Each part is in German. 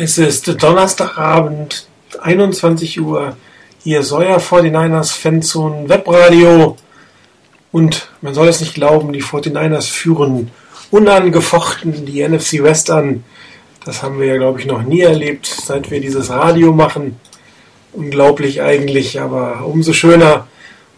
Es ist Donnerstagabend, 21 Uhr. Hier Sawyer 49ers Fanzone Webradio. Und man soll es nicht glauben, die 49ers führen unangefochten die NFC West an. Das haben wir ja, glaube ich, noch nie erlebt, seit wir dieses Radio machen. Unglaublich eigentlich, aber umso schöner.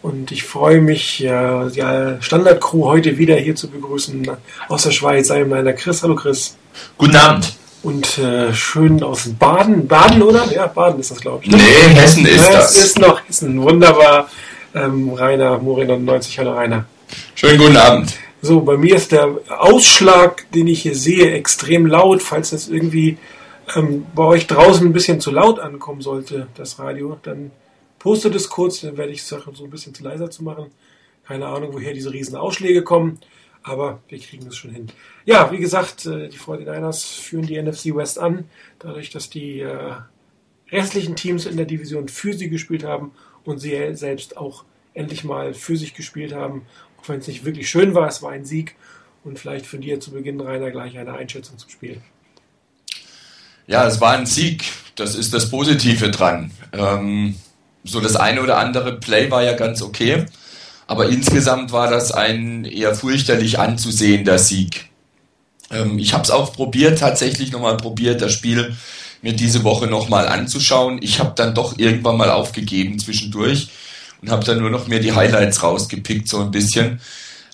Und ich freue mich, ja, die Standardcrew heute wieder hier zu begrüßen aus der Schweiz. Einmal Chris. Hallo Chris. Guten Abend. Und äh, schön aus Baden. Baden, oder? Ja, Baden ist das, glaube ich. Nee, Hessen ist das. Es ist noch Hessen. Wunderbar. Ähm, Rainer, Morin 99. Hallo Rainer. Schönen guten Abend. So, bei mir ist der Ausschlag, den ich hier sehe, extrem laut. Falls das irgendwie ähm, bei euch draußen ein bisschen zu laut ankommen sollte, das Radio, dann postet es kurz, dann werde ich es so ein bisschen zu leiser zu machen. Keine Ahnung, woher diese riesen Ausschläge kommen, aber wir kriegen das schon hin. Ja, wie gesagt, äh, die 49ers führen die NFC West an, dadurch, dass die äh, restlichen Teams in der Division für sie gespielt haben und sie selbst auch endlich mal für sich gespielt haben. Auch wenn es nicht wirklich schön war, es war ein Sieg. Und vielleicht von dir zu Beginn, Rainer, gleich eine Einschätzung zum Spiel. Ja, es war ein Sieg. Das ist das Positive dran. Ähm, so das eine oder andere Play war ja ganz okay. Aber insgesamt war das ein eher fürchterlich anzusehender Sieg. Ähm, ich habe es auch probiert, tatsächlich nochmal probiert, das Spiel mir diese Woche nochmal anzuschauen. Ich habe dann doch irgendwann mal aufgegeben zwischendurch und habe dann nur noch mir die Highlights rausgepickt, so ein bisschen,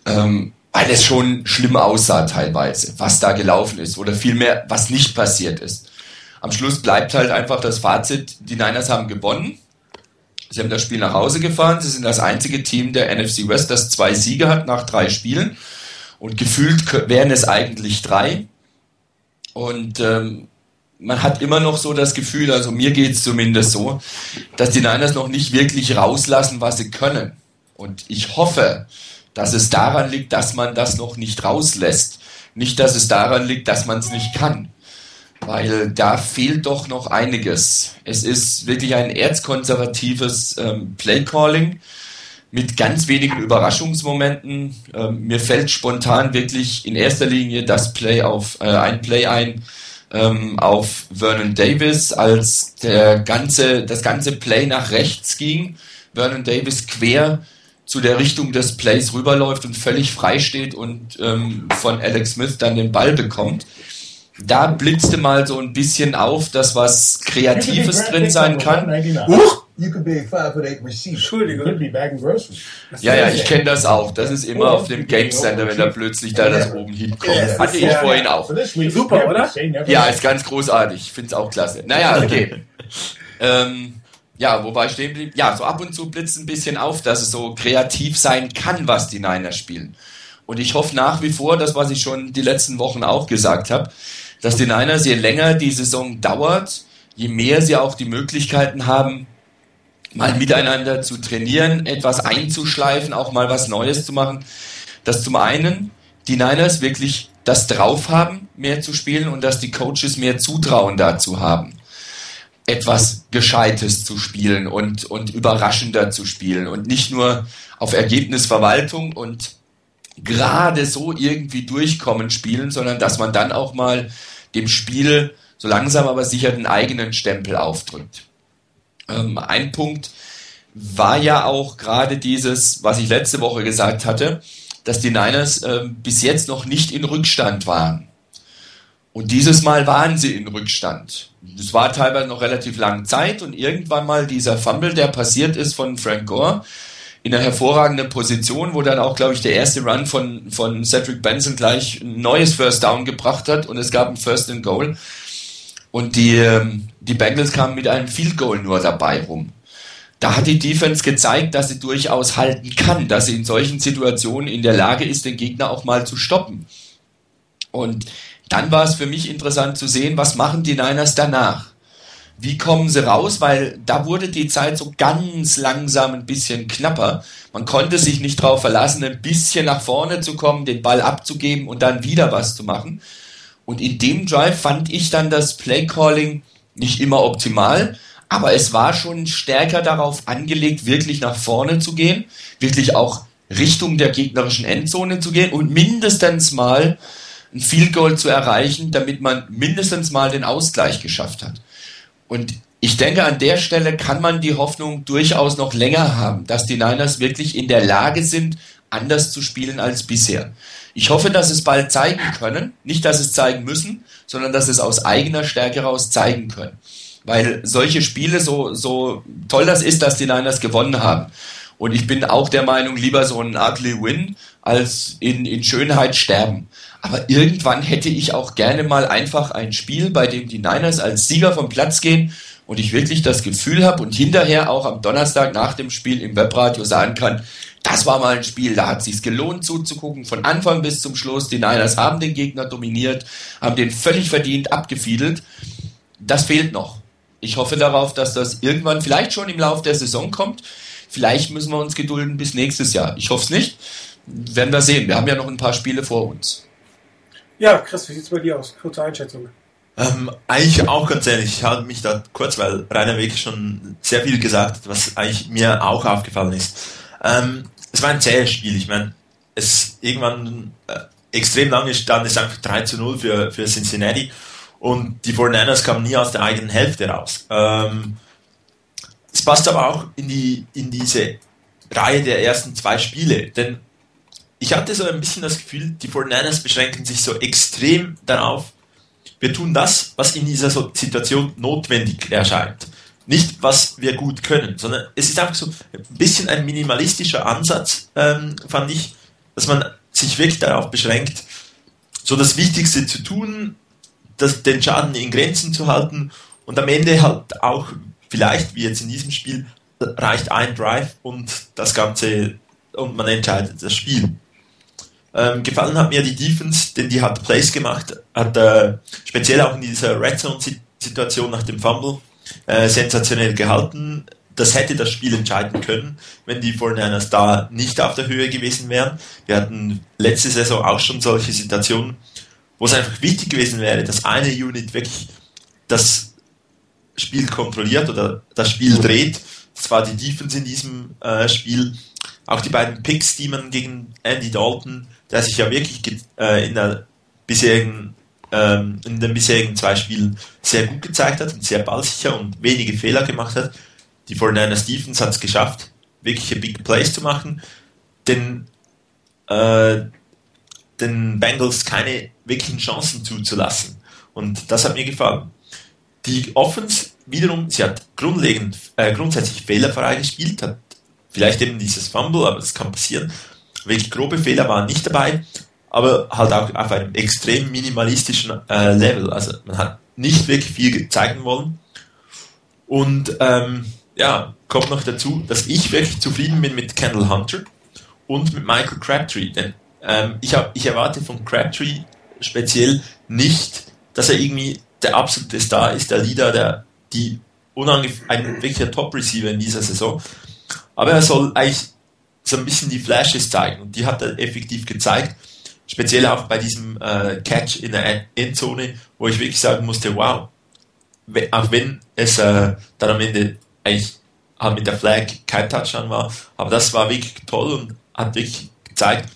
ähm, weil es schon schlimm aussah teilweise, was da gelaufen ist oder vielmehr, was nicht passiert ist. Am Schluss bleibt halt einfach das Fazit, die Niners haben gewonnen. Sie haben das Spiel nach Hause gefahren. Sie sind das einzige Team der NFC West, das zwei Siege hat nach drei Spielen. Und gefühlt wären es eigentlich drei. Und ähm, man hat immer noch so das Gefühl, also mir geht es zumindest so, dass die Niners noch nicht wirklich rauslassen, was sie können. Und ich hoffe, dass es daran liegt, dass man das noch nicht rauslässt. Nicht, dass es daran liegt, dass man es nicht kann. Weil da fehlt doch noch einiges. Es ist wirklich ein erzkonservatives ähm, Playcalling mit ganz wenigen Überraschungsmomenten. Ähm, mir fällt spontan wirklich in erster Linie das Play auf äh, ein Play ein ähm, auf Vernon Davis, als der ganze das ganze Play nach rechts ging. Vernon Davis quer zu der Richtung des Plays rüberläuft und völlig frei steht und ähm, von Alex Smith dann den Ball bekommt da blitzte mal so ein bisschen auf, dass was Kreatives drin sein kann. Huch! Entschuldigung. Ja, ja, ich kenne das auch. Das ist immer auf dem Game Center, wenn da plötzlich da das oben hinkommt. Hatte ich vorhin auch. Super, oder? Ja, ist ganz großartig. Ich finde es auch klasse. Naja, okay. ähm, ja, wo war ich stehen geblieben? Ja, so ab und zu blitzt ein bisschen auf, dass es so kreativ sein kann, was die Niners spielen. Und ich hoffe nach wie vor, das, was ich schon die letzten Wochen auch gesagt habe, dass die Niners, je länger die Saison dauert, je mehr sie auch die Möglichkeiten haben, mal miteinander zu trainieren, etwas einzuschleifen, auch mal was Neues zu machen, dass zum einen die Niners wirklich das drauf haben, mehr zu spielen und dass die Coaches mehr Zutrauen dazu haben, etwas Gescheites zu spielen und, und überraschender zu spielen und nicht nur auf Ergebnisverwaltung und gerade so irgendwie durchkommen spielen, sondern dass man dann auch mal dem Spiel so langsam aber sicher den eigenen Stempel aufdrückt. Ähm, ein Punkt war ja auch gerade dieses, was ich letzte Woche gesagt hatte, dass die Niners äh, bis jetzt noch nicht in Rückstand waren. Und dieses Mal waren sie in Rückstand. Es war teilweise noch relativ lange Zeit und irgendwann mal dieser Fumble, der passiert ist von Frank Gore, in einer hervorragenden Position, wo dann auch, glaube ich, der erste Run von, von Cedric Benson gleich ein neues First Down gebracht hat und es gab ein First and Goal. Und die, ähm, die Bengals kamen mit einem Field Goal nur dabei rum. Da hat die Defense gezeigt, dass sie durchaus halten kann, dass sie in solchen Situationen in der Lage ist, den Gegner auch mal zu stoppen. Und dann war es für mich interessant zu sehen, was machen die Niners danach wie kommen sie raus, weil da wurde die Zeit so ganz langsam ein bisschen knapper. Man konnte sich nicht darauf verlassen, ein bisschen nach vorne zu kommen, den Ball abzugeben und dann wieder was zu machen. Und in dem Drive fand ich dann das Playcalling nicht immer optimal, aber es war schon stärker darauf angelegt, wirklich nach vorne zu gehen, wirklich auch Richtung der gegnerischen Endzone zu gehen und mindestens mal ein Field Goal zu erreichen, damit man mindestens mal den Ausgleich geschafft hat. Und ich denke, an der Stelle kann man die Hoffnung durchaus noch länger haben, dass die Niners wirklich in der Lage sind, anders zu spielen als bisher. Ich hoffe, dass es bald zeigen können. Nicht, dass es zeigen müssen, sondern dass es aus eigener Stärke heraus zeigen können. Weil solche Spiele, so, so toll das ist, dass die Niners gewonnen haben. Und ich bin auch der Meinung, lieber so ein ugly Win als in, in Schönheit sterben. Aber irgendwann hätte ich auch gerne mal einfach ein Spiel, bei dem die Niners als Sieger vom Platz gehen und ich wirklich das Gefühl habe und hinterher auch am Donnerstag nach dem Spiel im Webradio sagen kann, das war mal ein Spiel, da hat es sich gelohnt zuzugucken, von Anfang bis zum Schluss. Die Niners haben den Gegner dominiert, haben den völlig verdient abgefiedelt. Das fehlt noch. Ich hoffe darauf, dass das irgendwann vielleicht schon im Laufe der Saison kommt. Vielleicht müssen wir uns gedulden bis nächstes Jahr. Ich hoffe es nicht. Werden wir sehen. Wir haben ja noch ein paar Spiele vor uns. Ja, Chris, wie sieht es bei dir aus? Kurze Einschätzung. Ähm, eigentlich auch ganz ehrlich, ich halte mich da kurz, weil Rainer Weg schon sehr viel gesagt hat, was eigentlich mir auch aufgefallen ist. Ähm, es war ein zähes Spiel, ich meine, es irgendwann äh, extrem lange stand es einfach 3 zu 0 für, für Cincinnati und die 49ers kamen nie aus der eigenen Hälfte raus. Ähm, es passt aber auch in, die, in diese Reihe der ersten zwei Spiele, denn ich hatte so ein bisschen das Gefühl, die 49ers beschränken sich so extrem darauf, wir tun das, was in dieser Situation notwendig erscheint. Nicht, was wir gut können, sondern es ist einfach so ein bisschen ein minimalistischer Ansatz, ähm, fand ich, dass man sich wirklich darauf beschränkt, so das Wichtigste zu tun, das, den Schaden in Grenzen zu halten und am Ende halt auch, vielleicht wie jetzt in diesem Spiel, reicht ein Drive und das Ganze und man entscheidet das Spiel. Ähm, gefallen hat mir die Defense, denn die hat Plays gemacht, hat äh, speziell auch in dieser Red Zone Situation nach dem Fumble äh, sensationell gehalten. Das hätte das Spiel entscheiden können, wenn die 49ers da nicht auf der Höhe gewesen wären. Wir hatten letzte Saison auch schon solche Situationen, wo es einfach wichtig gewesen wäre, dass eine Unit wirklich das Spiel kontrolliert oder das Spiel dreht. Das war die Defense in diesem äh, Spiel. Auch die beiden Picks, die man gegen Andy Dalton der sich ja wirklich äh, in, der bisherigen, ähm, in den bisherigen zwei Spielen sehr gut gezeigt hat und sehr ballsicher und wenige Fehler gemacht hat. Die 49 Stevens hat es geschafft, wirkliche Big Plays zu machen, den, äh, den Bengals keine wirklichen Chancen zuzulassen. Und das hat mir gefallen. Die Offense wiederum, sie hat grundlegend, äh, grundsätzlich fehlerfrei gespielt, hat vielleicht eben dieses Fumble, aber das kann passieren, Wirklich grobe Fehler waren nicht dabei, aber halt auch auf einem extrem minimalistischen äh, Level. Also man hat nicht wirklich viel zeigen wollen. Und ähm, ja, kommt noch dazu, dass ich wirklich zufrieden bin mit Kendall Hunter und mit Michael Crabtree. Denn ähm, ich, hab, ich erwarte von Crabtree speziell nicht, dass er irgendwie der absolute Star ist, der Leader, der die ein wirklicher Top-Receiver in dieser Saison. Aber er soll eigentlich so ein bisschen die Flashes zeigen. Und die hat er effektiv gezeigt. Speziell auch bei diesem äh, Catch in der Endzone, wo ich wirklich sagen musste, wow, auch wenn es äh, dann am Ende eigentlich halt mit der Flag kein Touchdown war, aber das war wirklich toll und hat wirklich gezeigt,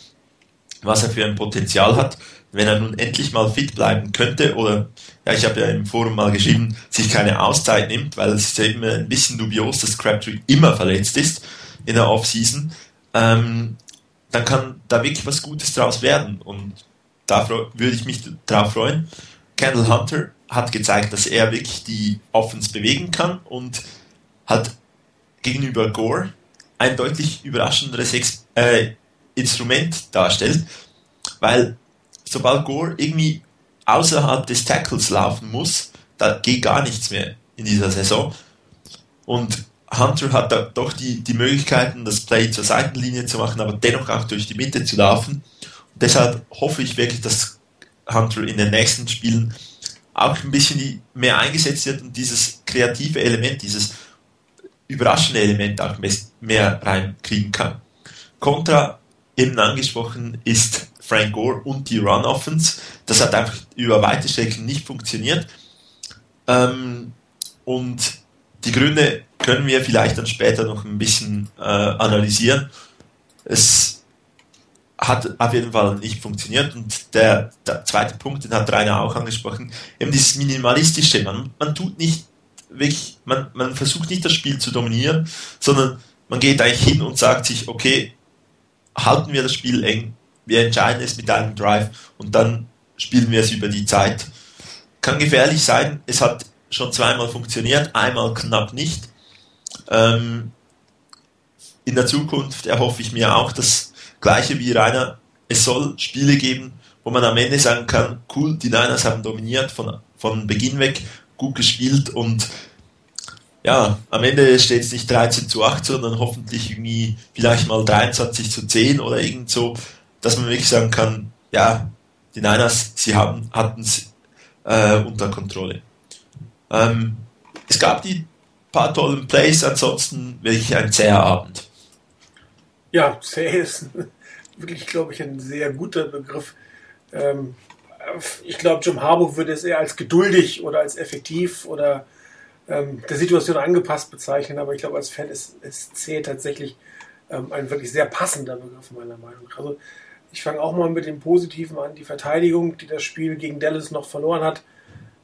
was er für ein Potenzial hat, wenn er nun endlich mal fit bleiben könnte oder, ja, ich habe ja im Forum mal geschrieben, sich keine Auszeit nimmt, weil es ist ja immer ein bisschen dubios, dass Crabtree immer verletzt ist in der Offseason ähm, dann kann da wirklich was Gutes draus werden. Und da würde ich mich darauf freuen. Kendall Hunter hat gezeigt, dass er wirklich die Offense bewegen kann und hat gegenüber Gore ein deutlich überraschenderes Ex äh, Instrument darstellt, weil sobald Gore irgendwie außerhalb des Tackles laufen muss, da geht gar nichts mehr in dieser Saison. Und Hunter hat da doch die, die Möglichkeiten, das Play zur Seitenlinie zu machen, aber dennoch auch durch die Mitte zu laufen. Und deshalb hoffe ich wirklich, dass Hunter in den nächsten Spielen auch ein bisschen mehr eingesetzt wird und dieses kreative Element, dieses überraschende Element auch mehr reinkriegen kann. Contra, eben angesprochen, ist Frank Gore und die Run Offense. Das hat einfach über weite Strecken nicht funktioniert. Ähm, und die Gründe können wir vielleicht dann später noch ein bisschen äh, analysieren. Es hat auf jeden Fall nicht funktioniert. Und der, der zweite Punkt, den hat Rainer auch angesprochen, eben dieses Minimalistische. Man, man tut nicht wirklich, man, man versucht nicht das Spiel zu dominieren, sondern man geht eigentlich hin und sagt sich, okay, halten wir das Spiel eng, wir entscheiden es mit einem Drive und dann spielen wir es über die Zeit. Kann gefährlich sein, es hat schon zweimal funktioniert, einmal knapp nicht. Ähm, in der Zukunft erhoffe ich mir auch das Gleiche wie Rainer. Es soll Spiele geben, wo man am Ende sagen kann, cool, die Niners haben dominiert von, von Beginn weg, gut gespielt und ja, am Ende steht es nicht 13 zu 8, sondern hoffentlich irgendwie vielleicht mal 23 zu 10 oder irgend so, dass man wirklich sagen kann, ja, die Niners, sie hatten es äh, unter Kontrolle. Ähm, es gab die paar tollen Plays, ansonsten wirklich ein zäher Abend. Ja, zäh ist wirklich, glaube ich, ein sehr guter Begriff. Ähm, ich glaube, Jim Harbaugh würde es eher als geduldig oder als effektiv oder ähm, der Situation angepasst bezeichnen, aber ich glaube, als Fan ist, ist zäh tatsächlich ähm, ein wirklich sehr passender Begriff, meiner Meinung nach. Also, ich fange auch mal mit dem Positiven an. Die Verteidigung, die das Spiel gegen Dallas noch verloren hat,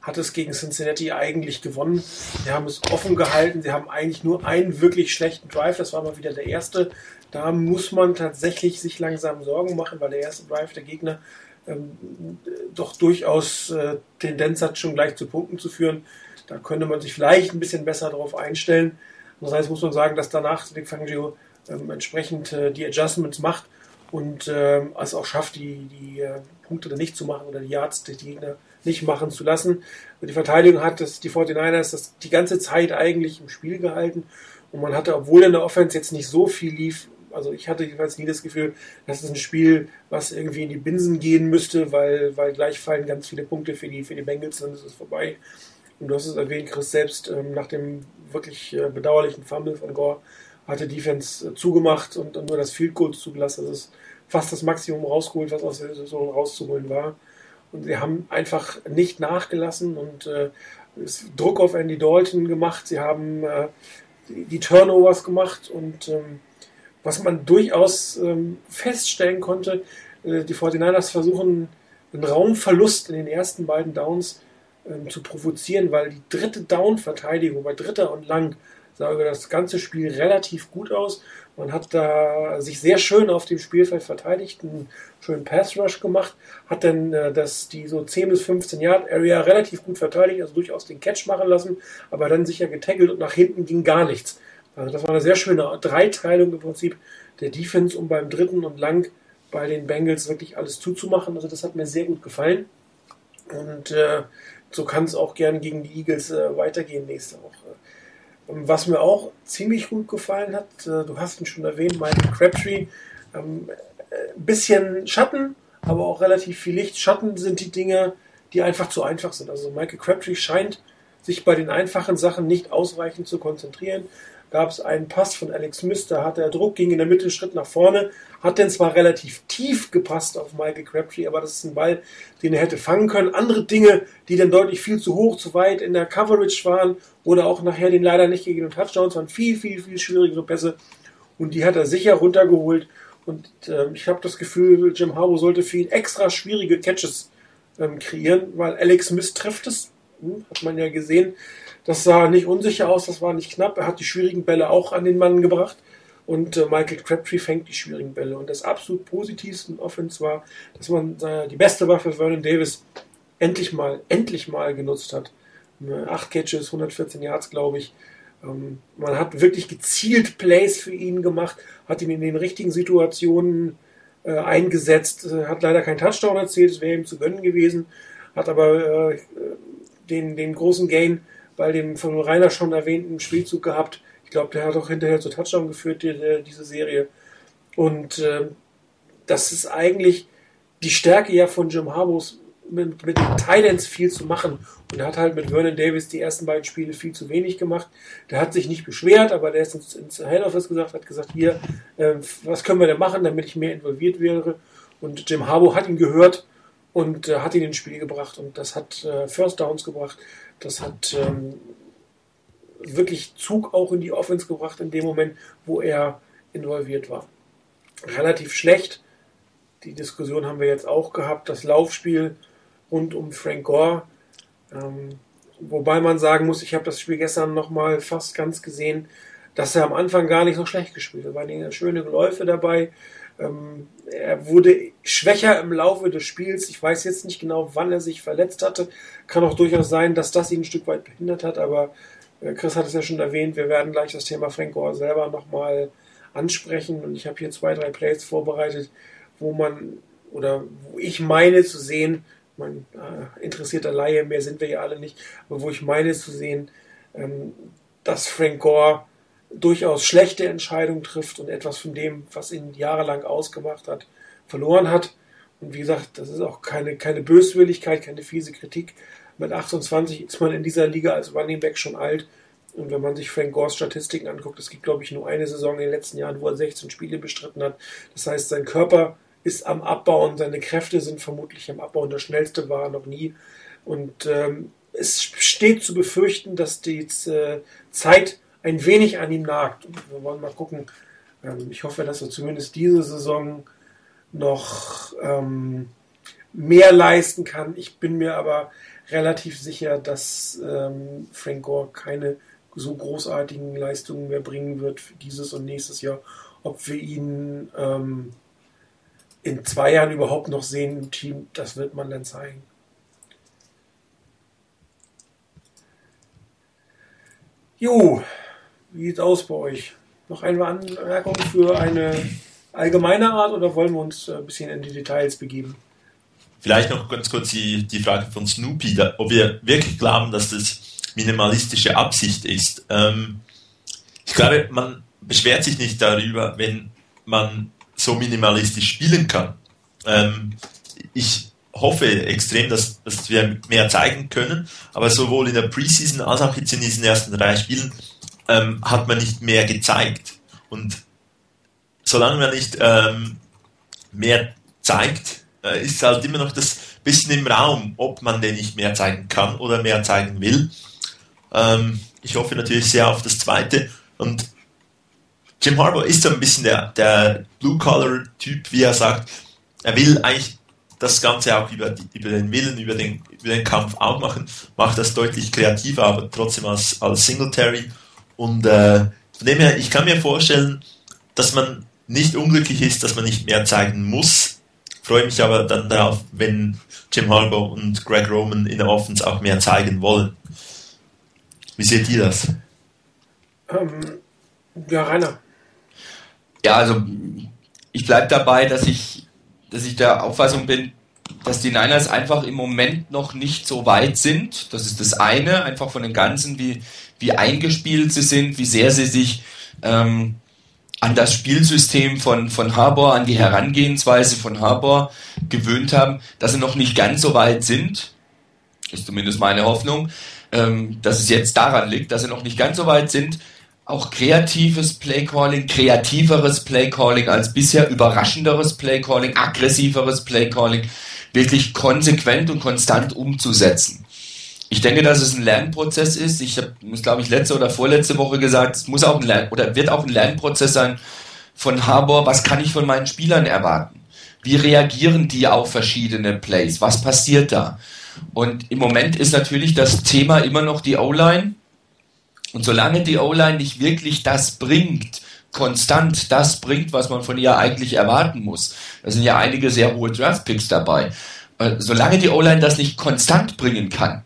hat es gegen Cincinnati eigentlich gewonnen. Sie haben es offen gehalten. Sie haben eigentlich nur einen wirklich schlechten Drive. Das war mal wieder der erste. Da muss man tatsächlich sich langsam Sorgen machen, weil der erste Drive der Gegner ähm, doch durchaus äh, Tendenz hat, schon gleich zu Punkten zu führen. Da könnte man sich vielleicht ein bisschen besser darauf einstellen. Das heißt, muss man sagen, dass danach Vic Fangio ähm, entsprechend äh, die Adjustments macht und äh, es auch schafft, die, die äh, Punkte dann nicht zu machen oder die Yards die Gegner nicht machen zu lassen. Die Verteidigung hat das, die 49ers das die ganze Zeit eigentlich im Spiel gehalten und man hatte, obwohl in der Offense jetzt nicht so viel lief, also ich hatte jedenfalls nie das Gefühl, das ist ein Spiel, was irgendwie in die Binsen gehen müsste, weil, weil gleich fallen ganz viele Punkte für die, für die Bengals, dann ist es vorbei. Und du hast es erwähnt, Chris selbst ähm, nach dem wirklich äh, bedauerlichen Fumble von Gore hat die Defense äh, zugemacht und, und, nur das Field Goal zugelassen. Das ist fast das Maximum rausgeholt, was aus der Saison rauszuholen war. Und sie haben einfach nicht nachgelassen und äh, Druck auf Andy Dalton gemacht. Sie haben äh, die, Turnovers gemacht und ähm, was man durchaus ähm, feststellen konnte, äh, die 49ers versuchen einen Raumverlust in den ersten beiden Downs ähm, zu provozieren, weil die dritte Down-Verteidigung bei dritter und lang sah über das ganze Spiel relativ gut aus. Man hat da sich sehr schön auf dem Spielfeld verteidigt, einen schönen Pass-Rush gemacht, hat dann äh, das, die so 10 bis 15 Yard Area relativ gut verteidigt, also durchaus den Catch machen lassen, aber dann sicher getaggelt und nach hinten ging gar nichts. Also das war eine sehr schöne Dreiteilung im Prinzip der Defense, um beim dritten und lang bei den Bengals wirklich alles zuzumachen. Also das hat mir sehr gut gefallen. Und äh, so kann es auch gern gegen die Eagles äh, weitergehen nächste Woche. Was mir auch ziemlich gut gefallen hat, äh, du hast ihn schon erwähnt, Michael Crabtree, ähm, äh, bisschen Schatten, aber auch relativ viel Licht. Schatten sind die Dinge, die einfach zu einfach sind. Also Michael Crabtree scheint sich bei den einfachen Sachen nicht ausreichend zu konzentrieren gab es einen Pass von Alex Smith, da hat der Druck, ging in der Mitte Schritt nach vorne, hat denn zwar relativ tief gepasst auf Michael Crabtree, aber das ist ein Ball, den er hätte fangen können. Andere Dinge, die dann deutlich viel zu hoch, zu weit in der Coverage waren oder auch nachher den leider nicht gegebenen Touchdowns, waren viel, viel, viel schwierigere Pässe und die hat er sicher runtergeholt. Und äh, ich habe das Gefühl, Jim Harbaugh sollte viel extra schwierige Catches ähm, kreieren, weil Alex Smith trifft es, hm, hat man ja gesehen. Das sah nicht unsicher aus, das war nicht knapp. Er hat die schwierigen Bälle auch an den Mann gebracht. Und äh, Michael Crabtree fängt die schwierigen Bälle. Und das absolut positivste in Offense war, dass man äh, die beste Waffe Vernon Davis endlich mal, endlich mal genutzt hat. Äh, acht Catches, 114 Yards, glaube ich. Ähm, man hat wirklich gezielt Plays für ihn gemacht, hat ihn in den richtigen Situationen äh, eingesetzt, äh, hat leider keinen Touchdown erzielt, es wäre ihm zu gönnen gewesen, hat aber äh, den, den großen Gain bei dem von Rainer schon erwähnten Spielzug gehabt. Ich glaube, der hat auch hinterher zu Touchdown geführt, die, diese Serie. Und äh, das ist eigentlich die Stärke ja von Jim Harbos, mit, mit den Titans viel zu machen. Und er hat halt mit Vernon Davis die ersten beiden Spiele viel zu wenig gemacht. Der hat sich nicht beschwert, aber der ist ins, ins Head Office gesagt, hat gesagt, hier, äh, was können wir denn machen, damit ich mehr involviert wäre. Und Jim Harbaugh hat ihn gehört und äh, hat ihn ins Spiel gebracht. Und das hat äh, First Downs gebracht. Das hat ähm, wirklich Zug auch in die Offense gebracht in dem Moment, wo er involviert war. Relativ schlecht die Diskussion haben wir jetzt auch gehabt, das Laufspiel rund um Frank Gore. Ähm, wobei man sagen muss, ich habe das Spiel gestern nochmal fast ganz gesehen, dass er am Anfang gar nicht so schlecht gespielt hat. Da waren schöne Läufe dabei. Ähm, er wurde schwächer im Laufe des Spiels. Ich weiß jetzt nicht genau, wann er sich verletzt hatte. Kann auch durchaus sein, dass das ihn ein Stück weit behindert hat, aber äh, Chris hat es ja schon erwähnt, wir werden gleich das Thema Frank Gore selber nochmal ansprechen und ich habe hier zwei, drei Plays vorbereitet, wo man oder wo ich meine zu sehen, mein äh, interessierter Laie, mehr sind wir ja alle nicht, aber wo ich meine zu sehen, ähm, dass Frank Gore durchaus schlechte Entscheidungen trifft und etwas von dem, was ihn jahrelang ausgemacht hat, verloren hat. Und wie gesagt, das ist auch keine, keine Böswilligkeit, keine fiese Kritik. Mit 28 ist man in dieser Liga als Running Back schon alt. Und wenn man sich Frank Gores Statistiken anguckt, es gibt, glaube ich, nur eine Saison in den letzten Jahren, wo er 16 Spiele bestritten hat. Das heißt, sein Körper ist am Abbau und seine Kräfte sind vermutlich am Abbau. Und das schnellste war er noch nie. Und ähm, es steht zu befürchten, dass die äh, Zeit ein wenig an ihm nagt. Wir wollen mal gucken. Ähm, ich hoffe, dass er zumindest diese Saison noch ähm, mehr leisten kann. Ich bin mir aber relativ sicher, dass ähm, Frank Gore keine so großartigen Leistungen mehr bringen wird für dieses und nächstes Jahr. Ob wir ihn ähm, in zwei Jahren überhaupt noch sehen im Team, das wird man dann zeigen. Jo, wie sieht's aus bei euch? Noch eine Anmerkung für eine allgemeine Art oder wollen wir uns ein bisschen in die Details begeben? Vielleicht noch ganz kurz die, die Frage von Snoopy, da, ob wir wirklich glauben, dass das minimalistische Absicht ist. Ähm, ich glaube, man beschwert sich nicht darüber, wenn man so minimalistisch spielen kann. Ähm, ich hoffe extrem, dass, dass wir mehr zeigen können, aber sowohl in der Preseason als auch jetzt in diesen ersten drei Spielen ähm, hat man nicht mehr gezeigt. Und solange man nicht ähm, mehr zeigt, äh, ist halt immer noch das bisschen im Raum, ob man den nicht mehr zeigen kann oder mehr zeigen will. Ähm, ich hoffe natürlich sehr auf das zweite. Und Jim Harbour ist so ein bisschen der, der Blue-Collar-Typ, wie er sagt. Er will eigentlich das Ganze auch über, die, über den Willen, über den, über den Kampf auch machen, macht das deutlich kreativer, aber trotzdem als, als Singletary. Und äh, von dem her, ich kann mir vorstellen, dass man nicht unglücklich ist, dass man nicht mehr zeigen muss. Freue mich aber dann darauf, wenn Jim Harbour und Greg Roman in der Offense auch mehr zeigen wollen. Wie seht ihr das? Ähm, ja, Rainer. Ja, also ich bleibe dabei, dass ich, dass ich der Auffassung bin, dass die Niners einfach im Moment noch nicht so weit sind. Das ist das eine, einfach von den Ganzen, wie, wie eingespielt sie sind, wie sehr sie sich ähm, an das Spielsystem von, von Harbour, an die Herangehensweise von Harbour gewöhnt haben, dass sie noch nicht ganz so weit sind. Ist zumindest meine Hoffnung, ähm, dass es jetzt daran liegt, dass sie noch nicht ganz so weit sind. Auch kreatives Playcalling, kreativeres Playcalling als bisher, überraschenderes Playcalling, aggressiveres Playcalling, wirklich konsequent und konstant umzusetzen. Ich denke, dass es ein Lernprozess ist. Ich habe glaube ich, letzte oder vorletzte Woche gesagt, es muss auch ein Lern oder wird auch ein Lernprozess sein von Harbour. Was kann ich von meinen Spielern erwarten? Wie reagieren die auf verschiedene Plays? Was passiert da? Und im Moment ist natürlich das Thema immer noch die O-Line. Und solange die O-Line nicht wirklich das bringt, konstant das bringt, was man von ihr eigentlich erwarten muss, da sind ja einige sehr hohe Draft-Picks dabei, äh, solange die O-Line das nicht konstant bringen kann,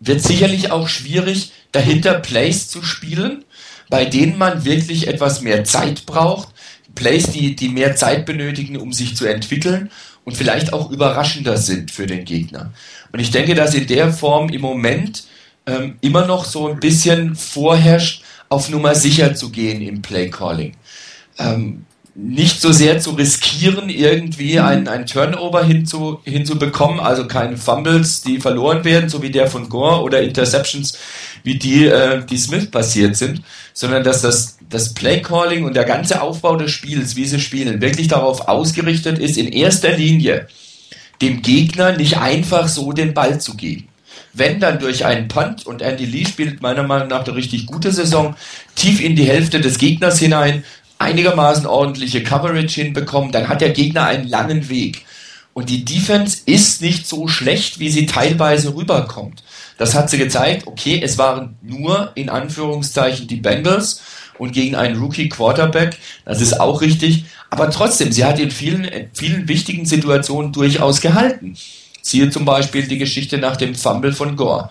wird sicherlich auch schwierig, dahinter Plays zu spielen, bei denen man wirklich etwas mehr Zeit braucht, Plays, die, die mehr Zeit benötigen, um sich zu entwickeln und vielleicht auch überraschender sind für den Gegner. Und ich denke, dass in der Form im Moment ähm, immer noch so ein bisschen vorherrscht, auf Nummer sicher zu gehen im Playcalling. Ähm, nicht so sehr zu riskieren, irgendwie ein, ein Turnover hinzu, hinzubekommen, also keine Fumbles, die verloren werden, so wie der von Gore oder Interceptions, wie die, äh, die Smith passiert sind, sondern dass das, das Playcalling und der ganze Aufbau des Spiels, wie sie spielen, wirklich darauf ausgerichtet ist, in erster Linie dem Gegner nicht einfach so den Ball zu geben. Wenn dann durch einen Punt und Andy Lee spielt meiner Meinung nach eine richtig gute Saison, tief in die Hälfte des Gegners hinein, einigermaßen ordentliche Coverage hinbekommen, dann hat der Gegner einen langen Weg. Und die Defense ist nicht so schlecht, wie sie teilweise rüberkommt. Das hat sie gezeigt. Okay, es waren nur in Anführungszeichen die Bengals und gegen einen Rookie Quarterback. Das ist auch richtig. Aber trotzdem, sie hat in vielen, in vielen wichtigen Situationen durchaus gehalten. Siehe zum Beispiel die Geschichte nach dem Fumble von Gore.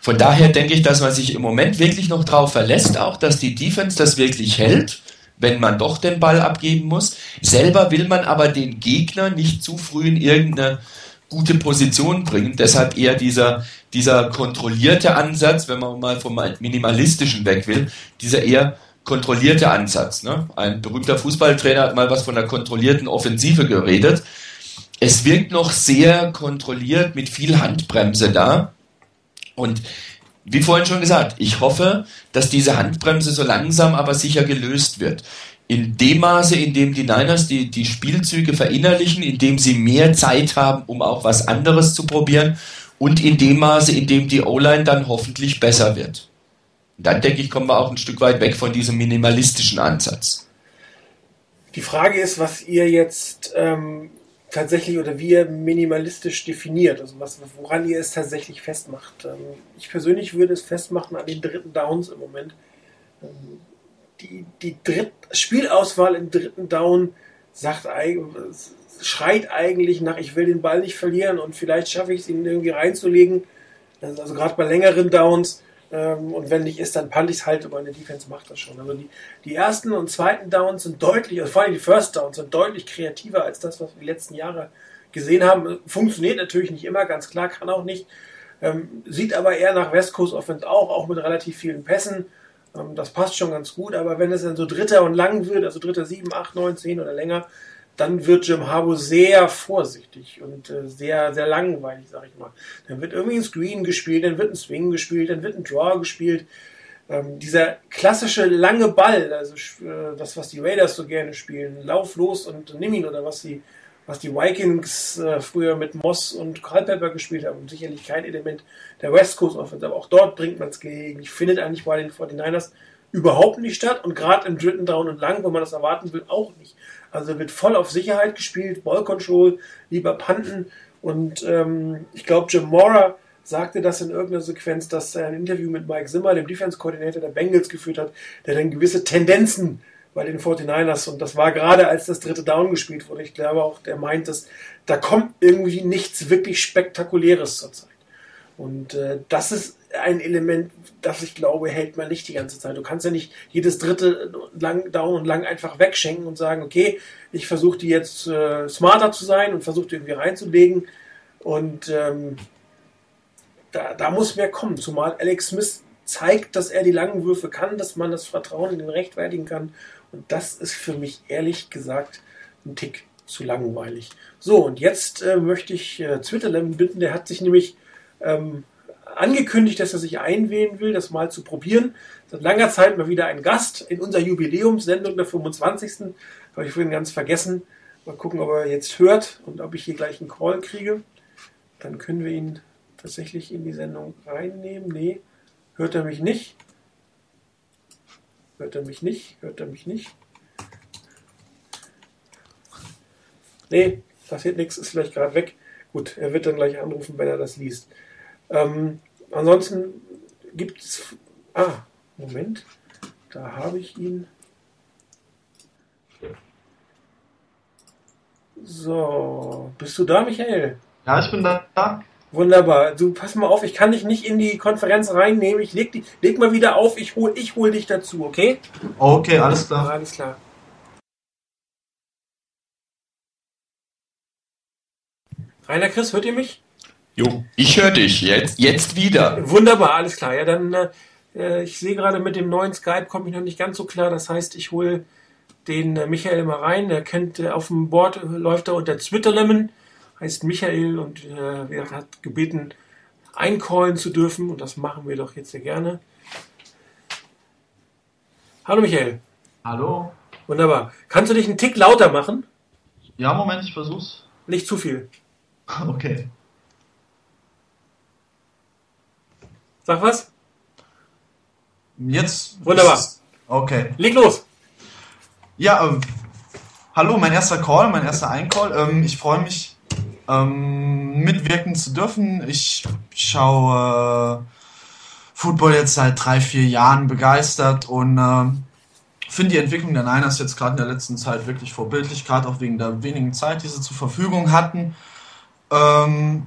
Von daher denke ich, dass man sich im Moment wirklich noch darauf verlässt, auch dass die Defense das wirklich hält, wenn man doch den Ball abgeben muss. Selber will man aber den Gegner nicht zu früh in irgendeine gute Position bringen. Deshalb eher dieser, dieser kontrollierte Ansatz, wenn man mal vom Minimalistischen weg will, dieser eher kontrollierte Ansatz. Ne? Ein berühmter Fußballtrainer hat mal was von einer kontrollierten Offensive geredet. Es wirkt noch sehr kontrolliert mit viel Handbremse da. Und wie vorhin schon gesagt, ich hoffe, dass diese Handbremse so langsam aber sicher gelöst wird. In dem Maße, in dem die Niners die, die Spielzüge verinnerlichen, in dem sie mehr Zeit haben, um auch was anderes zu probieren und in dem Maße, in dem die O-Line dann hoffentlich besser wird. Und dann denke ich, kommen wir auch ein Stück weit weg von diesem minimalistischen Ansatz. Die Frage ist, was ihr jetzt ähm, tatsächlich oder wie ihr minimalistisch definiert, also was, woran ihr es tatsächlich festmacht. Ähm, ich persönlich würde es festmachen an den dritten Downs im Moment. Ähm, die, die Dritt Spielauswahl im dritten Down sagt schreit eigentlich nach, ich will den Ball nicht verlieren und vielleicht schaffe ich es, ihn irgendwie reinzulegen. Also, also gerade bei längeren Downs. Ähm, und wenn nicht ist, dann punt ich es halt, aber eine Defense macht das schon. Also die, die ersten und zweiten Downs sind deutlich, also vor allem die First Downs sind deutlich kreativer als das, was wir die letzten Jahre gesehen haben. Funktioniert natürlich nicht immer, ganz klar, kann auch nicht. Ähm, sieht aber eher nach West Coast Offense auch, auch mit relativ vielen Pässen. Ähm, das passt schon ganz gut, aber wenn es dann so dritter und lang wird, also dritter sieben, acht, neun, zehn oder länger, dann wird Jim Harbour sehr vorsichtig und äh, sehr, sehr langweilig, sag ich mal. Dann wird irgendwie ein Screen gespielt, dann wird ein Swing gespielt, dann wird ein Draw gespielt. Ähm, dieser klassische lange Ball, also äh, das, was die Raiders so gerne spielen, Lauf los und nimm ihn oder was die, was die Vikings äh, früher mit Moss und Culpepper gespielt haben, sicherlich kein Element der West Coast Offense, aber auch dort bringt man es gegen. Ich finde eigentlich bei den 49ers überhaupt nicht statt und gerade im dritten Down und lang, wo man das erwarten will, auch nicht. Also wird voll auf Sicherheit gespielt, Ball Control, lieber Panten. Und ähm, ich glaube, Jim Mora sagte das in irgendeiner Sequenz, dass er ein Interview mit Mike Zimmer, dem Defense-Koordinator der Bengals, geführt hat, der dann gewisse Tendenzen bei den 49ers und das war gerade als das dritte Down gespielt wurde. Ich glaube auch, der meint, dass da kommt irgendwie nichts wirklich Spektakuläres zurzeit. Und äh, das ist ein Element, das ich glaube, hält man nicht die ganze Zeit. Du kannst ja nicht jedes dritte lang, down und lang einfach wegschenken und sagen, okay, ich versuche die jetzt äh, smarter zu sein und versuche die irgendwie reinzulegen. Und ähm, da, da muss mehr kommen. Zumal Alex Smith zeigt, dass er die langen Würfe kann, dass man das Vertrauen in den rechtfertigen kann. Und das ist für mich ehrlich gesagt ein Tick zu langweilig. So, und jetzt äh, möchte ich äh, Twitterlem bitten, der hat sich nämlich ähm, angekündigt, dass er sich einwählen will, das mal zu probieren. Seit langer Zeit mal wieder ein Gast in unserer Jubiläumssendung der 25. Habe ich vorhin ganz vergessen. Mal gucken, ob er jetzt hört und ob ich hier gleich einen Call kriege. Dann können wir ihn tatsächlich in die Sendung reinnehmen. Nee, hört er mich nicht. Hört er mich nicht? Hört er mich nicht? Nee, passiert nichts, ist vielleicht gerade weg. Gut, er wird dann gleich anrufen, wenn er das liest. Ähm, ansonsten gibt es. Ah, Moment. Da habe ich ihn. So, bist du da, Michael? Ja, ich bin da. Wunderbar. Du pass mal auf, ich kann dich nicht in die Konferenz reinnehmen. Ich leg, die, leg mal wieder auf, ich hol, ich hol dich dazu, okay? Okay, alles klar. Alles klar. Rainer Chris, hört ihr mich? Jo, ich höre dich jetzt, jetzt wieder. Wunderbar, alles klar. Ja, dann, äh, ich sehe gerade mit dem neuen Skype komme ich noch nicht ganz so klar. Das heißt, ich hole den äh, Michael mal rein. Der kennt äh, auf dem Board äh, läuft er unter Twitterlemon, heißt Michael und äh, hat gebeten, eincallen zu dürfen und das machen wir doch jetzt sehr gerne. Hallo Michael. Hallo. Wunderbar. Kannst du dich einen Tick lauter machen? Ja, Moment, ich versuch's. Nicht zu viel. Okay. Sag was? Jetzt. Wunderbar. Okay. Leg los. Ja, ähm, hallo, mein erster Call, mein erster Eincall. Ähm, ich freue mich, ähm, mitwirken zu dürfen. Ich schaue äh, Football jetzt seit drei, vier Jahren begeistert und äh, finde die Entwicklung der Niners jetzt gerade in der letzten Zeit wirklich vorbildlich, gerade auch wegen der wenigen Zeit, die sie zur Verfügung hatten. Ähm,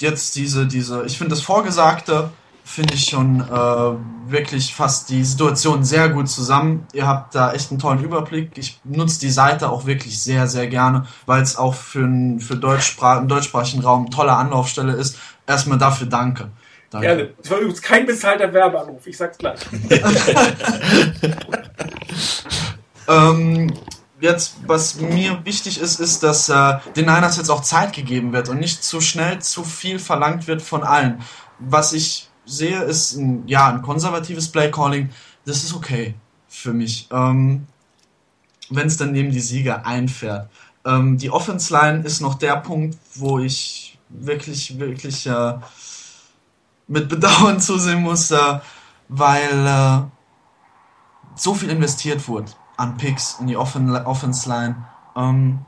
jetzt diese, diese, ich finde das Vorgesagte, finde ich schon äh, wirklich fast die Situation sehr gut zusammen. Ihr habt da echt einen tollen Überblick. Ich nutze die Seite auch wirklich sehr, sehr gerne, weil es auch für, ein, für Deutschsprach, einen deutschsprachigen Raum eine tolle Anlaufstelle ist. Erstmal dafür danke. danke. Gerne. Das war übrigens kein bezahlter Werbeanruf, ich sag's gleich. ähm, jetzt, was mir wichtig ist, ist, dass äh, den Niners jetzt auch Zeit gegeben wird und nicht zu schnell zu viel verlangt wird von allen. Was ich sehe, ist ein, ja, ein konservatives Playcalling. Das ist okay für mich. Ähm, Wenn es dann neben die Sieger einfährt. Ähm, die Offense Line ist noch der Punkt, wo ich wirklich, wirklich äh, mit Bedauern zusehen muss, äh, weil äh, so viel investiert wurde an Picks in die Offen Offense Line. Ähm,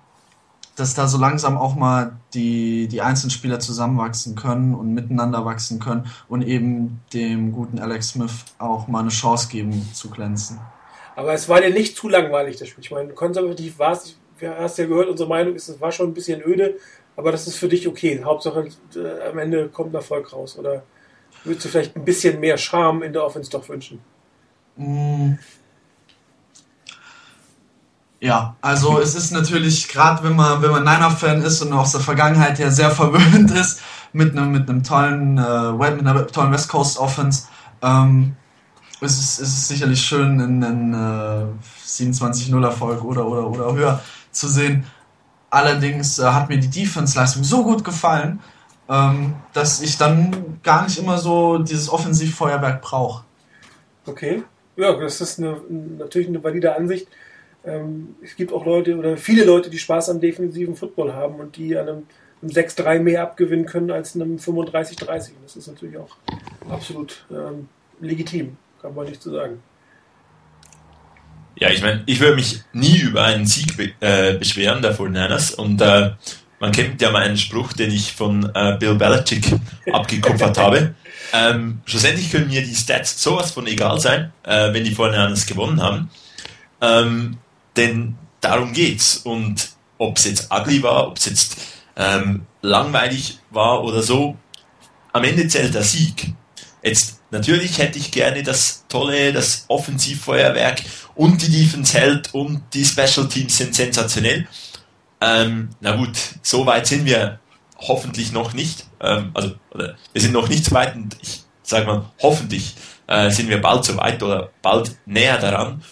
dass da so langsam auch mal die, die einzelnen Spieler zusammenwachsen können und miteinander wachsen können und eben dem guten Alex Smith auch mal eine Chance geben zu glänzen. Aber es war dir nicht zu langweilig, das Spiel. Ich meine, konservativ war es, hast ja gehört, unsere Meinung ist, es war schon ein bisschen öde, aber das ist für dich okay. Hauptsache äh, am Ende kommt ein Erfolg raus. Oder würdest du vielleicht ein bisschen mehr Charme in der Offense doch wünschen? Mm. Ja, also es ist natürlich, gerade wenn man, wenn man Niner-Fan ist und aus der Vergangenheit her sehr verwöhnt ist, mit einem, mit einem tollen, äh, mit einer tollen West Coast Offense, ähm, ist es, ist es sicherlich schön, einen, einen äh, 27-0-Erfolg oder, oder, oder höher zu sehen. Allerdings äh, hat mir die Defense-Leistung so gut gefallen, ähm, dass ich dann gar nicht immer so dieses Offensivfeuerwerk brauche. Okay, ja, das ist eine, natürlich eine valide Ansicht ähm, es gibt auch Leute oder viele Leute, die Spaß am defensiven Football haben und die an einem, einem 6-3 mehr abgewinnen können als einem 35-30. Das ist natürlich auch absolut ähm, legitim, kann man nicht zu sagen. Ja, ich meine, ich würde mich nie über einen Sieg be äh, beschweren der 49ers und äh, man kennt ja meinen Spruch, den ich von äh, Bill Belichick abgekupfert habe. Ähm, schlussendlich können mir die Stats sowas von egal sein, äh, wenn die 49ers gewonnen haben. Ähm, denn darum geht's. Und ob es jetzt ugly war, ob es jetzt ähm, langweilig war oder so, am Ende zählt der Sieg. Jetzt natürlich hätte ich gerne das tolle, das Offensivfeuerwerk und die Defense hält und die Special Teams sind sensationell. Ähm, na gut, so weit sind wir hoffentlich noch nicht. Ähm, also wir sind noch nicht so weit und ich sage mal, hoffentlich äh, sind wir bald so weit oder bald näher daran.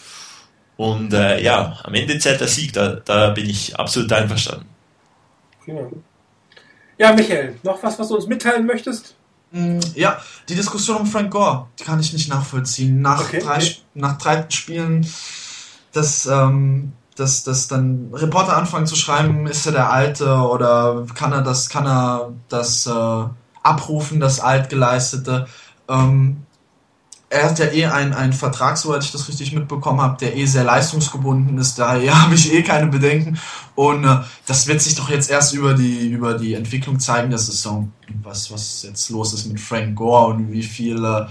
Und äh, ja, am Ende zählt der Sieg, da, da bin ich absolut einverstanden. Genau. Ja, Michael, noch was, was du uns mitteilen möchtest? Mm, ja, die Diskussion um Frank Gore, die kann ich nicht nachvollziehen. Nach, okay, drei, okay. nach drei Spielen, dass, ähm, dass, dass dann Reporter anfangen zu schreiben, ist er der Alte oder kann er das, kann er das äh, abrufen, das Altgeleistete. Ähm, er hat ja eh einen, einen Vertrag, soweit ich das richtig mitbekommen habe, der eh sehr leistungsgebunden ist. Daher habe ich eh keine Bedenken. Und äh, das wird sich doch jetzt erst über die, über die Entwicklung zeigen der Saison, was, was jetzt los ist mit Frank Gore und wie viel äh,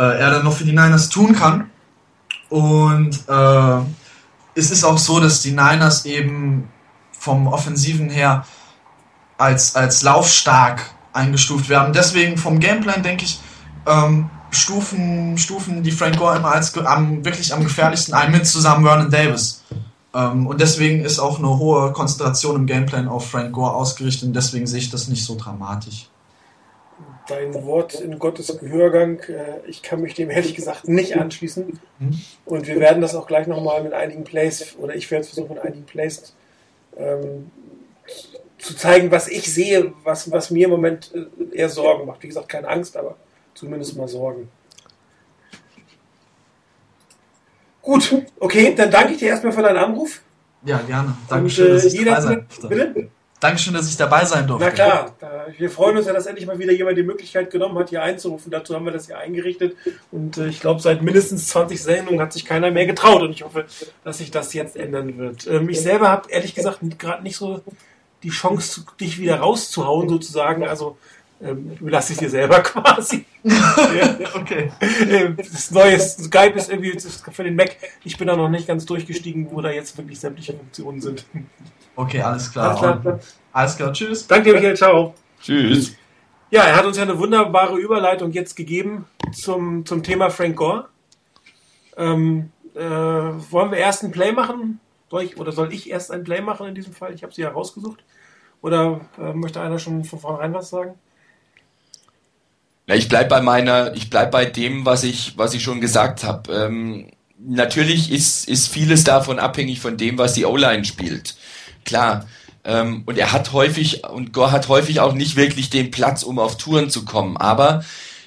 äh er dann noch für die Niners tun kann. Und äh, es ist auch so, dass die Niners eben vom Offensiven her als, als laufstark eingestuft werden. Deswegen vom Gameplan denke ich, ähm, stufen, stufen die Frank Gore immer als am, wirklich am gefährlichsten ein, mit zusammen Vernon Davis. Ähm, und deswegen ist auch eine hohe Konzentration im Gameplan auf Frank Gore ausgerichtet und deswegen sehe ich das nicht so dramatisch. Dein Wort in Gottes Gehörgang, äh, ich kann mich dem ehrlich gesagt nicht anschließen. Mhm. Und wir werden das auch gleich nochmal mit einigen Plays, oder ich werde es versuchen, mit einigen Plays ähm, zu zeigen, was ich sehe, was, was mir im Moment äh, eher Sorgen macht. Wie gesagt, keine Angst, aber zumindest mal sorgen. Gut, okay, dann danke ich dir erstmal für deinen Anruf. Ja, gerne. Dankeschön, Und, äh, dass ich dabei sein Bitte? Dankeschön, dass ich dabei sein durfte. Na klar, wir freuen uns ja, dass endlich mal wieder jemand die Möglichkeit genommen hat, hier einzurufen. Dazu haben wir das hier eingerichtet. Und äh, ich glaube, seit mindestens 20 Sendungen hat sich keiner mehr getraut. Und ich hoffe, dass sich das jetzt ändern wird. Ähm, ich selber habe ehrlich gesagt gerade nicht so die Chance, dich wieder rauszuhauen, sozusagen. Also ähm, überlasse ich dir selber quasi. ja, okay. Ähm, das neue Skype ist irgendwie für den Mac. Ich bin da noch nicht ganz durchgestiegen, wo da jetzt wirklich sämtliche Funktionen sind. Okay, alles klar. Alles klar, alles klar. tschüss. Danke, Michael, ciao. Tschüss. Ja, er hat uns ja eine wunderbare Überleitung jetzt gegeben zum, zum Thema Frank Gore. Ähm, äh, wollen wir erst ein Play machen? Soll ich, oder soll ich erst ein Play machen in diesem Fall? Ich habe sie ja rausgesucht. Oder äh, möchte einer schon von vornherein was sagen? Ja, ich bleib bei meiner, ich bleib bei dem, was ich, was ich schon gesagt habe. Ähm, natürlich ist, ist vieles davon abhängig von dem, was die O-Line spielt. Klar. Ähm, und er hat häufig, und Gore hat häufig auch nicht wirklich den Platz, um auf Touren zu kommen. Aber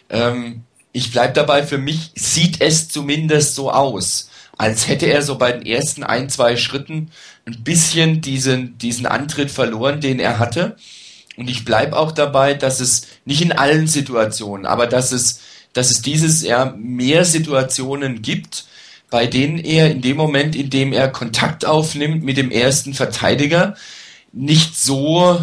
ähm, ich bleib dabei, für mich sieht es zumindest so aus, als hätte er so bei den ersten ein, zwei Schritten ein bisschen diesen, diesen Antritt verloren, den er hatte. Und ich bleib auch dabei, dass es nicht in allen Situationen, aber dass es, dass es dieses Jahr mehr Situationen gibt, bei denen er in dem Moment, in dem er Kontakt aufnimmt mit dem ersten Verteidiger, nicht so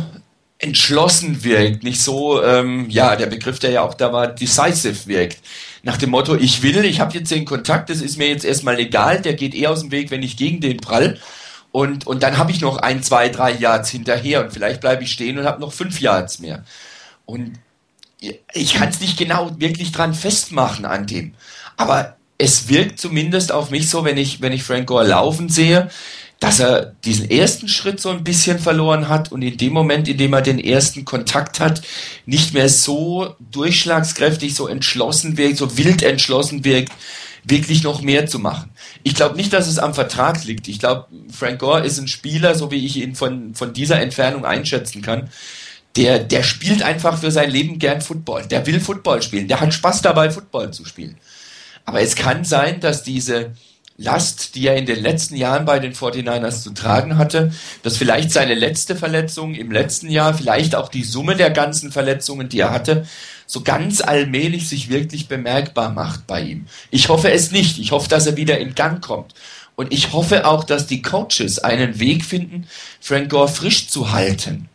entschlossen wirkt, nicht so, ähm, ja, der Begriff, der ja auch da war, decisive wirkt. Nach dem Motto, ich will, ich habe jetzt den Kontakt, das ist mir jetzt erstmal egal, der geht eher aus dem Weg, wenn ich gegen den prall. Und, und dann habe ich noch ein, zwei, drei Yards hinterher und vielleicht bleibe ich stehen und habe noch fünf Yards mehr. Und ich kann es nicht genau wirklich dran festmachen an dem. Aber es wirkt zumindest auf mich so, wenn ich, wenn ich Frank Gore laufen sehe, dass er diesen ersten Schritt so ein bisschen verloren hat und in dem Moment, in dem er den ersten Kontakt hat, nicht mehr so durchschlagskräftig, so entschlossen wirkt, so wild entschlossen wirkt, wirklich noch mehr zu machen. Ich glaube nicht, dass es am Vertrag liegt. Ich glaube, Frank Gore ist ein Spieler, so wie ich ihn von, von dieser Entfernung einschätzen kann. Der, der spielt einfach für sein Leben gern Football. Der will Football spielen. Der hat Spaß dabei, Football zu spielen. Aber es kann sein, dass diese, Last, die er in den letzten Jahren bei den 49ers zu tragen hatte, dass vielleicht seine letzte Verletzung im letzten Jahr, vielleicht auch die Summe der ganzen Verletzungen, die er hatte, so ganz allmählich sich wirklich bemerkbar macht bei ihm. Ich hoffe es nicht. Ich hoffe, dass er wieder in Gang kommt. Und ich hoffe auch, dass die Coaches einen Weg finden, Frank Gore frisch zu halten,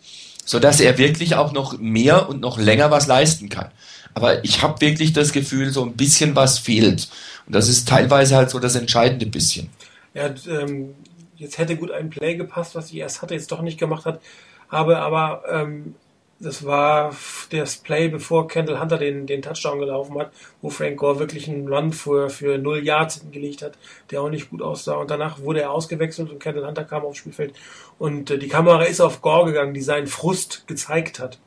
sodass er wirklich auch noch mehr und noch länger was leisten kann. Aber ich habe wirklich das Gefühl, so ein bisschen was fehlt. Und das ist teilweise halt so das entscheidende bisschen. Ja, ähm, jetzt hätte gut ein Play gepasst, was ich erst hatte, jetzt doch nicht gemacht hat. Habe aber, ähm, das war das Play, bevor Kendall Hunter den, den Touchdown gelaufen hat, wo Frank Gore wirklich einen Run für, für null Yards gelegt hat, der auch nicht gut aussah. Und danach wurde er ausgewechselt und Kendall Hunter kam aufs Spielfeld. Und äh, die Kamera ist auf Gore gegangen, die seinen Frust gezeigt hat.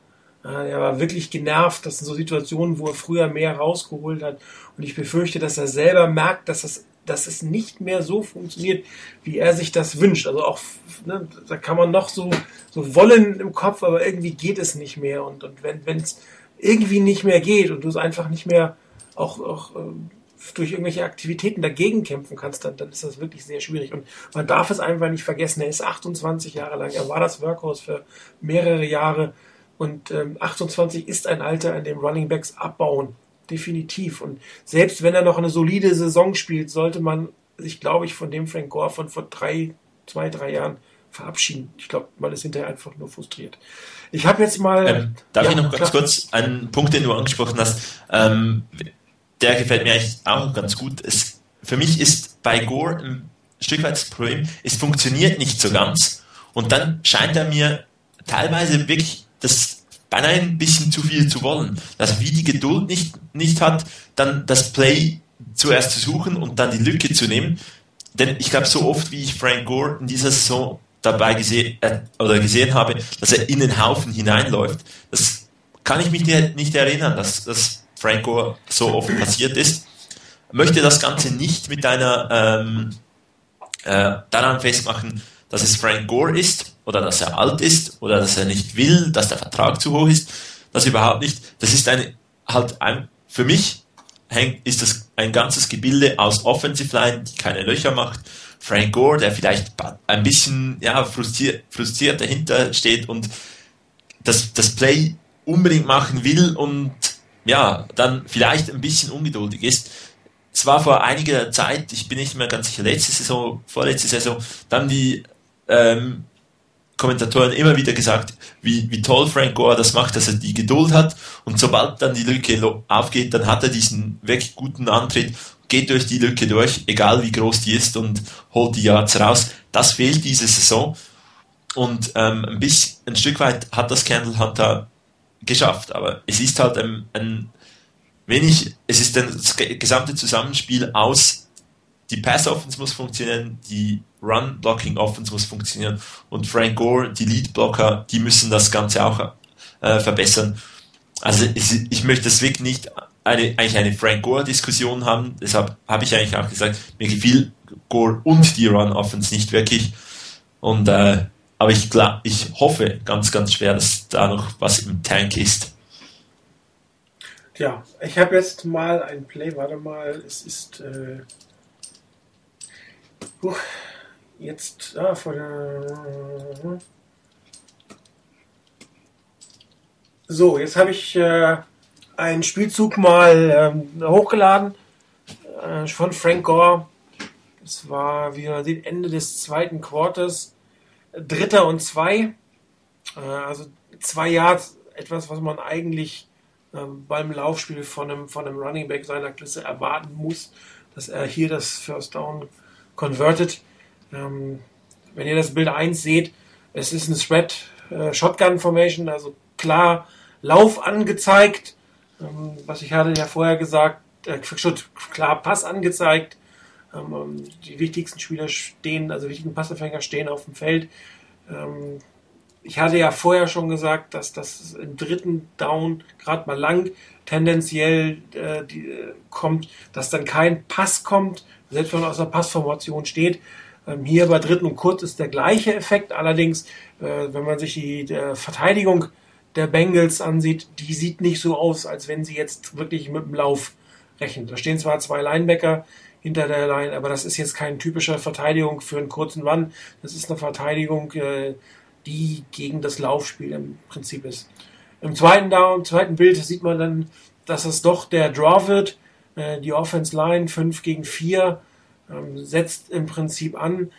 Er war wirklich genervt. Das sind so Situationen, wo er früher mehr rausgeholt hat. Und ich befürchte, dass er selber merkt, dass es, dass es nicht mehr so funktioniert, wie er sich das wünscht. Also auch, ne, da kann man noch so, so wollen im Kopf, aber irgendwie geht es nicht mehr. Und, und wenn es irgendwie nicht mehr geht und du es einfach nicht mehr auch, auch äh, durch irgendwelche Aktivitäten dagegen kämpfen kannst, dann, dann ist das wirklich sehr schwierig. Und man darf es einfach nicht vergessen. Er ist 28 Jahre lang. Er war das Workhouse für mehrere Jahre. Und ähm, 28 ist ein Alter, an dem Running Backs abbauen. Definitiv. Und selbst wenn er noch eine solide Saison spielt, sollte man sich, glaube ich, von dem Frank Gore von vor drei, zwei, drei Jahren verabschieden. Ich glaube, man ist hinterher einfach nur frustriert. Ich habe jetzt mal. Ähm, darf ja, ich noch ganz kurz einen Punkt, den du angesprochen hast? Ähm, der gefällt mir eigentlich auch ganz gut. Es, für mich ist bei Gore ein Stück weit das Problem, es funktioniert nicht so ganz. Und dann scheint er mir teilweise wirklich das beinahe ein bisschen zu viel zu wollen. Dass wie die Geduld nicht, nicht hat, dann das Play zuerst zu suchen und dann die Lücke zu nehmen. Denn ich glaube, so oft wie ich Frank Gore in dieser Saison dabei gesehen, äh, oder gesehen habe, dass er in den Haufen hineinläuft, das kann ich mich nicht erinnern, dass, dass Frank Gore so oft passiert ist. Möchte das Ganze nicht mit einer ähm, äh, daran festmachen, dass es Frank Gore ist, oder dass er alt ist oder dass er nicht will, dass der Vertrag zu hoch ist. Das überhaupt nicht. Das ist eine, halt ein, für mich hängt, ist das ein ganzes Gebilde aus Offensive Line, die keine Löcher macht, Frank Gore, der vielleicht ein bisschen ja, frustriert, frustriert dahinter steht und das, das Play unbedingt machen will und ja, dann vielleicht ein bisschen ungeduldig ist. Es war vor einiger Zeit, ich bin nicht mehr ganz sicher, letzte Saison, vorletzte Saison, dann die ähm, Kommentatoren immer wieder gesagt, wie, wie toll Frank Gore das macht, dass er die Geduld hat. Und sobald dann die Lücke aufgeht, dann hat er diesen wirklich guten Antritt, geht durch die Lücke durch, egal wie groß die ist und holt die Yards raus. Das fehlt diese Saison. Und ähm, ein bisschen, ein Stück weit hat das Candle Hunter geschafft, aber es ist halt ein, ein wenig, es ist das gesamte Zusammenspiel aus, die Pass-Offense muss funktionieren, die Run-Blocking-Offense muss funktionieren und Frank Gore, die Lead-Blocker, die müssen das Ganze auch äh, verbessern. Also ich, ich möchte deswegen nicht eine, eigentlich eine Frank Gore-Diskussion haben, deshalb habe ich eigentlich auch gesagt, mir gefiel Gore und die Run-Offense nicht wirklich und äh, aber ich, glaub, ich hoffe ganz, ganz schwer, dass da noch was im Tank ist. Ja, ich habe jetzt mal ein Play, warte mal, es ist äh, uh, jetzt ah, von der, so, jetzt habe ich äh, einen Spielzug mal ähm, hochgeladen äh, von Frank Gore. Es war, wie man sieht, Ende des zweiten Quarters. Dritter und zwei. Äh, also zwei Yards, etwas, was man eigentlich ähm, beim Laufspiel von einem, von einem Running Back seiner Klasse erwarten muss, dass er hier das First Down convertet. Ähm, wenn ihr das Bild 1 seht, es ist ein Spread äh, Shotgun Formation, also klar Lauf angezeigt. Ähm, was ich hatte ja vorher gesagt, äh, klar Pass angezeigt. Ähm, die wichtigsten Spieler stehen, also wichtigen Passempfänger stehen auf dem Feld. Ähm, ich hatte ja vorher schon gesagt, dass das im dritten Down gerade mal lang tendenziell äh, die, äh, kommt, dass dann kein Pass kommt, selbst wenn man aus der Passformation steht. Ähm, hier bei dritten und kurz ist der gleiche Effekt. Allerdings, äh, wenn man sich die Verteidigung der Bengals ansieht, die sieht nicht so aus, als wenn sie jetzt wirklich mit dem Lauf rechnen. Da stehen zwar zwei Linebacker, hinter der Line. Aber das ist jetzt keine typische Verteidigung für einen kurzen Run. Das ist eine Verteidigung, äh, die gegen das Laufspiel im Prinzip ist. Im zweiten Down, im zweiten Bild sieht man dann, dass es doch der Draw wird. Äh, die Offense Line 5 gegen 4 ähm, setzt im Prinzip an.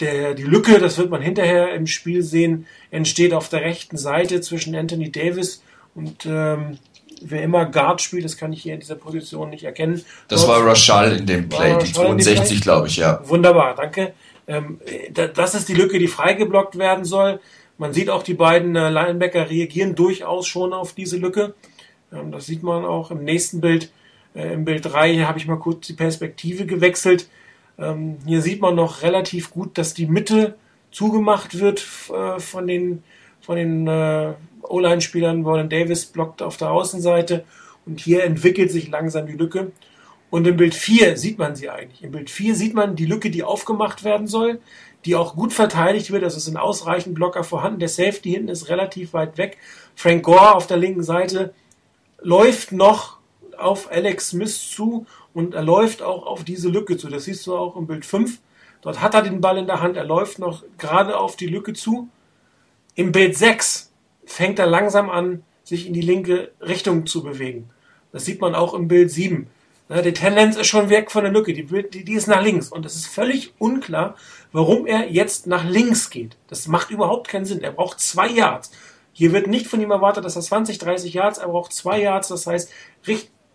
Der, die Lücke, das wird man hinterher im Spiel sehen, entsteht auf der rechten Seite zwischen Anthony Davis und ähm, wer immer Guard spielt, das kann ich hier in dieser Position nicht erkennen. Das Dort war Rashal in dem Play, die 62, glaube ich, ja. Wunderbar, danke. Ähm, das ist die Lücke, die freigeblockt werden soll. Man sieht auch, die beiden äh, Linebacker reagieren durchaus schon auf diese Lücke. Ähm, das sieht man auch im nächsten Bild. Äh, Im Bild 3 habe ich mal kurz die Perspektive gewechselt. Ähm, hier sieht man noch relativ gut, dass die Mitte zugemacht wird äh, von den, von den O-Line-Spielern. Warren Davis blockt auf der Außenseite und hier entwickelt sich langsam die Lücke. Und im Bild 4 sieht man sie eigentlich. Im Bild 4 sieht man die Lücke, die aufgemacht werden soll, die auch gut verteidigt wird. Also es sind ausreichend Blocker vorhanden. Der Safety hinten ist relativ weit weg. Frank Gore auf der linken Seite läuft noch auf Alex Smith zu und er läuft auch auf diese Lücke zu. Das siehst du auch im Bild 5. Dort hat er den Ball in der Hand. Er läuft noch gerade auf die Lücke zu. Im Bild 6 fängt er langsam an, sich in die linke Richtung zu bewegen. Das sieht man auch im Bild 7. Die Tendenz ist schon weg von der Lücke, die, die, die ist nach links. Und es ist völlig unklar, warum er jetzt nach links geht. Das macht überhaupt keinen Sinn. Er braucht zwei Yards. Hier wird nicht von ihm erwartet, dass er 20, 30 Yards, er braucht zwei Yards, das heißt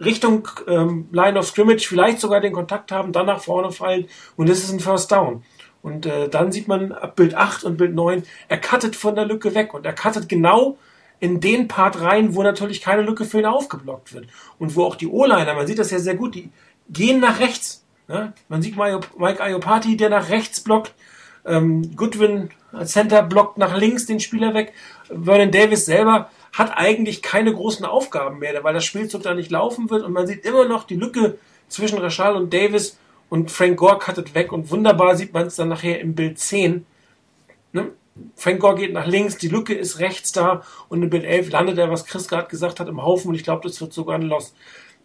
Richtung ähm, Line of Scrimmage, vielleicht sogar den Kontakt haben, dann nach vorne fallen und das ist ein First Down. Und äh, dann sieht man ab Bild 8 und Bild 9, er cuttet von der Lücke weg und er cuttet genau in den Part rein, wo natürlich keine Lücke für ihn aufgeblockt wird. Und wo auch die O-Liner, man sieht das ja sehr gut, die gehen nach rechts. Ne? Man sieht Mike Iopati, der nach rechts blockt. Ähm, Goodwin Center blockt nach links den Spieler weg. Vernon Davis selber hat eigentlich keine großen Aufgaben mehr, weil das Spielzug da nicht laufen wird und man sieht immer noch die Lücke zwischen Rashal und Davis und Frank Gore cuttet weg und wunderbar sieht man es dann nachher im Bild 10. Frank Gore geht nach links, die Lücke ist rechts da und im Bild 11 landet er, was Chris gerade gesagt hat, im Haufen und ich glaube, das wird sogar ein Loss.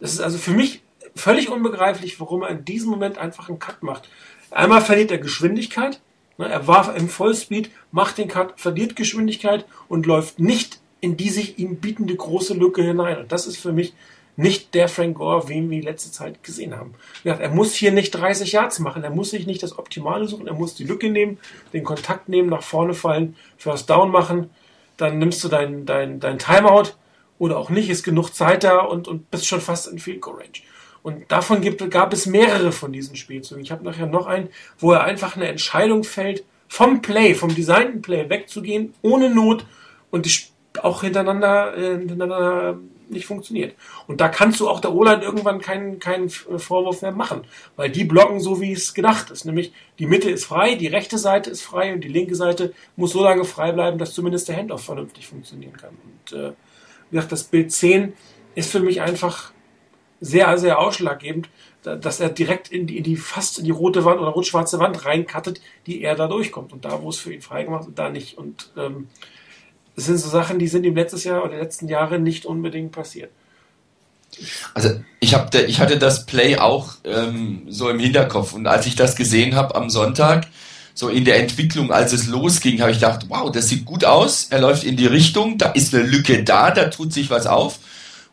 Das ist also für mich völlig unbegreiflich, warum er in diesem Moment einfach einen Cut macht. Einmal verliert er Geschwindigkeit, ne, er war im Vollspeed, macht den Cut, verliert Geschwindigkeit und läuft nicht in die sich ihm bietende große Lücke hinein. Und das ist für mich nicht der Frank Gore, wen wir letzte Zeit gesehen haben. Er muss hier nicht 30 Yards machen, er muss sich nicht das Optimale suchen, er muss die Lücke nehmen, den Kontakt nehmen, nach vorne fallen, First Down machen, dann nimmst du dein, dein, dein Timeout oder auch nicht, ist genug Zeit da und, und bist schon fast in Field Goal Range. Und davon gibt, gab es mehrere von diesen Spielzügen. Ich habe nachher noch einen, wo er einfach eine Entscheidung fällt, vom Play, vom designten Play wegzugehen, ohne Not und die auch hintereinander, äh, hintereinander nicht funktioniert. Und da kannst du auch der O-Line irgendwann keinen, keinen Vorwurf mehr machen, weil die blocken so, wie es gedacht ist. Nämlich die Mitte ist frei, die rechte Seite ist frei und die linke Seite muss so lange frei bleiben, dass zumindest der Handoff vernünftig funktionieren kann. Und äh, wie gesagt, das Bild 10 ist für mich einfach sehr, sehr ausschlaggebend, dass er direkt in die, in die fast in die rote Wand oder rot-schwarze Wand reinkattet, die er da durchkommt. Und da, wo es für ihn freigemacht ist, da nicht. Und ähm, das sind so Sachen, die sind im letzten Jahr oder letzten Jahre nicht unbedingt passiert. Also ich, hab ich hatte das Play auch ähm, so im Hinterkopf und als ich das gesehen habe am Sonntag, so in der Entwicklung, als es losging, habe ich gedacht, wow, das sieht gut aus, er läuft in die Richtung, da ist eine Lücke da, da tut sich was auf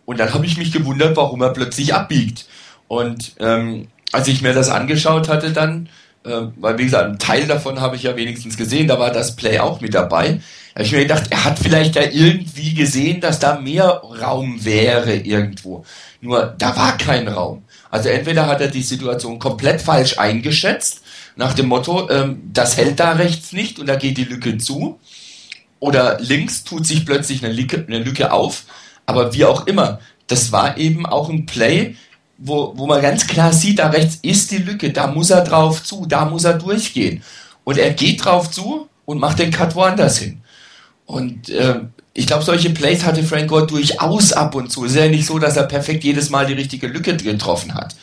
und dann habe ich mich gewundert, warum er plötzlich abbiegt. Und ähm, als ich mir das angeschaut hatte dann, äh, weil wie gesagt, einen Teil davon habe ich ja wenigstens gesehen, da war das Play auch mit dabei, da habe ich mir gedacht, er hat vielleicht da irgendwie gesehen, dass da mehr Raum wäre irgendwo. Nur da war kein Raum. Also entweder hat er die Situation komplett falsch eingeschätzt, nach dem Motto, ähm, das hält da rechts nicht und da geht die Lücke zu. Oder links tut sich plötzlich eine Lücke, eine Lücke auf. Aber wie auch immer, das war eben auch ein Play, wo, wo man ganz klar sieht, da rechts ist die Lücke, da muss er drauf zu, da muss er durchgehen. Und er geht drauf zu und macht den Cut woanders hin. Und äh, ich glaube, solche Plays hatte Frank Gore durchaus ab und zu. Es ist ja nicht so, dass er perfekt jedes Mal die richtige Lücke getroffen hat.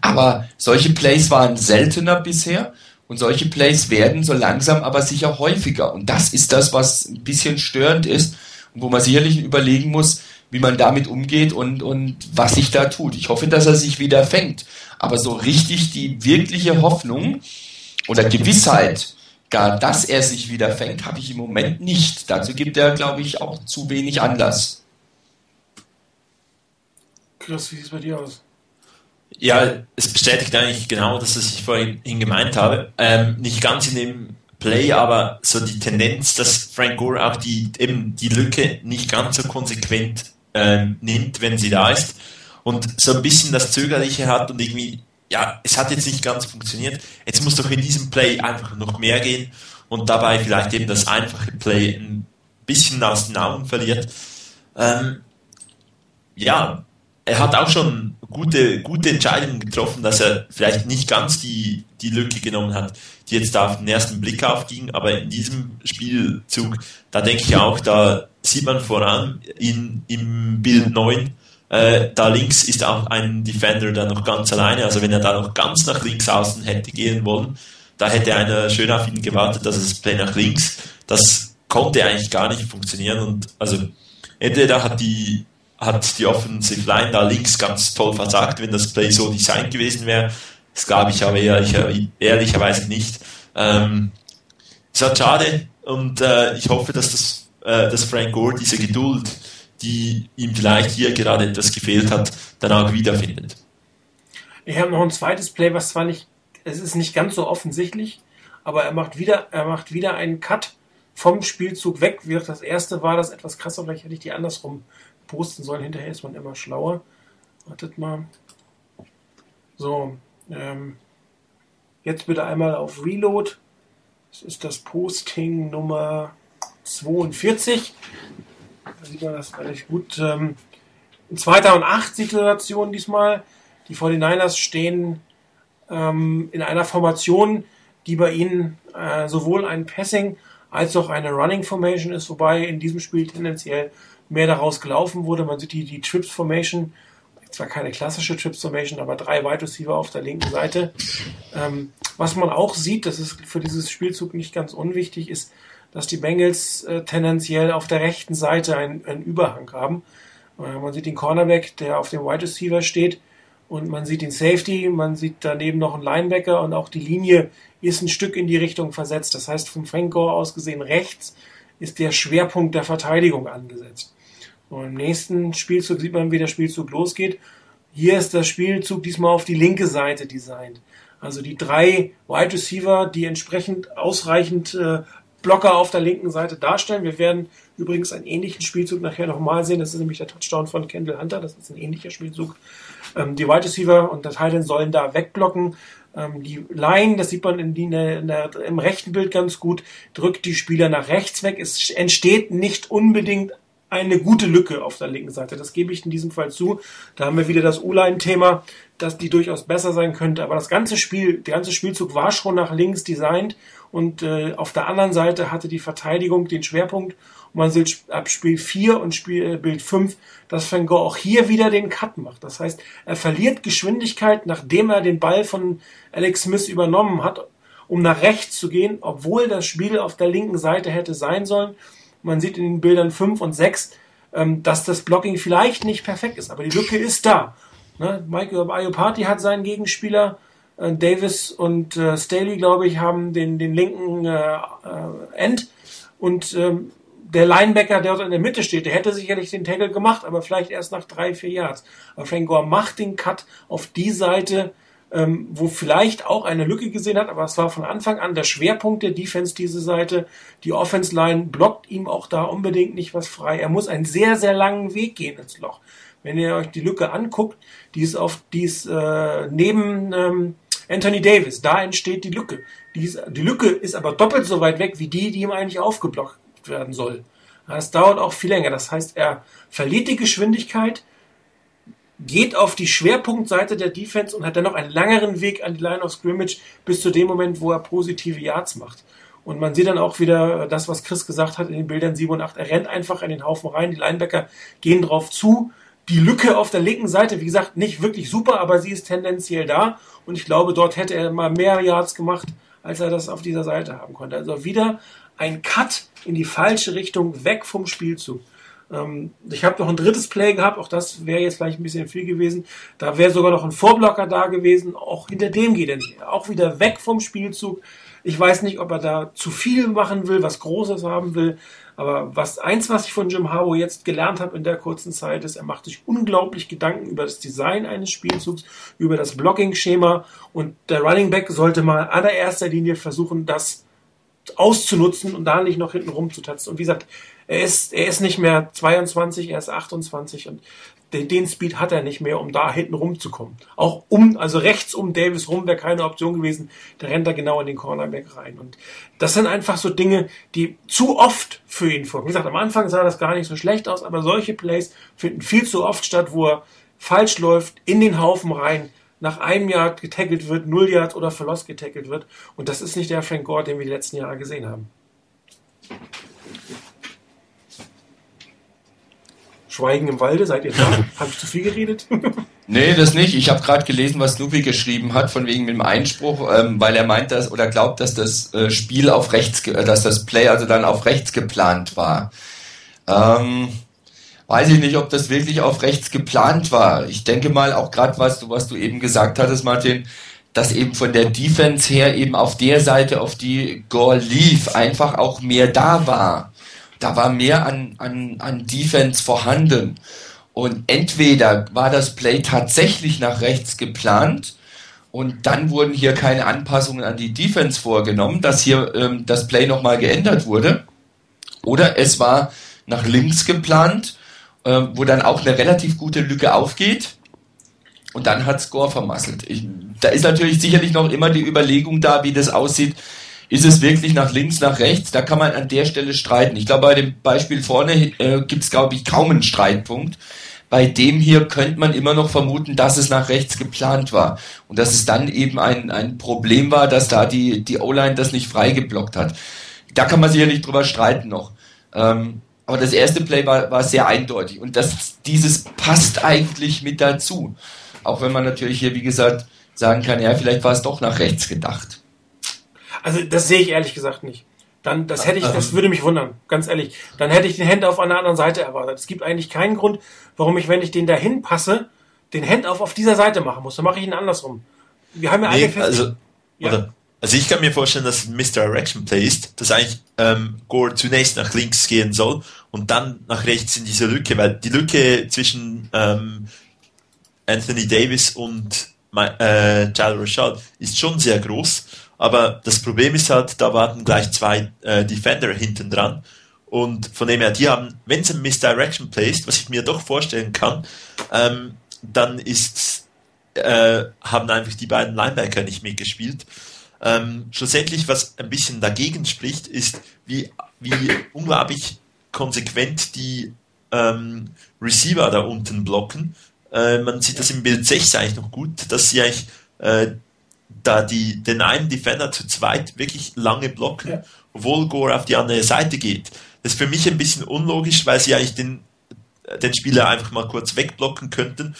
Aber solche Plays waren seltener bisher und solche Plays werden so langsam aber sicher häufiger. Und das ist das, was ein bisschen störend ist und wo man sicherlich überlegen muss, wie man damit umgeht und, und was sich da tut. Ich hoffe, dass er sich wieder fängt. Aber so richtig die wirkliche Hoffnung oder Gewissheit, gar dass er sich wieder fängt, habe ich im Moment nicht. Dazu gibt er, glaube ich, auch zu wenig Anlass. Chris, wie sieht es bei dir aus? Ja, es bestätigt eigentlich genau das, was ich vorhin gemeint habe. Ähm, nicht ganz in dem Play, aber so die Tendenz, dass Frank Gore auch die, eben die Lücke nicht ganz so konsequent ähm, nimmt, wenn sie da ist. Und so ein bisschen das Zögerliche hat und irgendwie ja, es hat jetzt nicht ganz funktioniert. Jetzt muss doch in diesem Play einfach noch mehr gehen und dabei vielleicht eben das einfache Play ein bisschen aus den Augen verliert. Ähm, ja, er hat auch schon gute, gute Entscheidungen getroffen, dass er vielleicht nicht ganz die, die Lücke genommen hat, die jetzt da auf den ersten Blick aufging, aber in diesem Spielzug, da denke ich auch, da sieht man voran in, im Bild 9, äh, da links ist auch ein Defender dann noch ganz alleine. Also wenn er da noch ganz nach links außen hätte gehen wollen, da hätte einer schön auf ihn gewartet, dass es Play nach links. Das konnte eigentlich gar nicht funktionieren. Und also entweder hat die hat die Offensive Line da links ganz toll versagt, wenn das Play so designt gewesen wäre. Das glaube ich aber ehrlicher, ehrlicherweise nicht. Ähm, ist halt schade und äh, ich hoffe, dass das äh, dass Frank Gore diese Geduld die ihm vielleicht hier gerade etwas gefehlt hat, dann auch wiederfindet. Ich habe noch ein zweites Play, was zwar nicht, es ist nicht ganz so offensichtlich, aber er macht wieder, er macht wieder einen Cut vom Spielzug weg. Wie das erste war das etwas krasser, vielleicht hätte ich die andersrum posten sollen. Hinterher ist man immer schlauer. Wartet mal. So, ähm, jetzt bitte einmal auf Reload. Das ist das Posting Nummer 42. Da sieht man das relativ gut. Ähm, in zweiter und acht Situation diesmal. Die 49ers stehen ähm, in einer Formation, die bei ihnen äh, sowohl ein Passing als auch eine Running Formation ist, wobei in diesem Spiel tendenziell mehr daraus gelaufen wurde. Man sieht die, die Trips Formation, zwar keine klassische Trips Formation, aber drei Wide Receiver auf der linken Seite. Ähm, was man auch sieht, das ist für dieses Spielzug nicht ganz unwichtig, ist, dass die Bengals äh, tendenziell auf der rechten Seite einen, einen Überhang haben. Äh, man sieht den Cornerback, der auf dem Wide Receiver steht und man sieht den Safety, man sieht daneben noch einen Linebacker und auch die Linie ist ein Stück in die Richtung versetzt. Das heißt, vom Frank Gore aus gesehen rechts ist der Schwerpunkt der Verteidigung angesetzt. Und im nächsten Spielzug sieht man, wie der Spielzug losgeht. Hier ist der Spielzug diesmal auf die linke Seite designt. Also die drei Wide Receiver, die entsprechend ausreichend äh, Blocker auf der linken Seite darstellen. Wir werden übrigens einen ähnlichen Spielzug nachher nochmal sehen. Das ist nämlich der Touchdown von Kendall Hunter. Das ist ein ähnlicher Spielzug. Ähm, die Wide Receiver und der Titan sollen da wegblocken. Ähm, die Line, das sieht man in die, in der, im rechten Bild ganz gut, drückt die Spieler nach rechts weg. Es entsteht nicht unbedingt eine gute Lücke auf der linken Seite. Das gebe ich in diesem Fall zu. Da haben wir wieder das U-Line-Thema, dass die durchaus besser sein könnte. Aber das ganze Spiel, der ganze Spielzug war schon nach links designt und äh, auf der anderen Seite hatte die Verteidigung den Schwerpunkt und man sieht ab Spiel 4 und Spiel, äh, Bild 5, dass Van Gogh auch hier wieder den Cut macht. Das heißt, er verliert Geschwindigkeit, nachdem er den Ball von Alex Smith übernommen hat, um nach rechts zu gehen, obwohl das Spiel auf der linken Seite hätte sein sollen. Man sieht in den Bildern 5 und 6, ähm, dass das Blocking vielleicht nicht perfekt ist, aber die Lücke ist da. Ne? Michael Ayopati hat seinen Gegenspieler, Davis und äh, Staley, glaube ich, haben den, den linken äh, äh, End und ähm, der Linebacker, der dort in der Mitte steht, der hätte sicherlich den Tackle gemacht, aber vielleicht erst nach drei, vier Yards. Aber Frank Gore macht den Cut auf die Seite, ähm, wo vielleicht auch eine Lücke gesehen hat, aber es war von Anfang an der Schwerpunkt der Defense diese Seite. Die Offense Line blockt ihm auch da unbedingt nicht was frei. Er muss einen sehr, sehr langen Weg gehen ins Loch. Wenn ihr euch die Lücke anguckt, die ist auf, die ist äh, neben ähm, Anthony Davis, da entsteht die Lücke. Die, die Lücke ist aber doppelt so weit weg wie die, die ihm eigentlich aufgeblockt werden soll. Das dauert auch viel länger. Das heißt, er verliert die Geschwindigkeit, geht auf die Schwerpunktseite der Defense und hat dann noch einen langeren Weg an die Line of Scrimmage bis zu dem Moment, wo er positive Yards macht. Und man sieht dann auch wieder das, was Chris gesagt hat in den Bildern 7 und 8. Er rennt einfach in den Haufen rein. Die Linebacker gehen drauf zu. Die Lücke auf der linken Seite, wie gesagt, nicht wirklich super, aber sie ist tendenziell da. Und ich glaube, dort hätte er mal mehr Yards gemacht, als er das auf dieser Seite haben konnte. Also wieder ein Cut in die falsche Richtung, weg vom Spielzug. Ähm, ich habe noch ein drittes Play gehabt, auch das wäre jetzt vielleicht ein bisschen viel gewesen. Da wäre sogar noch ein Vorblocker da gewesen, auch hinter dem geht er nicht. Auch wieder weg vom Spielzug. Ich weiß nicht, ob er da zu viel machen will, was Großes haben will. Aber was eins, was ich von Jim Harbaugh jetzt gelernt habe in der kurzen Zeit, ist, er macht sich unglaublich Gedanken über das Design eines Spielzugs, über das Blocking-Schema und der Running Back sollte mal an der erster Linie versuchen, das auszunutzen und da nicht noch hinten rumzutatzen. Und wie gesagt, er ist, er ist nicht mehr 22, er ist 28 und den, Speed hat er nicht mehr, um da hinten rumzukommen. Auch um, also rechts um Davis rum wäre keine Option gewesen. Der rennt da genau in den Cornerback rein. Und das sind einfach so Dinge, die zu oft für ihn vorkommen. Wie gesagt, am Anfang sah das gar nicht so schlecht aus, aber solche Plays finden viel zu oft statt, wo er falsch läuft, in den Haufen rein, nach einem Jahr getackelt wird, null Yards oder verlost getackelt wird. Und das ist nicht der Frank Gore, den wir die letzten Jahre gesehen haben. Schweigen im Walde, seid ihr da? Habe ich zu viel geredet? nee, das nicht. Ich habe gerade gelesen, was Snoopy geschrieben hat, von wegen mit dem Einspruch, ähm, weil er meint, dass oder glaubt, dass das äh, Spiel auf rechts, äh, dass das Play also dann auf rechts geplant war. Ähm, weiß ich nicht, ob das wirklich auf rechts geplant war. Ich denke mal auch gerade, was du, was du eben gesagt hattest, Martin, dass eben von der Defense her eben auf der Seite, auf die Gore lief, einfach auch mehr da war. Da war mehr an, an, an Defense vorhanden. Und entweder war das Play tatsächlich nach rechts geplant und dann wurden hier keine Anpassungen an die Defense vorgenommen, dass hier ähm, das Play nochmal geändert wurde. Oder es war nach links geplant äh, wo dann auch eine relativ gute Lücke aufgeht. Und dann hat Score vermasselt. Ich, da ist natürlich sicherlich noch immer die Überlegung da, wie das aussieht. Ist es wirklich nach links, nach rechts? Da kann man an der Stelle streiten. Ich glaube, bei dem Beispiel vorne äh, gibt es, glaube ich, kaum einen Streitpunkt. Bei dem hier könnte man immer noch vermuten, dass es nach rechts geplant war. Und dass es dann eben ein, ein Problem war, dass da die, die O-Line das nicht freigeblockt hat. Da kann man sicherlich drüber streiten noch. Ähm, aber das erste Play war, war sehr eindeutig. Und das, dieses passt eigentlich mit dazu. Auch wenn man natürlich hier, wie gesagt, sagen kann, ja, vielleicht war es doch nach rechts gedacht. Also das sehe ich ehrlich gesagt nicht. Dann, das hätte ich, das würde mich wundern, ganz ehrlich. Dann hätte ich den Händler auf einer anderen Seite erwartet. Es gibt eigentlich keinen Grund, warum ich, wenn ich den dahin passe, den Handoff auf dieser Seite machen muss. Dann mache ich ihn andersrum. Wir haben ja nee, alle fest. Also, ja. Also ich kann mir vorstellen, dass ein Misdirection Play ist, dass eigentlich ähm, Gore zunächst nach links gehen soll und dann nach rechts in diese Lücke, weil die Lücke zwischen ähm, Anthony Davis und äh, Jal Rashad ist schon sehr groß, aber das Problem ist halt, da warten gleich zwei äh, Defender hinten dran und von dem her, die haben, wenn es ein Misdirection ist, was ich mir doch vorstellen kann, ähm, dann ist, äh, haben einfach die beiden Linebacker nicht mitgespielt. Ähm, schlussendlich, was ein bisschen dagegen spricht, ist, wie, wie unglaublich konsequent die ähm, Receiver da unten blocken. Äh, man sieht das im Bild 6 eigentlich noch gut, dass sie eigentlich äh, da die, den einen Defender zu zweit wirklich lange blocken, ja. obwohl Gore auf die andere Seite geht. Das ist für mich ein bisschen unlogisch, weil sie eigentlich den, den Spieler einfach mal kurz wegblocken könnten,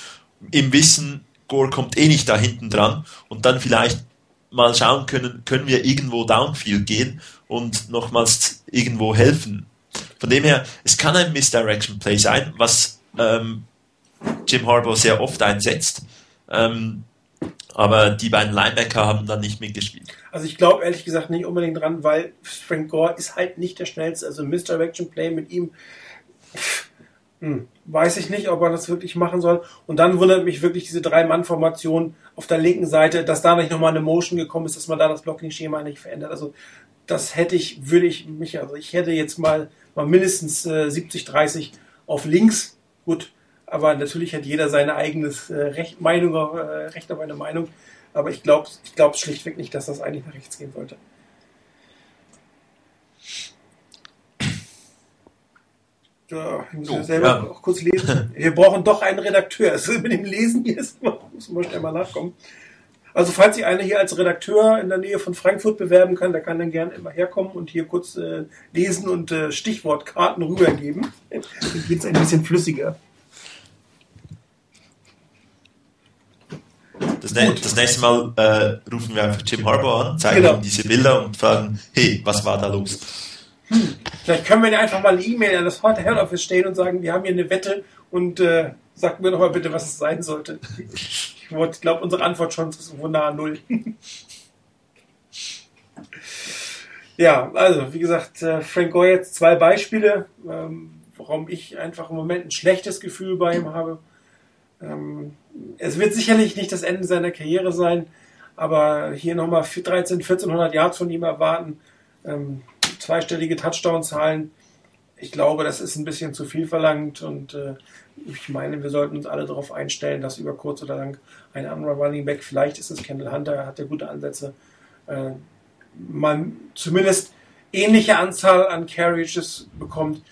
im Wissen, Gore kommt eh nicht da hinten dran und dann vielleicht mal schauen können, können wir irgendwo downfield gehen und nochmals irgendwo helfen. Von dem her, es kann ein Misdirection Play sein, was ähm, Jim Harbaugh sehr oft einsetzt. Ähm, aber die beiden Linebacker haben dann nicht mitgespielt. Also ich glaube ehrlich gesagt nicht unbedingt dran, weil Frank Gore ist halt nicht der schnellste. Also Misdirection Play mit ihm hm, weiß ich nicht, ob er das wirklich machen soll. Und dann wundert mich wirklich diese Drei-Mann-Formation auf der linken Seite, dass da nicht nochmal eine Motion gekommen ist, dass man da das Blocking-Schema nicht verändert. Also das hätte ich, würde ich mich, also ich hätte jetzt mal, mal mindestens äh, 70, 30 auf links. Gut, aber natürlich hat jeder seine eigene äh, Recht, Meinung, äh, Recht auf eine Meinung. Aber ich glaube ich glaub schlichtweg nicht, dass das eigentlich nach rechts gehen sollte. Ja, ich muss so, selber ja. auch kurz lesen. Wir brauchen doch einen Redakteur. Also mit dem Lesen hier ist, muss man schnell mal nachkommen. Also falls sich einer hier als Redakteur in der Nähe von Frankfurt bewerben kann, der kann dann gerne immer herkommen und hier kurz äh, lesen und äh, Stichwortkarten rübergeben. Dann geht es ein bisschen flüssiger. Das, ne das nächste Mal äh, rufen wir einfach Jim Harbour an, zeigen genau. ihm diese Bilder und fragen, hey, was war da los? Hm, vielleicht können wir ja einfach mal eine E-Mail an das Head Office stellen und sagen, wir haben hier eine Wette und äh, sagt mir doch mal bitte, was es sein sollte. Ich glaube, unsere Antwort schon ist irgendwo nahe Null. ja, also wie gesagt, äh, Frank Gore jetzt zwei Beispiele, ähm, warum ich einfach im Moment ein schlechtes Gefühl bei ihm habe. Ähm, es wird sicherlich nicht das Ende seiner Karriere sein, aber hier nochmal 13, 1400 Yards von ihm erwarten, ähm, zweistellige Touchdown-Zahlen. Ich glaube, das ist ein bisschen zu viel verlangt und äh, ich meine, wir sollten uns alle darauf einstellen, dass über kurz oder lang ein anderer Running Back, vielleicht ist es Kendall Hunter, hat ja gute Ansätze, äh, man zumindest ähnliche Anzahl an Carriages bekommt,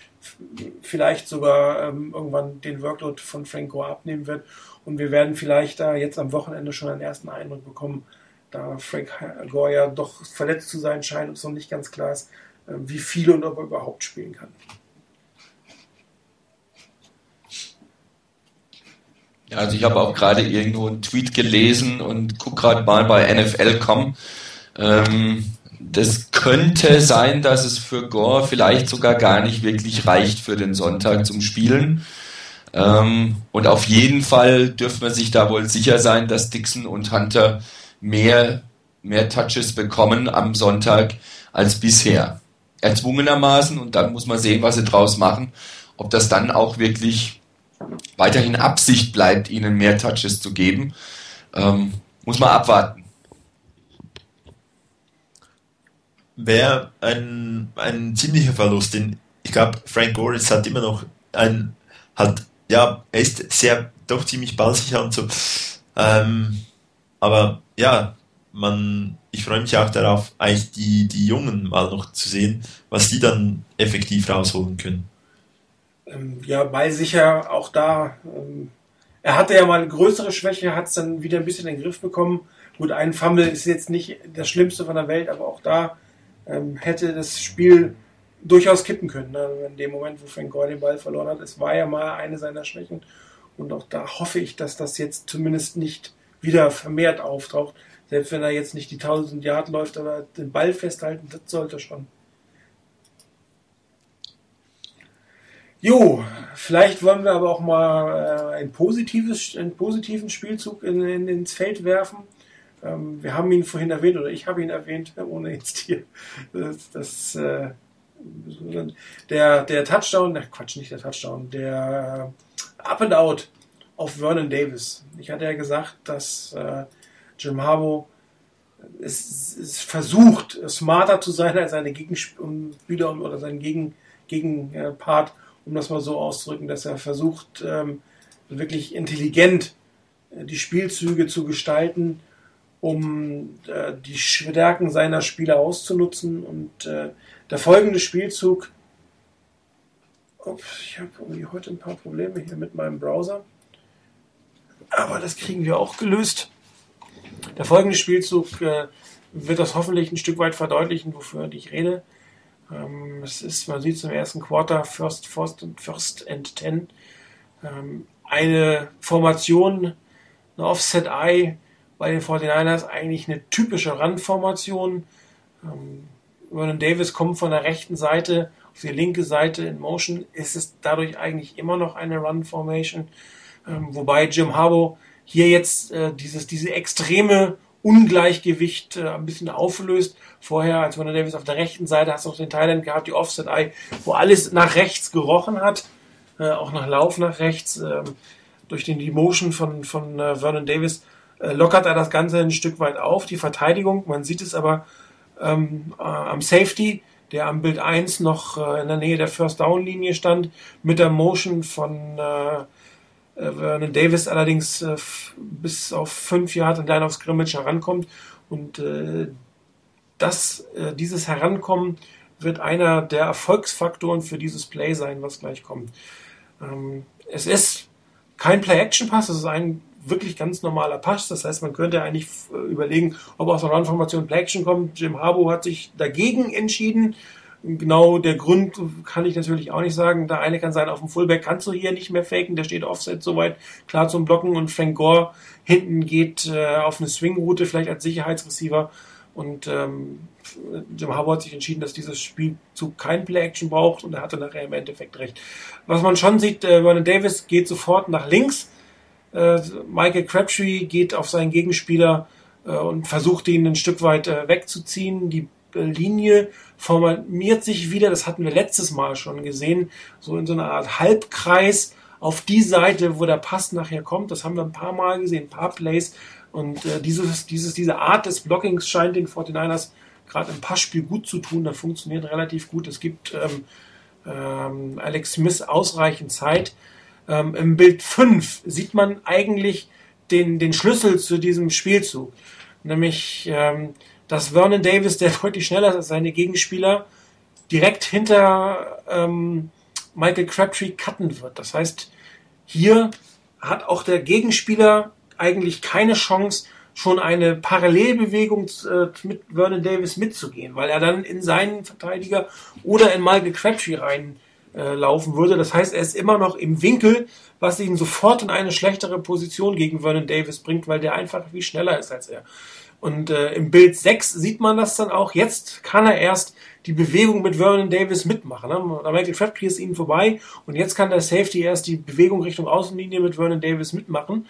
vielleicht sogar ähm, irgendwann den Workload von Franco abnehmen wird und wir werden vielleicht da jetzt am Wochenende schon einen ersten Eindruck bekommen, da Frank Gore ja doch verletzt zu sein scheint und es noch nicht ganz klar ist, äh, wie viel und ob er überhaupt spielen kann. Ja, also ich habe auch gerade irgendwo einen Tweet gelesen und gucke gerade mal bei NFL.com. Ähm, das könnte sein, dass es für Gore vielleicht sogar gar nicht wirklich reicht für den Sonntag zum Spielen. Ähm, und auf jeden Fall dürfen wir sich da wohl sicher sein, dass Dixon und Hunter mehr, mehr Touches bekommen am Sonntag als bisher. Erzwungenermaßen und dann muss man sehen, was sie draus machen. Ob das dann auch wirklich weiterhin Absicht bleibt, ihnen mehr Touches zu geben, ähm, muss man abwarten. Wäre ein, ein ziemlicher Verlust, denn ich glaube, Frank Goritz hat immer noch ein, hat ja, er ist sehr, doch ziemlich ballsicher und so. Ähm, aber ja, man, ich freue mich auch darauf, eigentlich die, die Jungen mal noch zu sehen, was die dann effektiv rausholen können. Ähm, ja, ballsicher auch da. Ähm, er hatte ja mal eine größere Schwäche, hat es dann wieder ein bisschen in den Griff bekommen. Gut, ein Fumble ist jetzt nicht das Schlimmste von der Welt, aber auch da ähm, hätte das Spiel durchaus kippen können. Ne? In dem Moment, wo Frank Gore den Ball verloren hat, es war ja mal eine seiner Schwächen. Und auch da hoffe ich, dass das jetzt zumindest nicht wieder vermehrt auftaucht. Selbst wenn er jetzt nicht die 1000 Yard läuft, aber den Ball festhalten, das sollte schon. Jo, vielleicht wollen wir aber auch mal äh, ein positives, einen positiven Spielzug in, in, ins Feld werfen. Ähm, wir haben ihn vorhin erwähnt, oder ich habe ihn erwähnt, ohne jetzt hier das, das äh, der, der Touchdown, ach Quatsch, nicht der Touchdown, der Up and Out auf Vernon Davis. Ich hatte ja gesagt, dass äh, Jim Harbaugh es, es, versucht, smarter zu sein als seine Gegenspieler oder sein Gegen, Gegenpart, um das mal so auszudrücken, dass er versucht, ähm, wirklich intelligent äh, die Spielzüge zu gestalten, um äh, die Stärken seiner Spieler auszunutzen. Und äh, der folgende Spielzug, oh, ich habe irgendwie heute ein paar Probleme hier mit meinem Browser, aber das kriegen wir auch gelöst. Der folgende Spielzug äh, wird das hoffentlich ein Stück weit verdeutlichen, wofür ich rede. Ähm, es ist, man sieht es im ersten Quarter, First, First, First and Ten, ähm, eine Formation, eine Offset-Eye bei den 49ers, eigentlich eine typische Run-Formation. Ähm, Vernon Davis kommt von der rechten Seite auf die linke Seite in Motion. Ist es dadurch eigentlich immer noch eine Run-Formation? Ähm, wobei Jim Harbaugh hier jetzt äh, dieses, diese extreme Ungleichgewicht äh, ein bisschen auflöst. Vorher, als Vernon Davis auf der rechten Seite, hast du auch den Thailand gehabt, die Offset-Eye, wo alles nach rechts gerochen hat, äh, auch nach Lauf nach rechts. Ähm, durch den Demotion von, von äh, Vernon Davis lockert er das Ganze ein Stück weit auf, die Verteidigung. Man sieht es aber ähm, äh, am Safety, der am Bild 1 noch äh, in der Nähe der First Down Linie stand, mit der Motion von äh, äh Vernon Davis allerdings äh, bis auf 5 Yard in Line of Scrimmage herankommt und äh, das, äh, dieses Herankommen wird einer der Erfolgsfaktoren für dieses Play sein, was gleich kommt. Ähm, es ist kein Play-Action-Pass, es ist ein wirklich ganz normaler Pass. Das heißt, man könnte eigentlich äh, überlegen, ob aus der Run-Formation Play-Action kommt. Jim Harbour hat sich dagegen entschieden. Genau der Grund kann ich natürlich auch nicht sagen. Der eine kann sein, auf dem Fullback kannst du hier nicht mehr faken, der steht Offset soweit klar zum Blocken und Frank Gore hinten geht äh, auf eine Swing-Route, vielleicht als Sicherheitsreceiver. Und ähm, Jim Harbour hat sich entschieden, dass dieses Spielzug kein Play-Action braucht und er hatte nachher im Endeffekt recht. Was man schon sieht, äh, Vernon Davis geht sofort nach links Michael Crabtree geht auf seinen Gegenspieler äh, und versucht ihn ein Stück weit äh, wegzuziehen. Die äh, Linie formiert sich wieder, das hatten wir letztes Mal schon gesehen, so in so einer Art Halbkreis auf die Seite, wo der Pass nachher kommt. Das haben wir ein paar Mal gesehen, ein paar Plays. Und äh, dieses, dieses, diese Art des Blockings scheint den 49ers gerade im Passspiel gut zu tun. Das funktioniert relativ gut. Es gibt ähm, ähm, Alex Smith ausreichend Zeit, ähm, Im Bild 5 sieht man eigentlich den, den Schlüssel zu diesem Spielzug. Nämlich, ähm, dass Vernon Davis, der deutlich schneller ist als seine Gegenspieler, direkt hinter ähm, Michael Crabtree cutten wird. Das heißt, hier hat auch der Gegenspieler eigentlich keine Chance, schon eine Parallelbewegung äh, mit Vernon Davis mitzugehen, weil er dann in seinen Verteidiger oder in Michael Crabtree rein äh, laufen würde. Das heißt, er ist immer noch im Winkel, was ihn sofort in eine schlechtere Position gegen Vernon Davis bringt, weil der einfach viel schneller ist als er. Und äh, im Bild 6 sieht man das dann auch. Jetzt kann er erst die Bewegung mit Vernon Davis mitmachen. Ne? Michael Crabtree ist ihnen vorbei und jetzt kann der Safety erst die Bewegung Richtung Außenlinie mit Vernon Davis mitmachen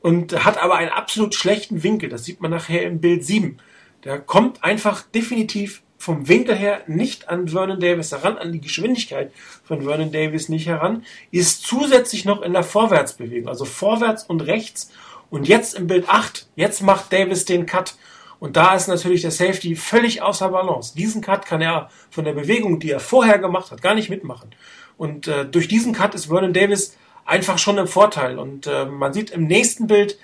und hat aber einen absolut schlechten Winkel. Das sieht man nachher im Bild 7. Der kommt einfach definitiv vom Winkel her nicht an Vernon Davis heran, an die Geschwindigkeit von Vernon Davis nicht heran, ist zusätzlich noch in der Vorwärtsbewegung, also vorwärts und rechts. Und jetzt im Bild 8, jetzt macht Davis den Cut. Und da ist natürlich der Safety völlig außer Balance. Diesen Cut kann er von der Bewegung, die er vorher gemacht hat, gar nicht mitmachen. Und äh, durch diesen Cut ist Vernon Davis einfach schon im Vorteil. Und äh, man sieht im nächsten Bild,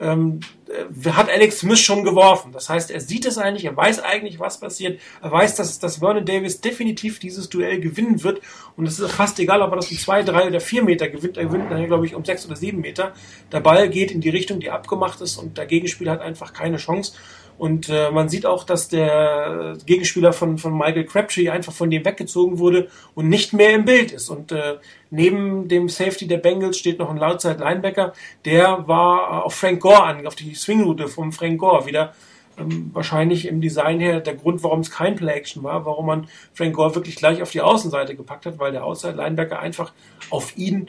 ähm, äh, hat Alex Smith schon geworfen. Das heißt, er sieht es eigentlich, er weiß eigentlich, was passiert. Er weiß, dass, dass Vernon Davis definitiv dieses Duell gewinnen wird. Und es ist fast egal, ob er das um zwei, drei oder vier Meter gewinnt. Er gewinnt dann, glaube ich, um sechs oder sieben Meter. Der Ball geht in die Richtung, die abgemacht ist und der Gegenspieler hat einfach keine Chance. Und äh, man sieht auch, dass der Gegenspieler von, von Michael Crabtree einfach von dem weggezogen wurde und nicht mehr im Bild ist. Und äh, neben dem Safety der Bengals steht noch ein Lautzeit Linebacker. Der war auf Frank Gore an, auf die Swingroute vom Frank Gore wieder ähm, wahrscheinlich im Design her der Grund, warum es kein Play-Action war, warum man Frank Gore wirklich gleich auf die Außenseite gepackt hat, weil der Outside-Linebacker einfach auf ihn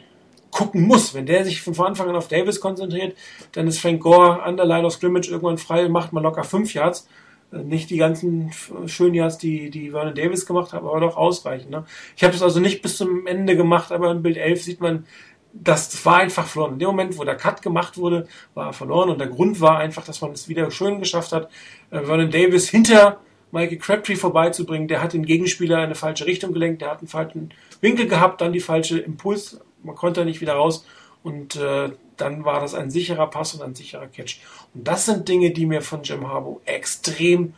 gucken muss. Wenn der sich von Anfang an auf Davis konzentriert, dann ist Frank Gore an der Line of Scrimmage irgendwann frei, macht mal locker fünf Yards. Äh, nicht die ganzen schönen Yards, die, die Vernon Davis gemacht hat, aber doch ausreichend. Ne? Ich habe das also nicht bis zum Ende gemacht, aber im Bild 11 sieht man, das war einfach verloren. In dem Moment, wo der Cut gemacht wurde, war er verloren. Und der Grund war einfach, dass man es wieder schön geschafft hat, äh, Vernon Davis hinter Michael Crabtree vorbeizubringen. Der hat den Gegenspieler in eine falsche Richtung gelenkt, der hat einen falschen Winkel gehabt, dann die falsche Impuls, man konnte nicht wieder raus. Und äh, dann war das ein sicherer Pass und ein sicherer Catch. Und das sind Dinge, die mir von Jim Harbaugh extrem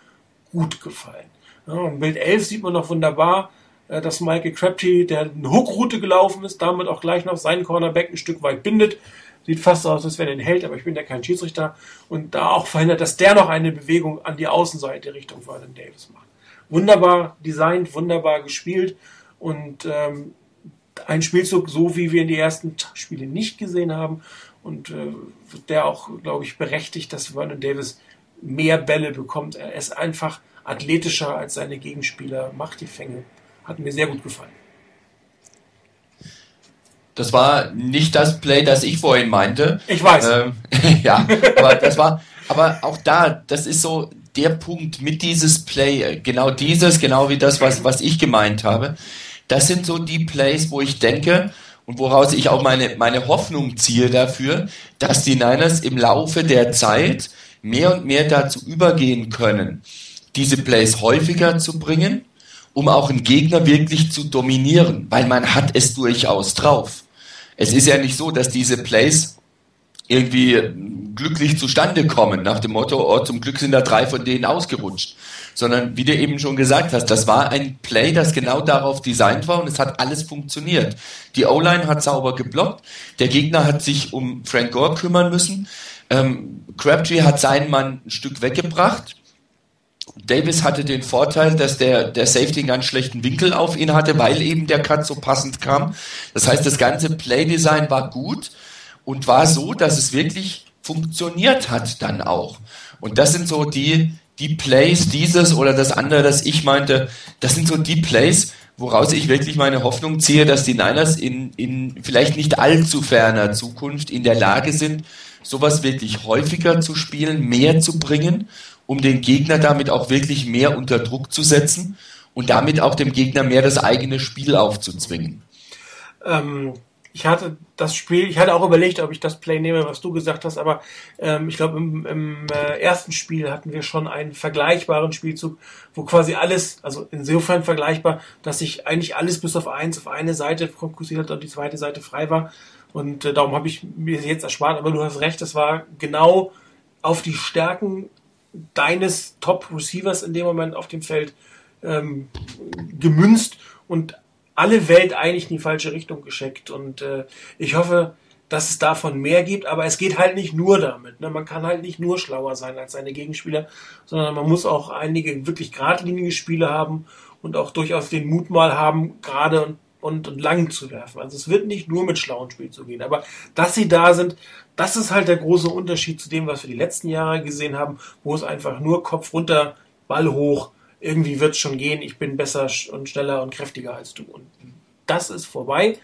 gut gefallen. Ja, Im Bild 11 sieht man noch wunderbar, äh, dass Michael Crabtree, der eine Hookroute gelaufen ist, damit auch gleich noch seinen Cornerback ein Stück weit bindet. Sieht fast aus, als wenn er ihn hält, aber ich bin ja kein Schiedsrichter. Und da auch verhindert, dass der noch eine Bewegung an die Außenseite Richtung Vernon Davis macht. Wunderbar designt, wunderbar gespielt und ähm, ein Spielzug, so wie wir in die ersten Spiele nicht gesehen haben. Und äh, der auch, glaube ich, berechtigt, dass Vernon Davis mehr Bälle bekommt. Er ist einfach athletischer als seine Gegenspieler, macht die Fänge. Hat mir sehr gut gefallen. Das war nicht das Play, das ich vorhin meinte. Ich weiß. Ähm, ja, aber das war, aber auch da, das ist so der Punkt mit dieses Play, genau dieses, genau wie das, was, was ich gemeint habe. Das sind so die Plays, wo ich denke und woraus ich auch meine, meine Hoffnung ziehe dafür, dass die Niners im Laufe der Zeit mehr und mehr dazu übergehen können, diese Plays häufiger zu bringen um auch einen Gegner wirklich zu dominieren, weil man hat es durchaus drauf. Es ist ja nicht so, dass diese Plays irgendwie glücklich zustande kommen, nach dem Motto, oh, zum Glück sind da drei von denen ausgerutscht. Sondern, wie du eben schon gesagt hast, das war ein Play, das genau darauf designt war und es hat alles funktioniert. Die O-Line hat sauber geblockt, der Gegner hat sich um Frank Gore kümmern müssen, ähm, Crabtree hat seinen Mann ein Stück weggebracht, Davis hatte den Vorteil, dass der, der Safety einen ganz schlechten Winkel auf ihn hatte, weil eben der Cut so passend kam. Das heißt, das ganze Playdesign war gut und war so, dass es wirklich funktioniert hat dann auch. Und das sind so die, die Plays, dieses oder das andere, das ich meinte, das sind so die Plays, woraus ich wirklich meine Hoffnung ziehe, dass die Niners in, in vielleicht nicht allzu ferner Zukunft in der Lage sind, sowas wirklich häufiger zu spielen, mehr zu bringen um den Gegner damit auch wirklich mehr unter Druck zu setzen und damit auch dem Gegner mehr das eigene Spiel aufzuzwingen. Ähm, ich hatte das Spiel, ich hatte auch überlegt, ob ich das Play nehme, was du gesagt hast, aber ähm, ich glaube, im, im äh, ersten Spiel hatten wir schon einen vergleichbaren Spielzug, wo quasi alles, also insofern vergleichbar, dass sich eigentlich alles bis auf eins auf eine Seite fokussiert hat und die zweite Seite frei war. Und äh, darum habe ich mir jetzt erspart, aber du hast recht, das war genau auf die Stärken deines Top-Receivers in dem Moment auf dem Feld ähm, gemünzt und alle Welt eigentlich in die falsche Richtung geschickt. Und äh, ich hoffe, dass es davon mehr gibt, aber es geht halt nicht nur damit. Ne? Man kann halt nicht nur schlauer sein als seine Gegenspieler, sondern man muss auch einige wirklich geradlinige Spiele haben und auch durchaus den Mut mal haben, gerade und und, und lang zu werfen. Also es wird nicht nur mit schlauen Spielen zu gehen, aber dass sie da sind, das ist halt der große Unterschied zu dem, was wir die letzten Jahre gesehen haben, wo es einfach nur Kopf runter, Ball hoch, irgendwie wird es schon gehen, ich bin besser und schneller und kräftiger als du. Und das ist vorbei.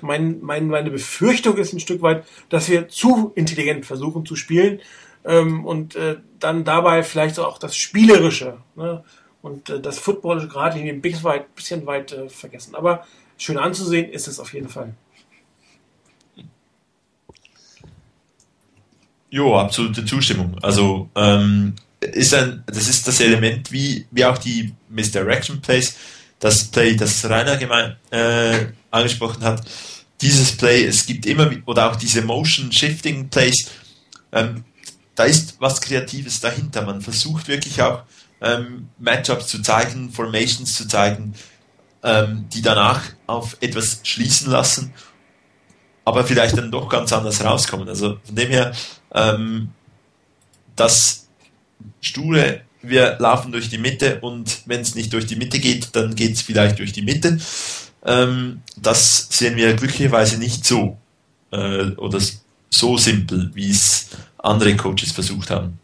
Mein, mein, meine Befürchtung ist ein Stück weit, dass wir zu intelligent versuchen zu spielen ähm, und äh, dann dabei vielleicht auch das Spielerische ne, und äh, das Football gerade ein bisschen weit, bisschen weit äh, vergessen. Aber schön anzusehen ist es auf jeden Fall. Jo, absolute Zustimmung. Also ähm, ist ein, das ist das Element wie, wie auch die Misdirection Plays, das Play, das Rainer gemein, äh, angesprochen hat. Dieses Play, es gibt immer, oder auch diese Motion Shifting Plays, ähm, da ist was Kreatives dahinter. Man versucht wirklich auch ähm, Matchups zu zeigen, Formations zu zeigen, ähm, die danach auf etwas schließen lassen, aber vielleicht dann doch ganz anders rauskommen. Also von dem her, ähm, das Sture, wir laufen durch die Mitte und wenn es nicht durch die Mitte geht, dann geht es vielleicht durch die Mitte. Ähm, das sehen wir glücklicherweise nicht so äh, oder so simpel, wie es andere Coaches versucht haben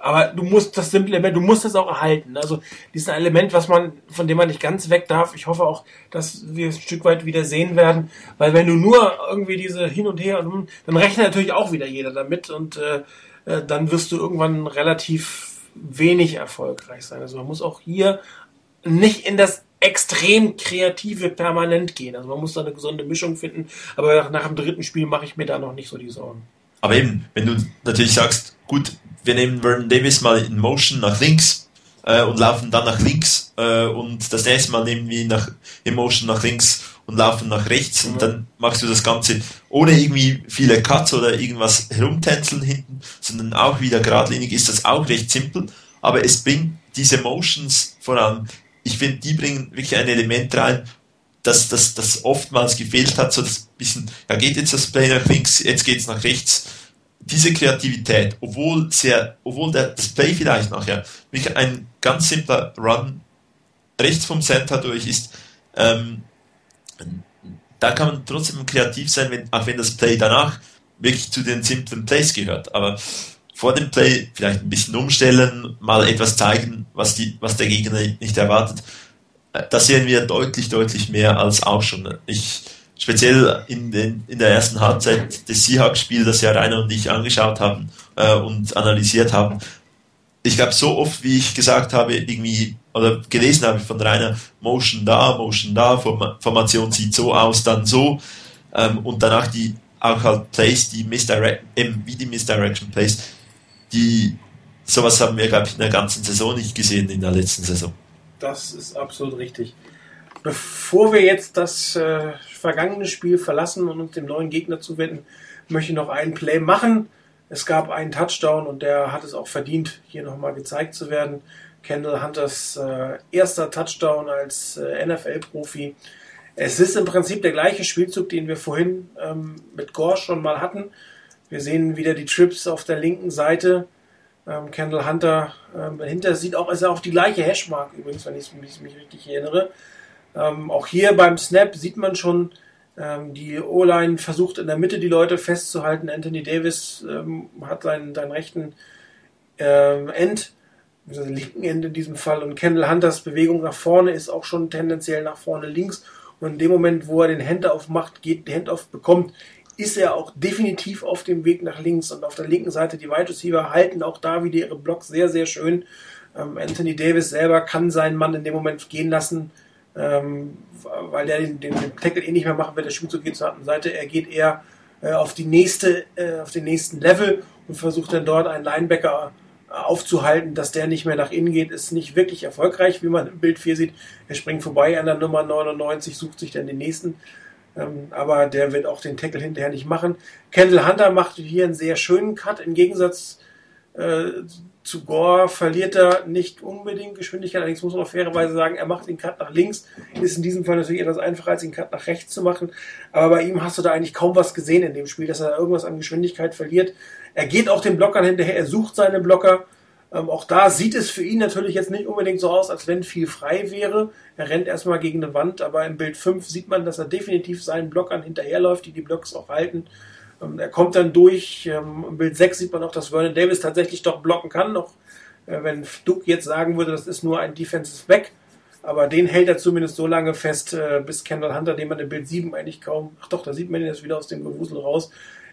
aber du musst das simple Element, du musst das auch erhalten. Also dieses Element, was man, von dem man nicht ganz weg darf. Ich hoffe auch, dass wir es ein Stück weit wieder sehen werden, weil wenn du nur irgendwie diese hin und her, dann rechnet natürlich auch wieder jeder damit und äh, äh, dann wirst du irgendwann relativ wenig erfolgreich sein. Also man muss auch hier nicht in das extrem kreative permanent gehen. Also man muss da eine gesunde Mischung finden. Aber nach dem dritten Spiel mache ich mir da noch nicht so die Sorgen. Aber eben, wenn du natürlich sagst, gut, wir nehmen Vernon Davis mal in Motion nach links äh, und laufen dann nach links äh, und das nächste Mal nehmen wir ihn nach, in Motion nach links und laufen nach rechts und dann machst du das Ganze ohne irgendwie viele Cuts oder irgendwas herumtänzeln hinten, sondern auch wieder geradlinig ist das auch recht simpel, aber es bringt diese Motions vor allem, ich finde, die bringen wirklich ein Element rein, dass das, das oftmals gefehlt hat, so das bisschen, ja geht jetzt das Play nach links, jetzt geht es nach rechts. Diese Kreativität, obwohl sehr, obwohl der, das Play vielleicht nachher wirklich ein ganz simpler Run rechts vom Center durch ist, ähm, da kann man trotzdem kreativ sein, wenn, auch wenn das Play danach wirklich zu den simplen Plays gehört. Aber vor dem Play vielleicht ein bisschen umstellen, mal etwas zeigen, was, die, was der Gegner nicht erwartet. Äh, das sehen wir deutlich, deutlich mehr als auch schon. Ich, speziell in, den, in der ersten Halbzeit des Seahawks-Spiels, das ja Rainer und ich angeschaut haben äh, und analysiert haben. Ich glaube, so oft, wie ich gesagt habe, irgendwie oder gelesen habe von Rainer, Motion da, Motion da, Formation sieht so aus, dann so, ähm, und danach die auch halt Plays, die Misdirect, wie die Misdirection Plays, die sowas haben wir, glaube ich, in der ganzen Saison nicht gesehen in der letzten Saison. Das ist absolut richtig. Bevor wir jetzt das äh, vergangene Spiel verlassen und uns dem neuen Gegner zuwenden, möchte ich noch einen Play machen. Es gab einen Touchdown und der hat es auch verdient, hier nochmal gezeigt zu werden. Kendall Hunters äh, erster Touchdown als äh, NFL-Profi. Es ist im Prinzip der gleiche Spielzug, den wir vorhin ähm, mit Gore schon mal hatten. Wir sehen wieder die Trips auf der linken Seite. Ähm, Kendall Hunter ähm, dahinter sieht auch, ist auch die gleiche Hashmark übrigens, wenn ich mich richtig erinnere. Ähm, auch hier beim Snap sieht man schon, ähm, die O-Line versucht in der Mitte die Leute festzuhalten. Anthony Davis ähm, hat seinen, seinen rechten End also linken Ende in diesem Fall. Und Kendall Hunters Bewegung nach vorne ist auch schon tendenziell nach vorne links. Und in dem Moment, wo er den Handoff macht, geht, den Handoff bekommt, ist er auch definitiv auf dem Weg nach links. Und auf der linken Seite die Wide Receiver halten auch da wieder ihre Blocks sehr, sehr schön. Ähm, Anthony Davis selber kann seinen Mann in dem Moment gehen lassen, ähm, weil der den, den, den Tackle eh nicht mehr machen wird. Der Spielzug geht zur anderen Seite. Er geht eher äh, auf die nächste, äh, auf den nächsten Level und versucht dann dort einen Linebacker aufzuhalten, dass der nicht mehr nach innen geht, ist nicht wirklich erfolgreich, wie man im Bild 4 sieht. Er springt vorbei an der Nummer 99, sucht sich dann den nächsten. Ähm, aber der wird auch den Tackle hinterher nicht machen. Kendall Hunter macht hier einen sehr schönen Cut. Im Gegensatz äh, zu Gore verliert er nicht unbedingt Geschwindigkeit. Allerdings muss man auch fairerweise sagen, er macht den Cut nach links. Ist in diesem Fall natürlich etwas einfacher, als den Cut nach rechts zu machen. Aber bei ihm hast du da eigentlich kaum was gesehen in dem Spiel, dass er irgendwas an Geschwindigkeit verliert. Er geht auch den Blockern hinterher, er sucht seine Blocker. Ähm, auch da sieht es für ihn natürlich jetzt nicht unbedingt so aus, als wenn viel frei wäre. Er rennt erstmal gegen eine Wand, aber im Bild 5 sieht man, dass er definitiv seinen Blockern hinterherläuft, die die Blocks auch halten. Ähm, er kommt dann durch. Ähm, Im Bild 6 sieht man auch, dass Vernon Davis tatsächlich doch blocken kann. Noch äh, wenn Duke jetzt sagen würde, das ist nur ein Defensive Back. Aber den hält er zumindest so lange fest, äh, bis Kendall Hunter, den man im Bild 7 eigentlich kaum, ach doch, da sieht man ihn jetzt wieder aus dem Gewusel raus,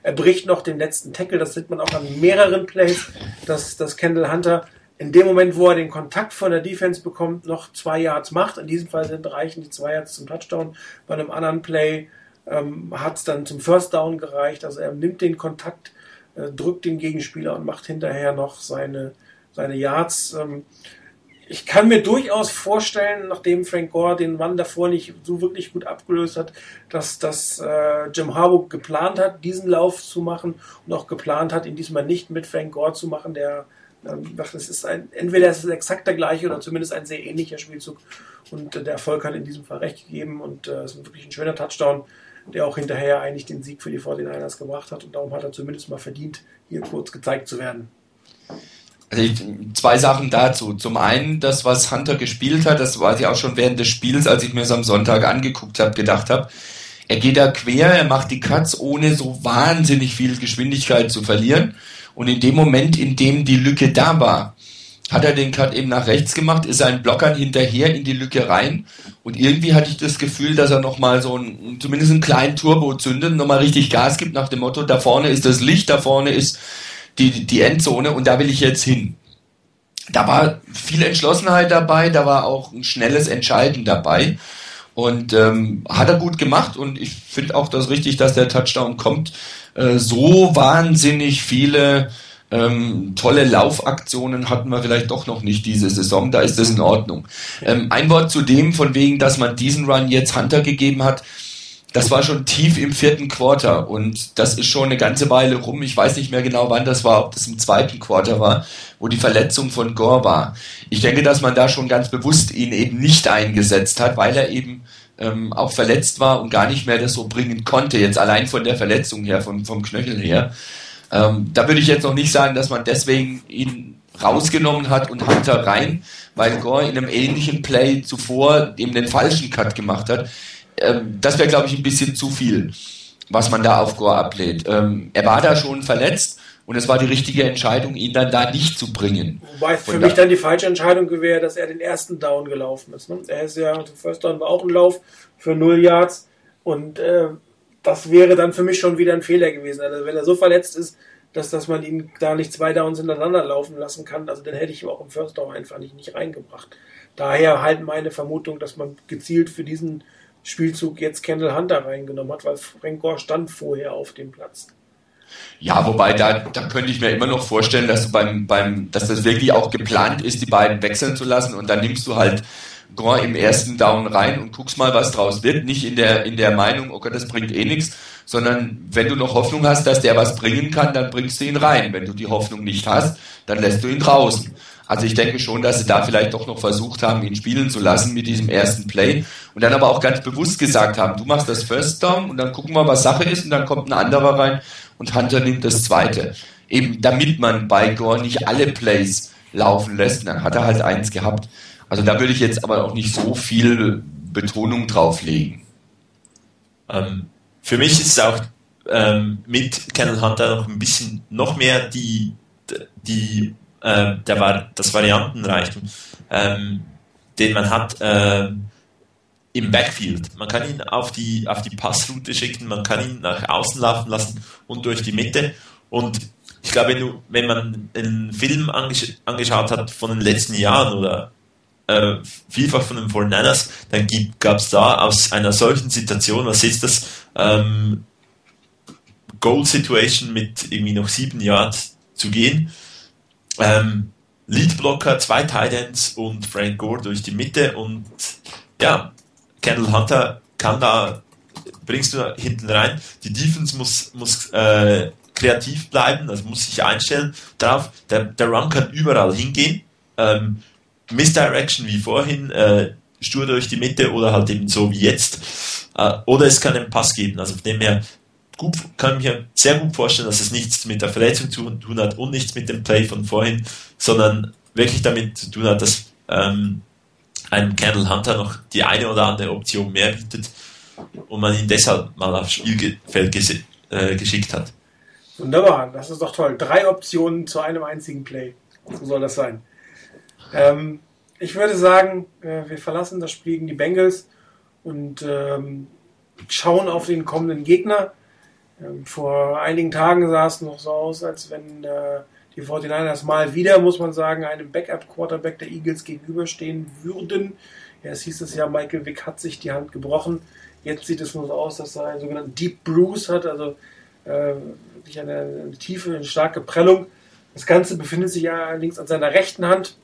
er bricht noch den letzten Tackle. Das sieht man auch an mehreren Plays, dass, dass Kendall Hunter in dem Moment, wo er den Kontakt von der Defense bekommt, noch zwei Yards macht. In diesem Fall sind reichen die zwei Yards zum Touchdown. Bei einem anderen Play ähm, hat es dann zum First Down gereicht. Also er nimmt den Kontakt, äh, drückt den Gegenspieler und macht hinterher noch seine, seine Yards. Ähm, ich kann mir durchaus vorstellen, nachdem Frank Gore den Mann davor nicht so wirklich gut abgelöst hat, dass, dass äh, Jim Harbaugh geplant hat, diesen Lauf zu machen und auch geplant hat, ihn diesmal nicht mit Frank Gore zu machen, der ähm, das ist ein, entweder ist es exakt der gleiche oder zumindest ein sehr ähnlicher Spielzug und äh, der Erfolg hat in diesem Fall recht gegeben und äh, es ist wirklich ein schöner Touchdown, der auch hinterher eigentlich den Sieg für die 49ers gebracht hat und darum hat er zumindest mal verdient, hier kurz gezeigt zu werden. Also ich, zwei Sachen dazu. Zum einen, das, was Hunter gespielt hat, das war ich auch schon während des Spiels, als ich mir es am Sonntag angeguckt habe, gedacht habe. Er geht da quer, er macht die Cuts, ohne so wahnsinnig viel Geschwindigkeit zu verlieren. Und in dem Moment, in dem die Lücke da war, hat er den Cut eben nach rechts gemacht, ist seinen Blockern hinterher in die Lücke rein und irgendwie hatte ich das Gefühl, dass er nochmal so ein, zumindest einen kleinen Turbo zündet, nochmal richtig Gas gibt nach dem Motto, da vorne ist das Licht, da vorne ist die, die Endzone und da will ich jetzt hin. Da war viel Entschlossenheit dabei, da war auch ein schnelles Entscheiden dabei und ähm, hat er gut gemacht und ich finde auch das richtig, dass der Touchdown kommt. Äh, so wahnsinnig viele ähm, tolle Laufaktionen hatten wir vielleicht doch noch nicht diese Saison, da ist das in Ordnung. Ähm, ein Wort zu dem, von wegen, dass man diesen Run jetzt Hunter gegeben hat. Das war schon tief im vierten Quarter und das ist schon eine ganze Weile rum. Ich weiß nicht mehr genau, wann das war, ob das im zweiten Quarter war, wo die Verletzung von Gore war. Ich denke, dass man da schon ganz bewusst ihn eben nicht eingesetzt hat, weil er eben ähm, auch verletzt war und gar nicht mehr das so bringen konnte, jetzt allein von der Verletzung her, vom, vom Knöchel her. Ähm, da würde ich jetzt noch nicht sagen, dass man deswegen ihn rausgenommen hat und Hunter rein, weil Gore in einem ähnlichen Play zuvor eben den falschen Cut gemacht hat. Ähm, das wäre, glaube ich, ein bisschen zu viel, was man da auf Gore ablehnt. Ähm, er war da schon verletzt und es war die richtige Entscheidung, ihn dann da nicht zu bringen. Wobei für mich dann die falsche Entscheidung wäre, dass er den ersten Down gelaufen ist. Ne? Er ist ja, der First Down war auch ein Lauf für null Yards und äh, das wäre dann für mich schon wieder ein Fehler gewesen. Also wenn er so verletzt ist, dass, dass man ihn da nicht zwei Downs hintereinander laufen lassen kann, also dann hätte ich ihn auch im First Down einfach nicht, nicht reingebracht. Daher halt meine Vermutung, dass man gezielt für diesen Spielzug jetzt Kendall Hunter reingenommen hat, weil Frank Gore stand vorher auf dem Platz. Ja, wobei da, da könnte ich mir immer noch vorstellen, dass du beim, beim, dass das wirklich auch geplant ist, die beiden wechseln zu lassen und dann nimmst du halt Gore im ersten Down rein und guckst mal, was draus wird. Nicht in der, in der Meinung, okay, das bringt eh nichts, sondern wenn du noch Hoffnung hast, dass der was bringen kann, dann bringst du ihn rein. Wenn du die Hoffnung nicht hast, dann lässt du ihn draußen. Also ich denke schon, dass sie da vielleicht doch noch versucht haben, ihn spielen zu lassen mit diesem ersten Play und dann aber auch ganz bewusst gesagt haben, du machst das First Down und dann gucken wir, was Sache ist und dann kommt ein anderer rein und Hunter nimmt das zweite. Eben damit man bei Gore nicht alle Plays laufen lässt, dann hat er halt eins gehabt. Also da würde ich jetzt aber auch nicht so viel Betonung drauf legen. Ähm, für mich ist es auch ähm, mit Kennel Hunter noch ein bisschen noch mehr die, die äh, der war das Variantenreichtum, ähm, den man hat äh, im Backfield. Man kann ihn auf die, auf die Passroute schicken, man kann ihn nach außen laufen lassen und durch die Mitte. Und ich glaube, wenn, man einen Film angesch angeschaut hat von den letzten Jahren oder äh, vielfach von den 49ers, dann gab es da aus einer solchen Situation, was ist das? Ähm, Goal Situation mit irgendwie noch sieben Yards zu gehen. Ähm, Leadblocker, zwei Titans und Frank Gore durch die Mitte und ja, Kendall Hunter kann da, bringst du hinten rein. Die Defense muss, muss äh, kreativ bleiben, also muss sich einstellen darauf. Der, der Run kann überall hingehen. Ähm, Misdirection wie vorhin, äh, stur durch die Mitte oder halt eben so wie jetzt. Äh, oder es kann einen Pass geben. Also von dem her gut, kann mir sehr gut vorstellen, dass es nichts mit der Verletzung zu tun hat und nichts mit dem Play von vorhin, sondern wirklich damit zu tun hat, dass ähm, einem Candle Hunter noch die eine oder andere Option mehr bietet und man ihn deshalb mal aufs Spielfeld ges äh, geschickt hat. Wunderbar, das ist doch toll. Drei Optionen zu einem einzigen Play. So soll das sein. Ähm, ich würde sagen, äh, wir verlassen das Spiel gegen die Bengals und ähm, schauen auf den kommenden Gegner. Ähm, vor einigen Tagen sah es noch so aus, als wenn äh, die 49ers mal wieder, muss man sagen, einem Backup-Quarterback der Eagles gegenüberstehen würden. Ja, es hieß es ja, Michael Vick hat sich die Hand gebrochen. Jetzt sieht es nur so aus, dass er einen sogenannten Deep Bruise hat, also äh, wirklich eine, eine tiefe, eine starke Prellung. Das Ganze befindet sich allerdings an seiner rechten Hand.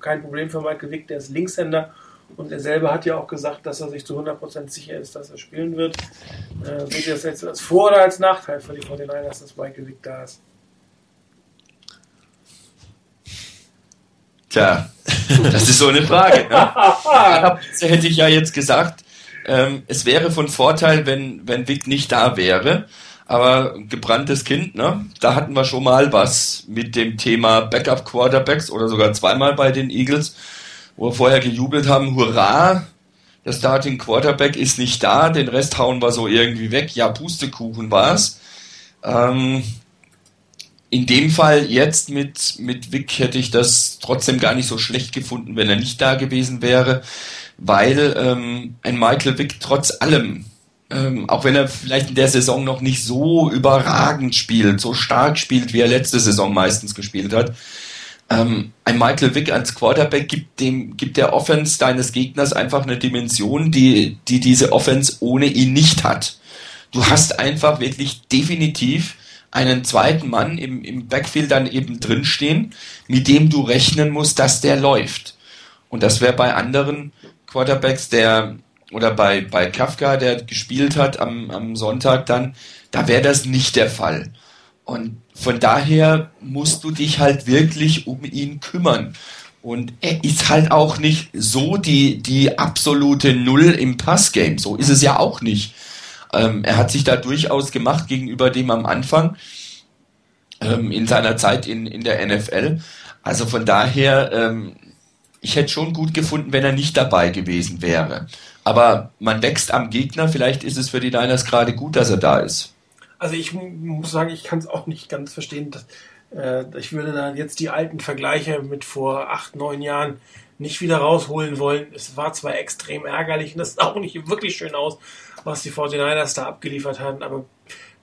Kein Problem für Michael Vick, der ist Linkshänder. Und er selber hat ja auch gesagt, dass er sich zu 100% sicher ist, dass er spielen wird. Äh, seht ihr das jetzt als Vor- oder als Nachteil für die 49ers, dass Michael Vick da ist? Tja, das ist so eine Frage. Ne? hätte ich ja jetzt gesagt, ähm, es wäre von Vorteil, wenn, wenn Vic nicht da wäre. Aber gebranntes Kind, ne? Da hatten wir schon mal was mit dem Thema Backup Quarterbacks oder sogar zweimal bei den Eagles, wo wir vorher gejubelt haben, hurra, der Starting Quarterback ist nicht da, den Rest hauen wir so irgendwie weg. Ja, Pustekuchen war's. Ähm, in dem Fall jetzt mit, mit Vic hätte ich das trotzdem gar nicht so schlecht gefunden, wenn er nicht da gewesen wäre, weil ähm, ein Michael Vick trotz allem, ähm, auch wenn er vielleicht in der Saison noch nicht so überragend spielt, so stark spielt, wie er letzte Saison meistens gespielt hat, ähm, ein Michael Vick als Quarterback gibt dem, gibt der Offense deines Gegners einfach eine Dimension, die, die diese Offense ohne ihn nicht hat. Du hast einfach wirklich definitiv einen zweiten Mann im, im Backfield dann eben drinstehen, mit dem du rechnen musst, dass der läuft. Und das wäre bei anderen Quarterbacks, der oder bei, bei Kafka, der gespielt hat am, am Sonntag dann, da wäre das nicht der Fall. Und von daher musst du dich halt wirklich um ihn kümmern. Und er ist halt auch nicht so die, die absolute Null im Passgame. So ist es ja auch nicht. Ähm, er hat sich da durchaus gemacht gegenüber dem am Anfang ähm, in seiner Zeit in, in der NFL. Also von daher, ähm, ich hätte schon gut gefunden, wenn er nicht dabei gewesen wäre. Aber man wächst am Gegner. Vielleicht ist es für die Niners gerade gut, dass er da ist. Also ich muss sagen, ich kann es auch nicht ganz verstehen. Dass, äh, ich würde da jetzt die alten Vergleiche mit vor acht, neun Jahren nicht wieder rausholen wollen. Es war zwar extrem ärgerlich und das sah auch nicht wirklich schön aus, was die 49ers da abgeliefert haben, aber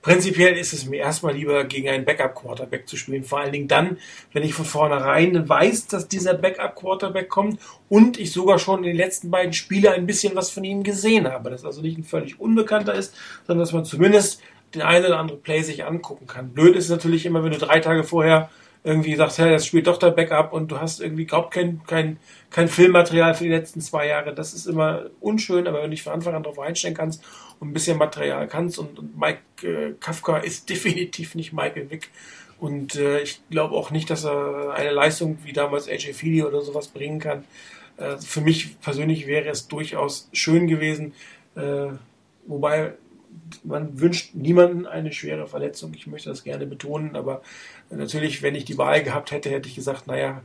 prinzipiell ist es mir erstmal lieber, gegen einen Backup-Quarterback zu spielen. Vor allen Dingen dann, wenn ich von vornherein weiß, dass dieser Backup-Quarterback kommt und ich sogar schon in den letzten beiden Spielen ein bisschen was von ihm gesehen habe. Dass also nicht ein völlig Unbekannter ist, sondern dass man zumindest den einen oder anderen Play sich angucken kann. Blöd ist natürlich immer, wenn du drei Tage vorher irgendwie sagst, hey, das spielt doch der Backup und du hast irgendwie überhaupt kein, kein, kein Filmmaterial für die letzten zwei Jahre. Das ist immer unschön, aber wenn du dich von Anfang an darauf einstellen kannst und ein bisschen Material kannst und, und Mike äh, Kafka ist definitiv nicht Michael Wick. Und äh, ich glaube auch nicht, dass er eine Leistung wie damals AJ Feely oder sowas bringen kann. Äh, für mich persönlich wäre es durchaus schön gewesen, äh, wobei man wünscht niemanden eine schwere Verletzung. Ich möchte das gerne betonen, aber natürlich, wenn ich die Wahl gehabt hätte, hätte ich gesagt, naja,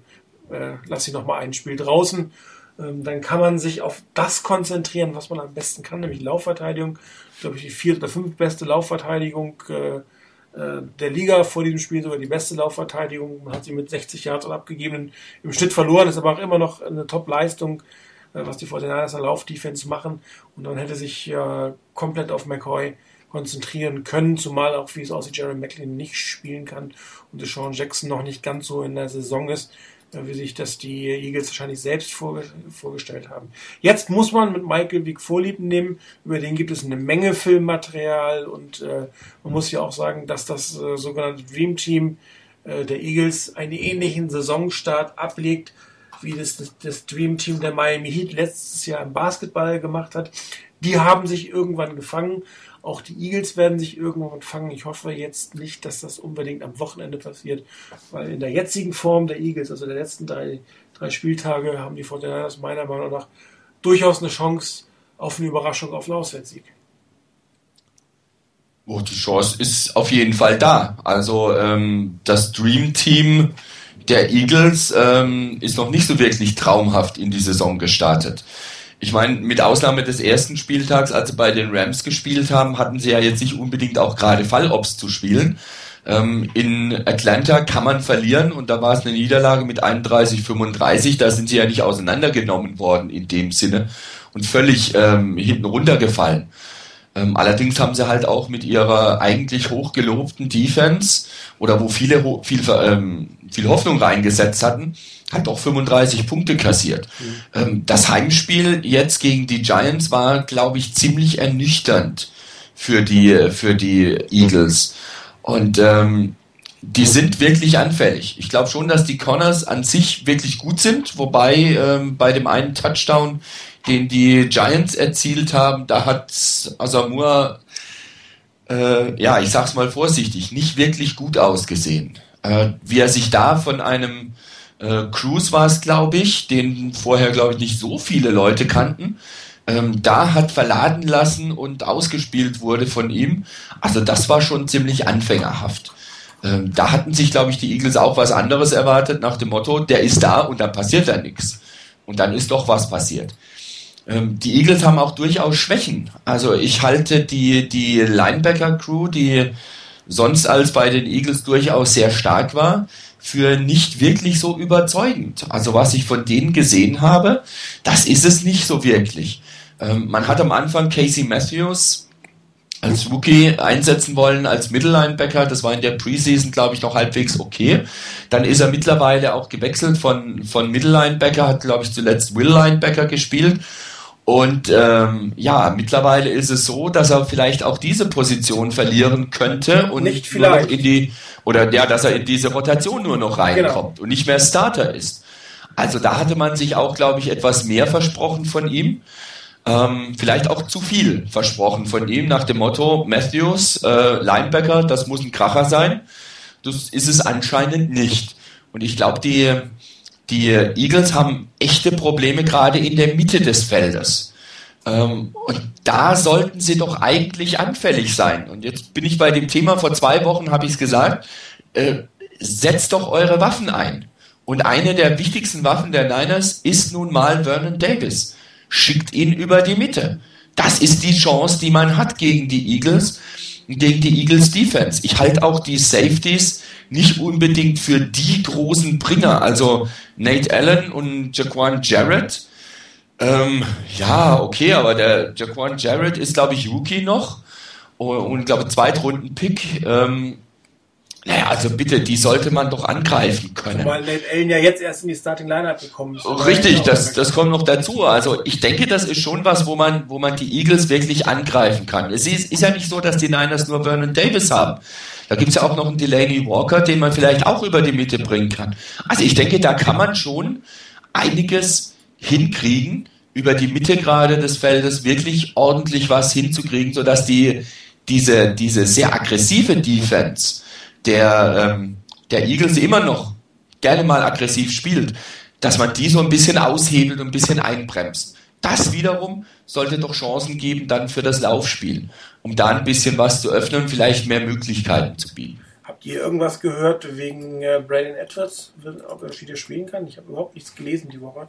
äh, lass sie noch mal ein Spiel draußen. Ähm, dann kann man sich auf das konzentrieren, was man am besten kann, nämlich Laufverteidigung. Ich glaube, die vierte oder fünf beste Laufverteidigung äh, äh, der Liga vor diesem Spiel, sogar die beste Laufverteidigung. Man hat sie mit 60 Yards abgegeben, im Schnitt verloren, ist aber auch immer noch eine Top-Leistung. Äh, was die Fortinanders an Laufdefense machen. Und dann hätte sich äh, komplett auf McCoy konzentrieren können, zumal auch, wie es aussieht, Jerry McLean nicht spielen kann und Sean Jackson noch nicht ganz so in der Saison ist, äh, wie sich das die Eagles wahrscheinlich selbst vorge vorgestellt haben. Jetzt muss man mit Michael Vick Vorlieb nehmen, über den gibt es eine Menge Filmmaterial und äh, man muss ja auch sagen, dass das äh, sogenannte Dream Team äh, der Eagles einen ähnlichen Saisonstart ablegt, wie das, das, das Dream Team der Miami Heat letztes Jahr im Basketball gemacht hat. Die haben sich irgendwann gefangen. Auch die Eagles werden sich irgendwann fangen. Ich hoffe jetzt nicht, dass das unbedingt am Wochenende passiert, weil in der jetzigen Form der Eagles, also der letzten drei, drei Spieltage, haben die 49 meiner Meinung nach durchaus eine Chance auf eine Überraschung auf einen Auswärtssieg. Oh, die Chance ist auf jeden Fall da. Also ähm, das Dream Team der Eagles ähm, ist noch nicht so wirklich traumhaft in die Saison gestartet. Ich meine, mit Ausnahme des ersten Spieltags, als sie bei den Rams gespielt haben, hatten sie ja jetzt nicht unbedingt auch gerade Fallobst zu spielen. Ähm, in Atlanta kann man verlieren und da war es eine Niederlage mit 31-35. Da sind sie ja nicht auseinandergenommen worden in dem Sinne und völlig ähm, hinten runtergefallen. Ähm, allerdings haben sie halt auch mit ihrer eigentlich hochgelobten Defense oder wo viele viel, ähm, viel Hoffnung reingesetzt hatten, hat auch 35 Punkte kassiert. Mhm. Ähm, das Heimspiel jetzt gegen die Giants war, glaube ich, ziemlich ernüchternd für die für die Eagles und ähm, die sind wirklich anfällig. Ich glaube schon, dass die Corners an sich wirklich gut sind, wobei ähm, bei dem einen Touchdown den die Giants erzielt haben, da hat Asamoah, äh, ja, ich sag's mal vorsichtig, nicht wirklich gut ausgesehen. Äh, wie er sich da von einem äh, Cruz war es, glaube ich, den vorher, glaube ich, nicht so viele Leute kannten, ähm, da hat verladen lassen und ausgespielt wurde von ihm. Also das war schon ziemlich anfängerhaft. Ähm, da hatten sich, glaube ich, die Eagles auch was anderes erwartet, nach dem Motto, der ist da und dann passiert da nichts. Und dann ist doch was passiert. Ähm, die Eagles haben auch durchaus Schwächen. Also ich halte die, die Linebacker-Crew, die sonst als bei den Eagles durchaus sehr stark war, für nicht wirklich so überzeugend. Also was ich von denen gesehen habe, das ist es nicht so wirklich. Ähm, man hat am Anfang Casey Matthews als Rookie einsetzen wollen als Mittellinebacker. Das war in der Preseason, glaube ich, noch halbwegs okay. Dann ist er mittlerweile auch gewechselt von, von Mittellinebacker, hat, glaube ich, zuletzt Will Linebacker gespielt und ähm, ja, mittlerweile ist es so, dass er vielleicht auch diese Position verlieren könnte und nicht nur noch in die oder ja, dass er in diese Rotation nur noch reinkommt genau. und nicht mehr Starter ist. Also da hatte man sich auch, glaube ich, etwas mehr versprochen von ihm. Ähm, vielleicht auch zu viel versprochen von ihm nach dem Motto Matthews, äh, Linebacker, das muss ein Kracher sein. Das ist es anscheinend nicht. Und ich glaube, die die Eagles haben echte Probleme gerade in der Mitte des Feldes. Ähm, und da sollten sie doch eigentlich anfällig sein. Und jetzt bin ich bei dem Thema, vor zwei Wochen habe ich es gesagt, äh, setzt doch eure Waffen ein. Und eine der wichtigsten Waffen der Niners ist nun mal Vernon Davis. Schickt ihn über die Mitte. Das ist die Chance, die man hat gegen die Eagles, gegen die Eagles Defense. Ich halte auch die Safeties nicht unbedingt für die großen Bringer. Also Nate Allen und Jaquan Jarrett. Ähm, ja, okay, aber der Jaquan Jarrett ist, glaube ich, Rookie noch und, und glaube Zweitrunden-Pick. Ähm, naja, also bitte, die sollte man doch angreifen können. Weil Nate Allen ja jetzt erst in die Starting Lineup gekommen ist. Richtig, das, das kommt noch dazu. Also ich denke, das ist schon was, wo man, wo man die Eagles wirklich angreifen kann. Es ist, ist ja nicht so, dass die Niners nur Vernon Davis haben. Da gibt es ja auch noch einen Delaney Walker, den man vielleicht auch über die Mitte bringen kann. Also ich denke, da kann man schon einiges hinkriegen, über die Mitte gerade des Feldes wirklich ordentlich was hinzukriegen, sodass die, diese, diese sehr aggressive Defense der, ähm, der Eagles immer noch gerne mal aggressiv spielt, dass man die so ein bisschen aushebelt und ein bisschen einbremst. Das wiederum sollte doch Chancen geben dann für das Laufspiel, um da ein bisschen was zu öffnen und vielleicht mehr Möglichkeiten zu bieten. Habt ihr irgendwas gehört wegen äh, Brandon Edwards, ob er wieder spielen kann? Ich habe überhaupt nichts gelesen die Woche.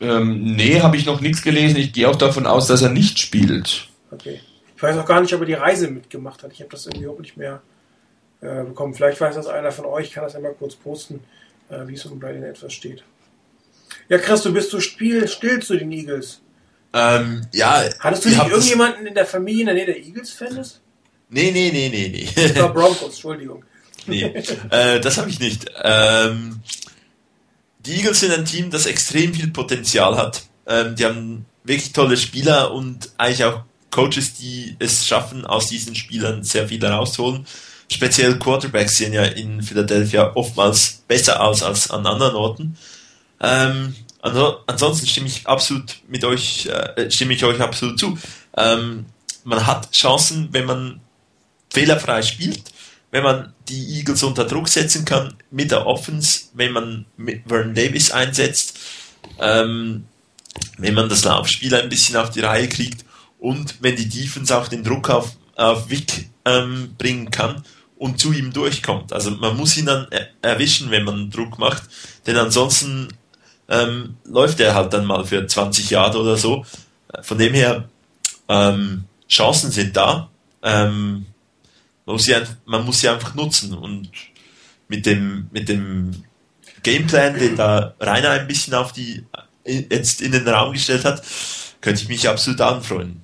Ähm, nee, habe ich noch nichts gelesen. Ich gehe auch davon aus, dass er nicht spielt. Okay. Ich weiß auch gar nicht, ob er die Reise mitgemacht hat. Ich habe das irgendwie auch nicht mehr äh, bekommen. Vielleicht weiß das einer von euch, kann das ja mal kurz posten, äh, wie es um Brandon Edwards steht. Ja, Chris, du bist so still, still zu den Eagles. Ähm, ja. Hattest du nicht irgendjemanden in der Familie, in der Nähe der Eagles-Fan ist? Nee, nee, nee, nee, nee. Das war Broncos, Entschuldigung. Nee, äh, das habe ich nicht. Ähm, die Eagles sind ein Team, das extrem viel Potenzial hat. Ähm, die haben wirklich tolle Spieler und eigentlich auch Coaches, die es schaffen, aus diesen Spielern sehr viel herauszuholen. Speziell Quarterbacks sehen ja in Philadelphia oftmals besser aus als an anderen Orten. Ähm, ansonsten stimme ich absolut mit euch, äh, stimme ich euch absolut zu. Ähm, man hat Chancen, wenn man fehlerfrei spielt, wenn man die Eagles unter Druck setzen kann mit der Offense, wenn man Vernon Davis einsetzt, ähm, wenn man das Laufspiel ein bisschen auf die Reihe kriegt und wenn die Defense auch den Druck auf, auf Vic ähm, bringen kann und zu ihm durchkommt. Also man muss ihn dann erwischen, wenn man Druck macht, denn ansonsten ähm, läuft er halt dann mal für 20 Jahre oder so. Von dem her, ähm, Chancen sind da. Ähm, man, muss sie, man muss sie einfach nutzen und mit dem, mit dem Gameplan, den da Rainer ein bisschen auf die, jetzt in den Raum gestellt hat, könnte ich mich absolut anfreuen.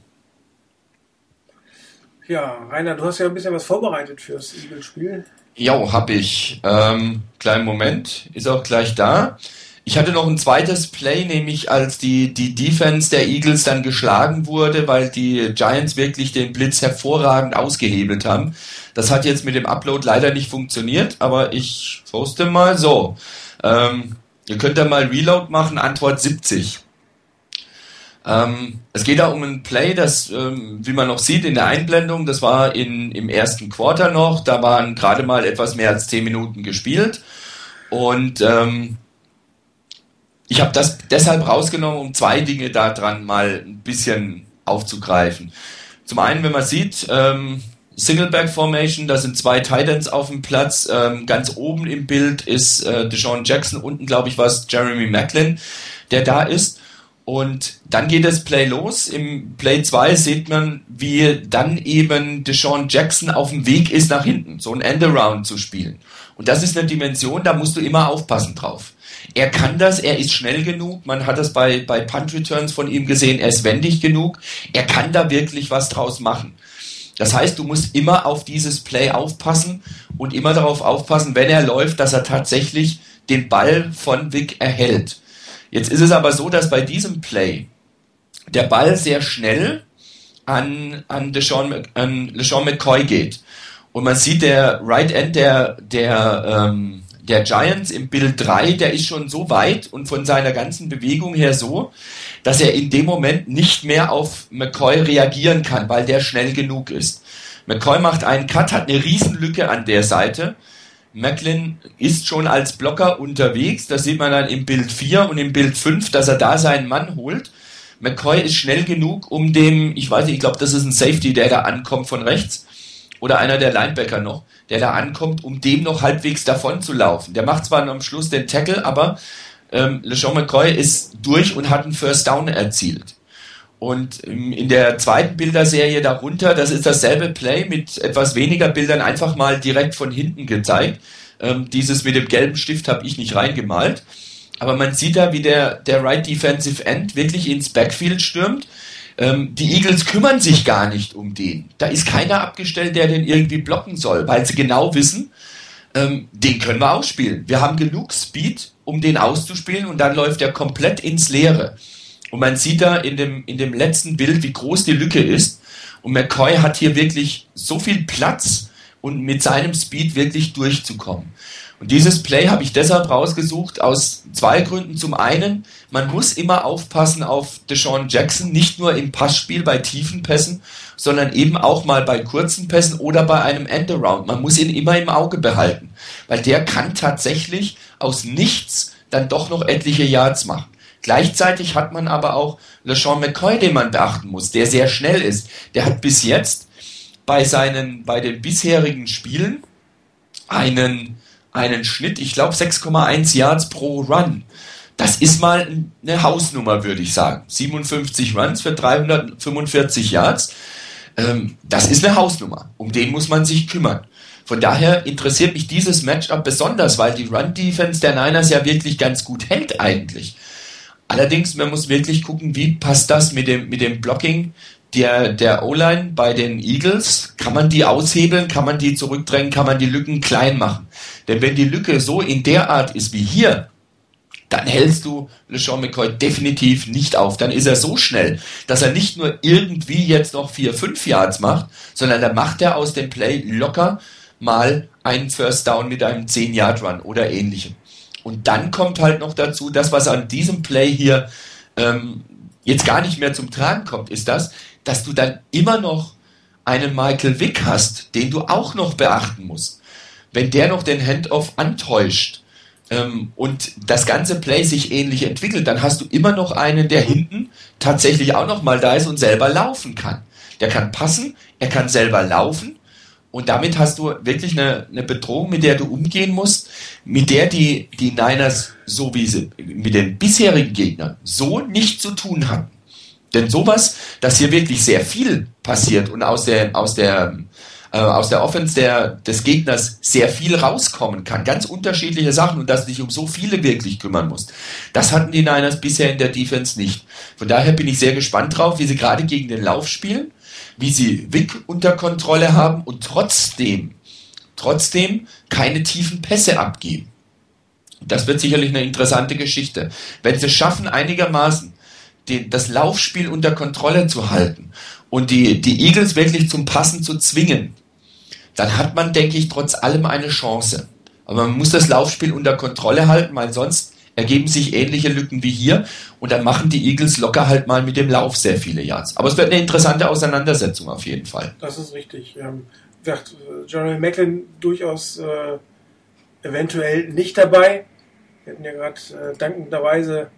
Ja, Rainer, du hast ja ein bisschen was vorbereitet fürs Eagle-Spiel. Ja, hab ich. Ähm, kleinen Moment, ist auch gleich da. Ich hatte noch ein zweites Play, nämlich als die, die Defense der Eagles dann geschlagen wurde, weil die Giants wirklich den Blitz hervorragend ausgehebelt haben. Das hat jetzt mit dem Upload leider nicht funktioniert, aber ich poste mal so. Ähm, ihr könnt da mal Reload machen, Antwort 70. Ähm, es geht da um ein Play, das, ähm, wie man noch sieht in der Einblendung, das war in, im ersten Quarter noch, da waren gerade mal etwas mehr als 10 Minuten gespielt. Und ähm, ich habe das deshalb rausgenommen, um zwei Dinge daran mal ein bisschen aufzugreifen. Zum einen, wenn man sieht, ähm, Singleback Formation, da sind zwei Titans auf dem Platz. Ähm, ganz oben im Bild ist äh, Deshaun Jackson, unten glaube ich war es Jeremy Macklin, der da ist. Und dann geht das Play los. Im Play 2 sieht man, wie dann eben Deshaun Jackson auf dem Weg ist nach hinten, so ein Endaround zu spielen. Und das ist eine Dimension, da musst du immer aufpassen drauf. Er kann das, er ist schnell genug, man hat das bei, bei Punt Returns von ihm gesehen, er ist wendig genug, er kann da wirklich was draus machen. Das heißt, du musst immer auf dieses Play aufpassen und immer darauf aufpassen, wenn er läuft, dass er tatsächlich den Ball von Vic erhält. Jetzt ist es aber so, dass bei diesem Play der Ball sehr schnell an, an, Deshaun, an LeSean McCoy geht. Und man sieht, der Right End der, der, ähm, der Giants im Bild 3, der ist schon so weit und von seiner ganzen Bewegung her so, dass er in dem Moment nicht mehr auf McCoy reagieren kann, weil der schnell genug ist. McCoy macht einen Cut, hat eine Riesenlücke an der Seite Macklin ist schon als Blocker unterwegs. Das sieht man dann im Bild 4 und im Bild 5, dass er da seinen Mann holt. McCoy ist schnell genug, um dem, ich weiß nicht, ich glaube, das ist ein Safety, der da ankommt von rechts. Oder einer der Linebacker noch, der da ankommt, um dem noch halbwegs davon zu laufen. Der macht zwar am Schluss den Tackle, aber ähm, LeSean McCoy ist durch und hat einen First Down erzielt. Und in der zweiten Bilderserie darunter, das ist dasselbe Play mit etwas weniger Bildern einfach mal direkt von hinten gezeigt. Ähm, dieses mit dem gelben Stift habe ich nicht reingemalt. Aber man sieht da, wie der, der Right Defensive End wirklich ins Backfield stürmt. Ähm, die Eagles kümmern sich gar nicht um den. Da ist keiner abgestellt, der den irgendwie blocken soll, weil sie genau wissen, ähm, den können wir ausspielen. Wir haben genug Speed, um den auszuspielen und dann läuft er komplett ins Leere. Und man sieht da in dem, in dem letzten Bild, wie groß die Lücke ist. Und McCoy hat hier wirklich so viel Platz und mit seinem Speed wirklich durchzukommen. Und dieses Play habe ich deshalb rausgesucht aus zwei Gründen. Zum einen, man muss immer aufpassen auf Deshaun Jackson, nicht nur im Passspiel bei tiefen Pässen, sondern eben auch mal bei kurzen Pässen oder bei einem Endaround. Man muss ihn immer im Auge behalten, weil der kann tatsächlich aus nichts dann doch noch etliche Yards machen. Gleichzeitig hat man aber auch LeSean McCoy, den man beachten muss, der sehr schnell ist. Der hat bis jetzt bei seinen, bei den bisherigen Spielen einen, einen Schnitt, ich glaube 6,1 Yards pro Run. Das ist mal eine Hausnummer, würde ich sagen. 57 Runs für 345 Yards. Ähm, das ist eine Hausnummer. Um den muss man sich kümmern. Von daher interessiert mich dieses Matchup besonders, weil die Run-Defense der Niners ja wirklich ganz gut hält eigentlich. Allerdings, man muss wirklich gucken, wie passt das mit dem, mit dem Blocking der, der O-Line bei den Eagles. Kann man die aushebeln? Kann man die zurückdrängen? Kann man die Lücken klein machen? Denn wenn die Lücke so in der Art ist wie hier, dann hältst du LeSean McCoy definitiv nicht auf. Dann ist er so schnell, dass er nicht nur irgendwie jetzt noch vier, fünf Yards macht, sondern dann macht er aus dem Play locker mal einen First Down mit einem 10-Yard-Run oder ähnlichem. Und dann kommt halt noch dazu, das, was an diesem Play hier ähm, jetzt gar nicht mehr zum Tragen kommt, ist das, dass du dann immer noch einen Michael Wick hast, den du auch noch beachten musst. Wenn der noch den Handoff antäuscht ähm, und das ganze Play sich ähnlich entwickelt, dann hast du immer noch einen, der hinten tatsächlich auch noch mal da ist und selber laufen kann. Der kann passen, er kann selber laufen und damit hast du wirklich eine, eine Bedrohung, mit der du umgehen musst, mit der die, die Niners, so wie sie mit den bisherigen Gegnern, so nicht zu tun hatten. Denn sowas, dass hier wirklich sehr viel passiert und aus der, aus der, äh, aus der Offense der, des Gegners sehr viel rauskommen kann, ganz unterschiedliche Sachen und dass du dich um so viele wirklich kümmern musst. Das hatten die Niners bisher in der Defense nicht. Von daher bin ich sehr gespannt drauf, wie sie gerade gegen den Lauf spielen wie sie Wick unter Kontrolle haben und trotzdem, trotzdem keine tiefen Pässe abgeben. Das wird sicherlich eine interessante Geschichte. Wenn sie es schaffen, einigermaßen den, das Laufspiel unter Kontrolle zu halten und die, die Eagles wirklich zum Passen zu zwingen, dann hat man, denke ich, trotz allem eine Chance. Aber man muss das Laufspiel unter Kontrolle halten, weil sonst ergeben sich ähnliche Lücken wie hier und dann machen die Eagles locker halt mal mit dem Lauf sehr viele Yards. Aber es wird eine interessante Auseinandersetzung auf jeden Fall. Das ist richtig. Ähm, Jeremy Macklin durchaus äh, eventuell nicht dabei. Wir hatten ja gerade äh, dankenderweise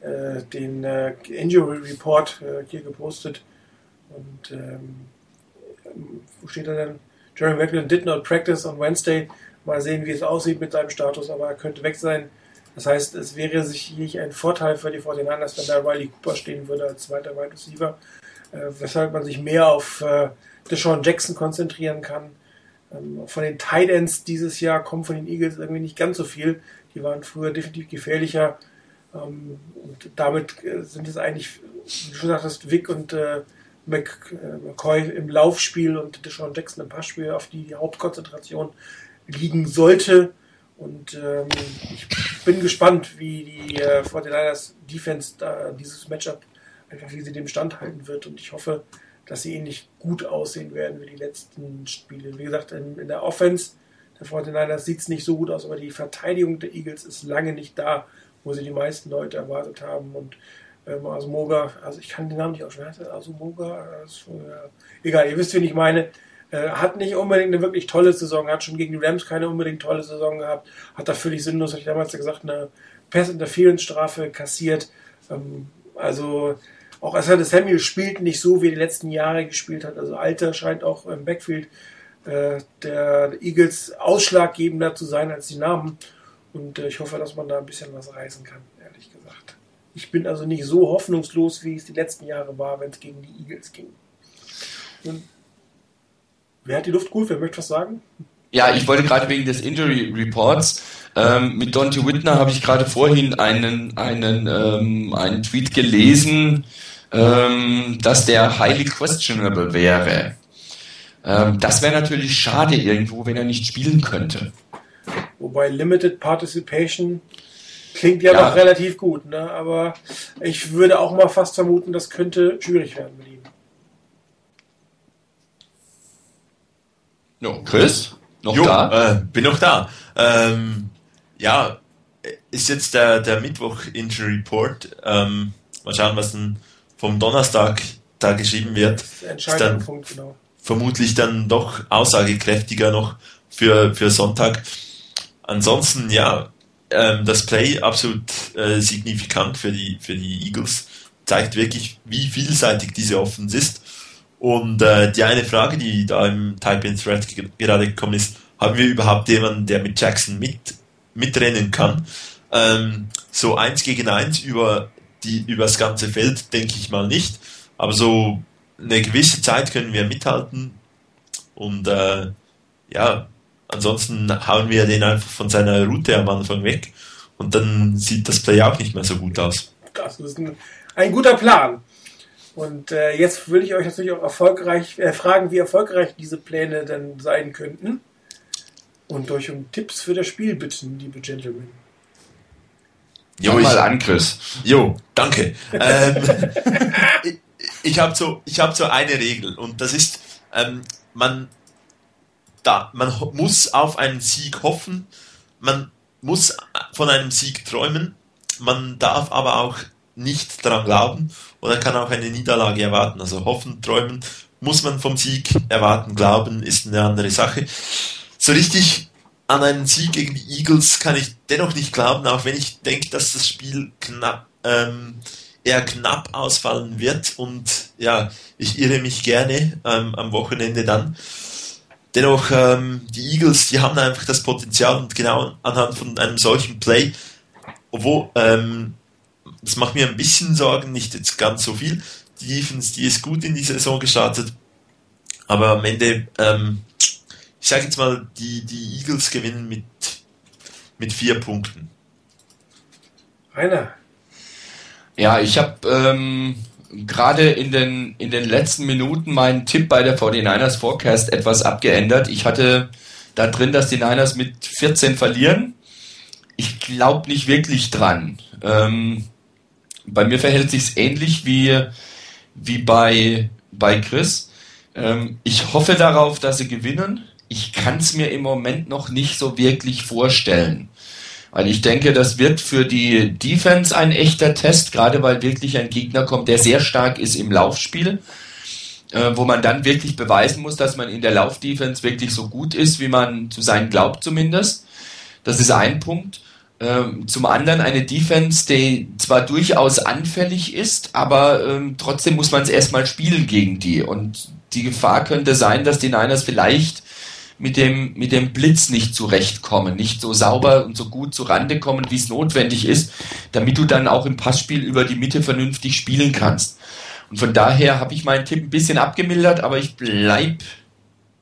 äh, den äh, Injury Report äh, hier gepostet. Und ähm, wo steht er denn? Jeremy Macklin did not practice on Wednesday. Mal sehen, wie es aussieht mit seinem Status, aber er könnte weg sein. Das heißt, es wäre sicherlich ein Vorteil für die 49ers, wenn da Riley Cooper stehen würde als zweiter Wide Receiver, äh, weshalb man sich mehr auf äh, Deshaun Jackson konzentrieren kann. Ähm, von den Tight Ends dieses Jahr kommen von den Eagles irgendwie nicht ganz so viel. Die waren früher definitiv gefährlicher. Ähm, und damit äh, sind es eigentlich, wie du schon sagtest, Vic und äh, Mc, äh, McCoy im Laufspiel und Deshaun Jackson im Passspiel, auf die die Hauptkonzentration liegen sollte. Und ähm, ich bin gespannt, wie die äh, 49ers Defense da dieses Matchup einfach wie sie dem standhalten wird. Und ich hoffe, dass sie ähnlich gut aussehen werden wie die letzten Spiele. Wie gesagt, in, in der Offense der 49ers sieht es nicht so gut aus, aber die Verteidigung der Eagles ist lange nicht da, wo sie die meisten Leute erwartet haben. Und ähm, Asumoga, also ich kann den Namen nicht aussprechen, Asumoga, also, ja. egal, ihr wisst, wen ich meine. Äh, hat nicht unbedingt eine wirklich tolle Saison, hat schon gegen die Rams keine unbedingt tolle Saison gehabt, hat da völlig sinnlos, habe ich damals gesagt, eine Pass-Interference-Strafe kassiert. Ähm, also auch Asante Samuel spielt nicht so, wie er die letzten Jahre gespielt hat. Also Alter scheint auch im Backfield äh, der Eagles ausschlaggebender zu sein als die Namen. Und äh, ich hoffe, dass man da ein bisschen was reißen kann, ehrlich gesagt. Ich bin also nicht so hoffnungslos, wie es die letzten Jahre war, wenn es gegen die Eagles ging. Und wer hat die Luft gut? Wer möchte was sagen? Ja, ich wollte gerade wegen des Injury Reports. Ähm, mit Dante Whitner habe ich gerade vorhin einen, einen, ähm, einen Tweet gelesen, ähm, dass der highly questionable wäre. Ähm, das wäre natürlich schade irgendwo, wenn er nicht spielen könnte. Wobei Limited Participation klingt ja, ja. noch relativ gut, ne? aber ich würde auch mal fast vermuten, das könnte schwierig werden mit ihm. No, Chris? Noch jo, da? Äh, bin noch da. Ähm, ja, ist jetzt der, der Mittwoch Injury Report. Ähm, mal schauen, was dann vom Donnerstag da geschrieben wird. Ist dann Punkt, genau. Vermutlich dann doch aussagekräftiger noch für, für Sonntag. Ansonsten, ja, ähm, das Play absolut äh, signifikant für die, für die Eagles. Zeigt wirklich, wie vielseitig diese Offense ist. Und äh, die eine Frage, die da im Type-in-Thread gerade gekommen ist, haben wir überhaupt jemanden, der mit Jackson mit, mitrennen kann? Ähm, so eins gegen eins über, die, über das ganze Feld denke ich mal nicht. Aber so eine gewisse Zeit können wir mithalten. Und äh, ja, ansonsten hauen wir den einfach von seiner Route am Anfang weg. Und dann sieht das Play auch nicht mehr so gut aus. Das ist ein, ein guter Plan. Und äh, jetzt will ich euch natürlich auch erfolgreich äh, fragen, wie erfolgreich diese Pläne denn sein könnten. Und euch um Tipps für das Spiel bitten, liebe Gentlemen. Jo, ich, mal an, Chris. Jo, danke. ähm, ich ich habe so, hab so eine Regel und das ist, ähm, man, da, man muss auf einen Sieg hoffen, man muss von einem Sieg träumen, man darf aber auch nicht daran glauben oder kann auch eine Niederlage erwarten. Also hoffen, träumen muss man vom Sieg erwarten, glauben ist eine andere Sache. So richtig an einen Sieg gegen die Eagles kann ich dennoch nicht glauben, auch wenn ich denke, dass das Spiel knapp, ähm, eher knapp ausfallen wird und ja, ich irre mich gerne ähm, am Wochenende dann. Dennoch, ähm, die Eagles, die haben einfach das Potenzial und genau anhand von einem solchen Play, obwohl ähm, das macht mir ein bisschen Sorgen, nicht jetzt ganz so viel. Die Defense, die ist gut in die Saison gestartet, aber am Ende, ähm, ich sage jetzt mal, die, die Eagles gewinnen mit, mit vier Punkten. Rainer. Ja, ich habe ähm, gerade in den, in den letzten Minuten meinen Tipp bei der 49ers Forecast etwas abgeändert. Ich hatte da drin, dass die Niners mit 14 verlieren. Ich glaube nicht wirklich dran. Ähm, bei mir verhält sich ähnlich wie, wie bei, bei Chris. Ähm, ich hoffe darauf, dass sie gewinnen. Ich kann es mir im Moment noch nicht so wirklich vorstellen. Weil ich denke, das wird für die Defense ein echter Test, gerade weil wirklich ein Gegner kommt, der sehr stark ist im Laufspiel, äh, wo man dann wirklich beweisen muss, dass man in der Laufdefense wirklich so gut ist, wie man zu sein glaubt zumindest. Das ist ein Punkt. Ähm, zum anderen eine Defense, die zwar durchaus anfällig ist, aber ähm, trotzdem muss man es erstmal spielen gegen die. Und die Gefahr könnte sein, dass die Niners vielleicht mit dem, mit dem Blitz nicht zurechtkommen, nicht so sauber und so gut zu Rande kommen, wie es notwendig ist, damit du dann auch im Passspiel über die Mitte vernünftig spielen kannst. Und von daher habe ich meinen Tipp ein bisschen abgemildert, aber ich bleibe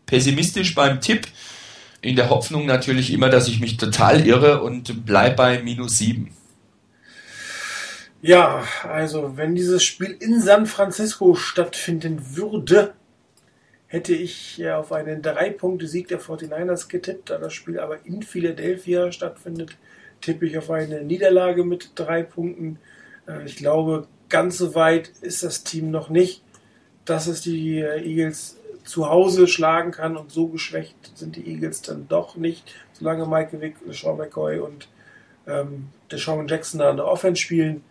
pessimistisch beim Tipp, in der Hoffnung natürlich immer, dass ich mich total irre und bleibe bei minus sieben. Ja, also wenn dieses Spiel in San Francisco stattfinden würde, hätte ich auf einen Drei-Punkte-Sieg der 49ers getippt. Da das Spiel aber in Philadelphia stattfindet, tippe ich auf eine Niederlage mit drei Punkten. Äh, ich glaube, ganz so weit ist das Team noch nicht, dass es die äh, Eagles zu Hause schlagen kann und so geschwächt sind die Eagles dann doch nicht, solange Michael Vick, Sean McCoy und ähm, Deshaun Jackson da an der Offense spielen,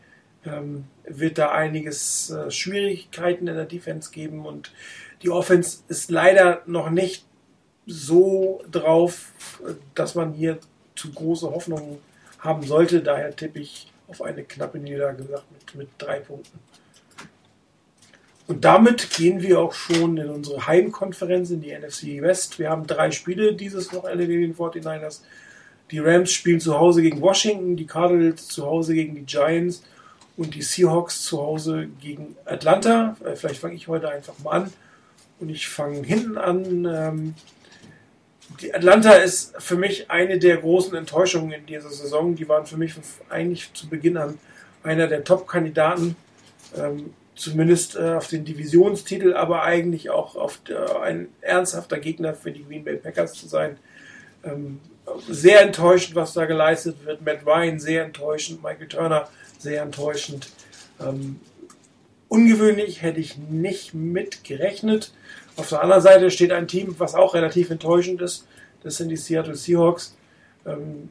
ähm, wird da einiges äh, Schwierigkeiten in der Defense geben und die Offense ist leider noch nicht so drauf, dass man hier zu große Hoffnungen haben sollte. Daher tippe ich auf eine knappe Niederlage mit, mit drei Punkten. Und damit gehen wir auch schon in unsere Heimkonferenz in die NFC West. Wir haben drei Spiele dieses Wochenende gegen den 49ers. Die Rams spielen zu Hause gegen Washington, die Cardinals zu Hause gegen die Giants und die Seahawks zu Hause gegen Atlanta. Äh, vielleicht fange ich heute einfach mal an. Und ich fange hinten an. Ähm, die Atlanta ist für mich eine der großen Enttäuschungen in dieser Saison. Die waren für mich eigentlich zu Beginn an einer der Top-Kandidaten, ähm, zumindest äh, auf den Divisionstitel, aber eigentlich auch auf der, ein ernsthafter Gegner für die Green Bay Packers zu sein. Ähm, sehr enttäuschend, was da geleistet wird. Matt Ryan sehr enttäuschend, Michael Turner sehr enttäuschend. Ähm, ungewöhnlich, hätte ich nicht mit gerechnet. Auf der anderen Seite steht ein Team, was auch relativ enttäuschend ist. Das sind die Seattle Seahawks, ähm,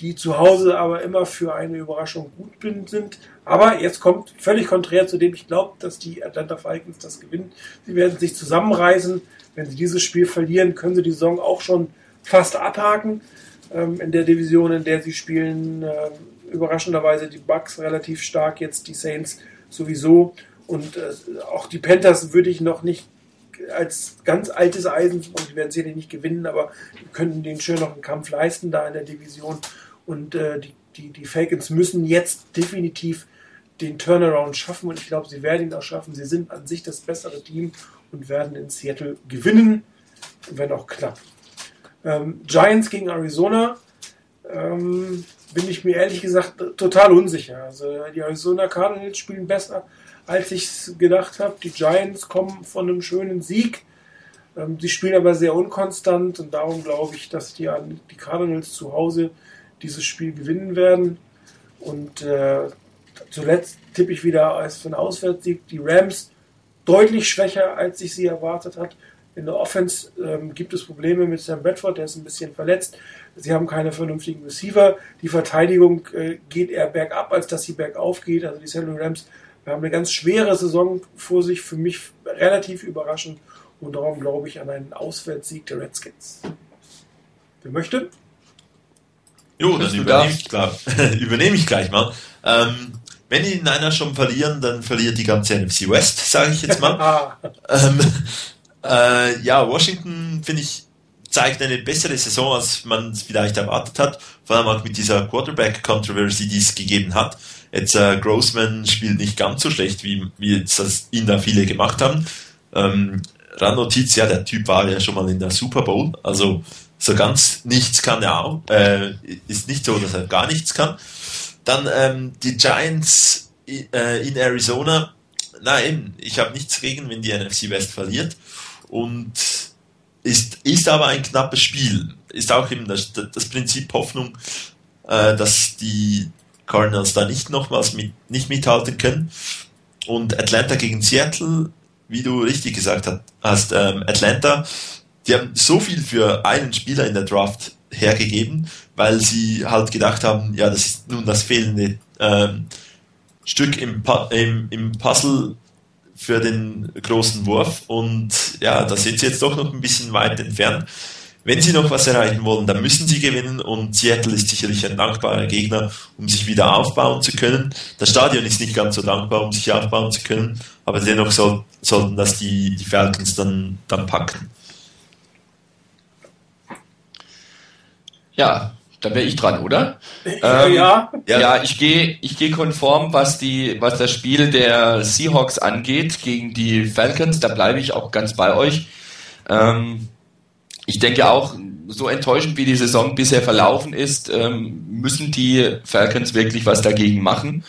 die zu Hause aber immer für eine Überraschung gut sind. Aber jetzt kommt völlig konträr zu dem, ich glaube, dass die Atlanta Falcons das gewinnen. Sie werden sich zusammenreißen. Wenn sie dieses Spiel verlieren, können sie die Saison auch schon fast abhaken. Ähm, in der Division, in der sie spielen, ähm, überraschenderweise die Bucks relativ stark, jetzt die Saints sowieso. Und äh, auch die Panthers würde ich noch nicht als ganz altes Eisen, und die werden sicherlich nicht gewinnen, aber könnten den schön noch einen Kampf leisten da in der Division. Und äh, die, die, die Falcons müssen jetzt definitiv den Turnaround schaffen und ich glaube, sie werden ihn auch schaffen. Sie sind an sich das bessere Team und werden in Seattle gewinnen, wenn auch knapp. Ähm, Giants gegen Arizona. Ähm, bin ich mir ehrlich gesagt total unsicher. Also die Arizona Cardinals spielen besser, als ich es gedacht habe. Die Giants kommen von einem schönen Sieg. Ähm, sie spielen aber sehr unkonstant und darum glaube ich, dass die, die Cardinals zu Hause dieses Spiel gewinnen werden. Und äh, zuletzt tippe ich wieder als für einen Auswärtssieg. Die Rams deutlich schwächer, als ich sie erwartet habe. In der Offense ähm, gibt es Probleme mit Sam Bradford, der ist ein bisschen verletzt. Sie haben keine vernünftigen Receiver. Die Verteidigung äh, geht eher bergab, als dass sie bergauf geht. Also die Seattle Rams haben eine ganz schwere Saison vor sich, für mich relativ überraschend. Und darum glaube ich an einen Auswärtssieg der Redskins. Wer möchte? Jo, dann übernehme ich, klar, übernehme ich gleich mal. Ähm, wenn die Niners schon verlieren, dann verliert die ganze NFC West, sage ich jetzt mal. Ah. ähm, äh, ja, Washington finde ich zeigt eine bessere Saison, als man es vielleicht erwartet hat. Vor allem auch mit dieser Quarterback-Controversy, die es gegeben hat. Jetzt äh, Grossman spielt nicht ganz so schlecht, wie, wie jetzt das ihn da viele gemacht haben. Ähm, Randnotiz, ja, der Typ war ja schon mal in der Super Bowl, also so ganz nichts kann er auch. Äh, ist nicht so, dass er gar nichts kann. Dann ähm, die Giants äh, in Arizona. Nein, ich habe nichts gegen, wenn die NFC West verliert. Und ist, ist aber ein knappes Spiel. Ist auch eben das, das Prinzip Hoffnung, äh, dass die Cardinals da nicht nochmals mit, nicht mithalten können. Und Atlanta gegen Seattle, wie du richtig gesagt hast, ähm, Atlanta, die haben so viel für einen Spieler in der Draft hergegeben, weil sie halt gedacht haben, ja, das ist nun das fehlende ähm, Stück im, im, im Puzzle für den großen Wurf. Und ja, da sind sie jetzt doch noch ein bisschen weit entfernt. Wenn sie noch was erreichen wollen, dann müssen sie gewinnen und Seattle ist sicherlich ein dankbarer Gegner, um sich wieder aufbauen zu können. Das Stadion ist nicht ganz so dankbar, um sich aufbauen zu können, aber dennoch soll, sollten das die, die Falcons dann, dann packen. Ja, dann wäre ich dran, oder? Ähm, ja. Ja, ich gehe ich gehe konform, was die was das Spiel der Seahawks angeht gegen die Falcons. Da bleibe ich auch ganz bei euch. Ähm, ich denke auch, so enttäuschend wie die Saison bisher verlaufen ist, ähm, müssen die Falcons wirklich was dagegen machen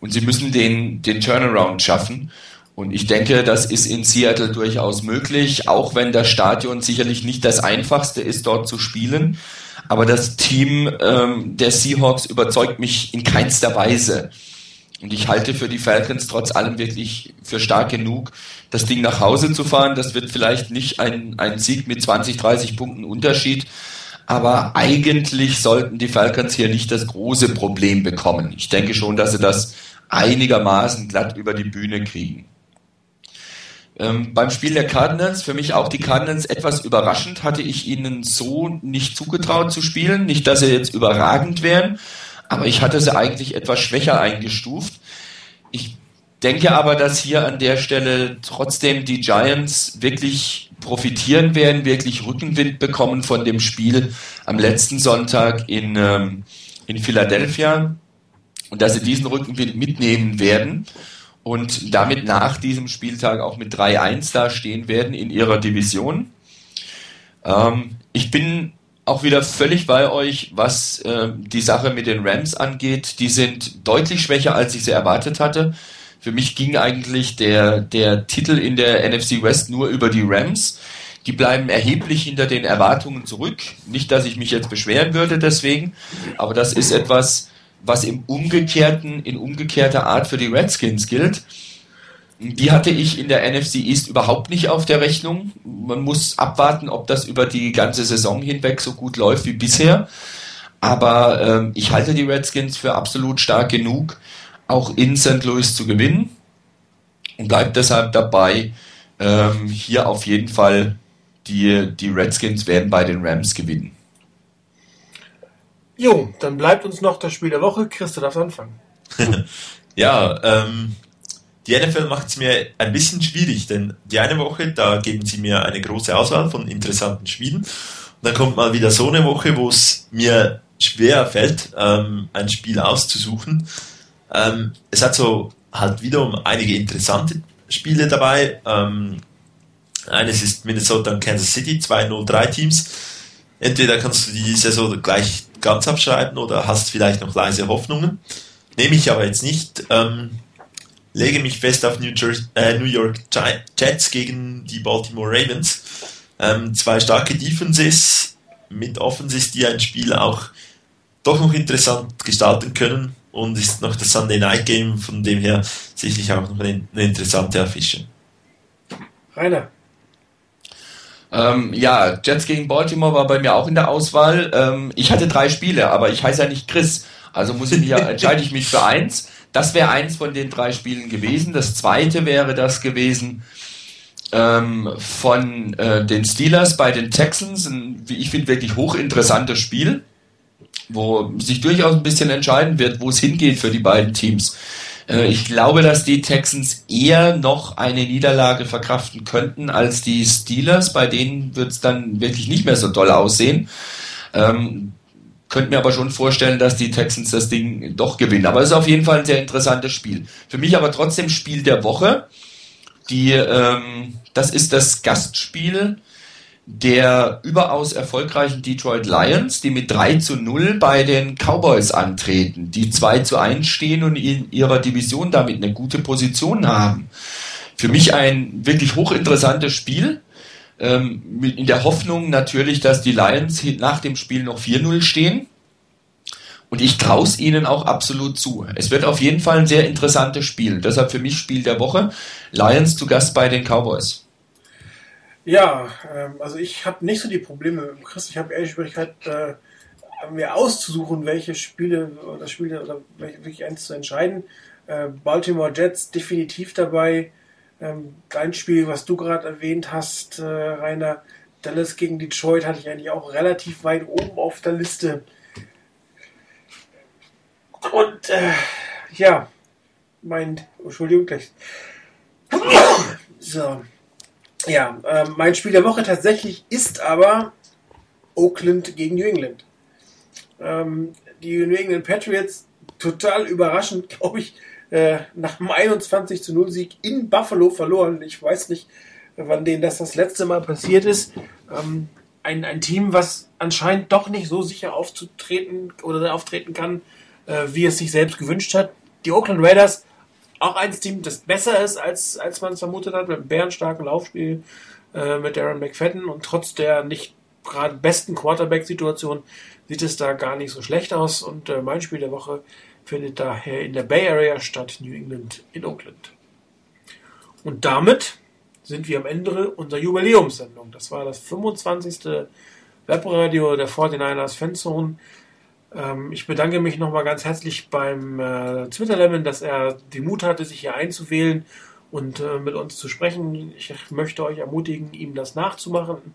und sie müssen den den Turnaround schaffen. Und ich denke, das ist in Seattle durchaus möglich, auch wenn das Stadion sicherlich nicht das einfachste ist, dort zu spielen. Aber das Team ähm, der Seahawks überzeugt mich in keinster Weise. Und ich halte für die Falcons trotz allem wirklich für stark genug, das Ding nach Hause zu fahren. Das wird vielleicht nicht ein, ein Sieg mit 20, 30 Punkten Unterschied. Aber eigentlich sollten die Falcons hier nicht das große Problem bekommen. Ich denke schon, dass sie das einigermaßen glatt über die Bühne kriegen. Ähm, beim Spiel der Cardinals, für mich auch die Cardinals etwas überraschend, hatte ich ihnen so nicht zugetraut zu spielen. Nicht, dass sie jetzt überragend wären, aber ich hatte sie eigentlich etwas schwächer eingestuft. Ich denke aber, dass hier an der Stelle trotzdem die Giants wirklich profitieren werden, wirklich Rückenwind bekommen von dem Spiel am letzten Sonntag in, ähm, in Philadelphia und dass sie diesen Rückenwind mitnehmen werden und damit nach diesem Spieltag auch mit 3-1 dastehen werden in ihrer Division. Ähm, ich bin auch wieder völlig bei euch, was äh, die Sache mit den Rams angeht. Die sind deutlich schwächer, als ich sie erwartet hatte. Für mich ging eigentlich der, der Titel in der NFC West nur über die Rams. Die bleiben erheblich hinter den Erwartungen zurück. Nicht, dass ich mich jetzt beschweren würde deswegen, aber das ist etwas, was im umgekehrten, in umgekehrter Art für die Redskins gilt. Die hatte ich in der NFC East überhaupt nicht auf der Rechnung. Man muss abwarten, ob das über die ganze Saison hinweg so gut läuft wie bisher. Aber ähm, ich halte die Redskins für absolut stark genug, auch in St. Louis zu gewinnen. Und bleibe deshalb dabei, ähm, hier auf jeden Fall die, die Redskins werden bei den Rams gewinnen. Jo, dann bleibt uns noch das Spiel der Woche. Chris, du darfst anfangen. ja, ähm, die NFL macht es mir ein bisschen schwierig, denn die eine Woche, da geben sie mir eine große Auswahl von interessanten Spielen. Und dann kommt mal wieder so eine Woche, wo es mir schwer fällt, ähm, ein Spiel auszusuchen. Ähm, es hat so halt wiederum einige interessante Spiele dabei. Ähm, eines ist Minnesota und Kansas City, zwei 0-3 Teams. Entweder kannst du die Saison gleich ganz abschreiben oder hast vielleicht noch leise Hoffnungen. Nehme ich aber jetzt nicht. Ähm, lege mich fest auf New, Jersey, äh, New York Jets gegen die Baltimore Ravens. Ähm, zwei starke Defenses mit Offenses, die ein Spiel auch doch noch interessant gestalten können und ist noch das Sunday Night Game, von dem her sicherlich auch noch eine, eine interessante Affische. Rainer. Ähm, ja, Jets gegen Baltimore war bei mir auch in der Auswahl. Ähm, ich hatte drei Spiele, aber ich heiße ja nicht Chris. Also muss ich mich entscheide ich mich für eins. Das wäre eins von den drei Spielen gewesen. Das zweite wäre das gewesen ähm, von äh, den Steelers bei den Texans. Ein, wie ich finde, wirklich hochinteressantes Spiel, wo sich durchaus ein bisschen entscheiden wird, wo es hingeht für die beiden Teams. Äh, ich glaube, dass die Texans eher noch eine Niederlage verkraften könnten als die Steelers. Bei denen wird es dann wirklich nicht mehr so doll aussehen. Ähm, könnte mir aber schon vorstellen, dass die Texans das Ding doch gewinnen. Aber es ist auf jeden Fall ein sehr interessantes Spiel. Für mich aber trotzdem Spiel der Woche. Die, ähm, das ist das Gastspiel der überaus erfolgreichen Detroit Lions, die mit 3 zu 0 bei den Cowboys antreten, die 2 zu 1 stehen und in ihrer Division damit eine gute Position haben. Für mich ein wirklich hochinteressantes Spiel. Ähm, in der Hoffnung natürlich, dass die Lions nach dem Spiel noch 4-0 stehen. Und ich traue es ihnen auch absolut zu. Es wird auf jeden Fall ein sehr interessantes Spiel. Deshalb für mich Spiel der Woche. Lions zu Gast bei den Cowboys. Ja, ähm, also ich habe nicht so die Probleme, Chris, ich habe eher die Schwierigkeit, äh, mir auszusuchen, welche Spiele oder Spiele oder wirklich eins zu entscheiden. Äh, Baltimore Jets definitiv dabei. Ähm, dein Spiel, was du gerade erwähnt hast, äh, Rainer, Dallas gegen Detroit hatte ich eigentlich auch relativ weit oben auf der Liste. Und äh, ja, mein, Entschuldigung, gleich. So. Ja, äh, mein Spiel der Woche tatsächlich ist aber Oakland gegen New England. Ähm, die New England Patriots total überraschend, glaube ich, äh, nach einem 21 zu 0 Sieg in Buffalo verloren. Ich weiß nicht, wann denen das das letzte Mal passiert ist. Ähm, ein, ein Team, was anscheinend doch nicht so sicher aufzutreten oder auftreten kann, äh, wie es sich selbst gewünscht hat. Die Oakland Raiders, auch ein Team, das besser ist, als, als man es vermutet hat, mit einem bärenstarken Laufspiel äh, mit Aaron McFadden und trotz der nicht gerade besten Quarterback-Situation sieht es da gar nicht so schlecht aus. Und äh, mein Spiel der Woche findet daher in der Bay Area statt, New England in Oakland. Und damit sind wir am Ende unserer Jubiläumssendung. Das war das 25. Webradio der 49ers Fanzone. Ähm, ich bedanke mich nochmal ganz herzlich beim äh, Twitter-Lemon, dass er den Mut hatte, sich hier einzuwählen und äh, mit uns zu sprechen. Ich möchte euch ermutigen, ihm das nachzumachen.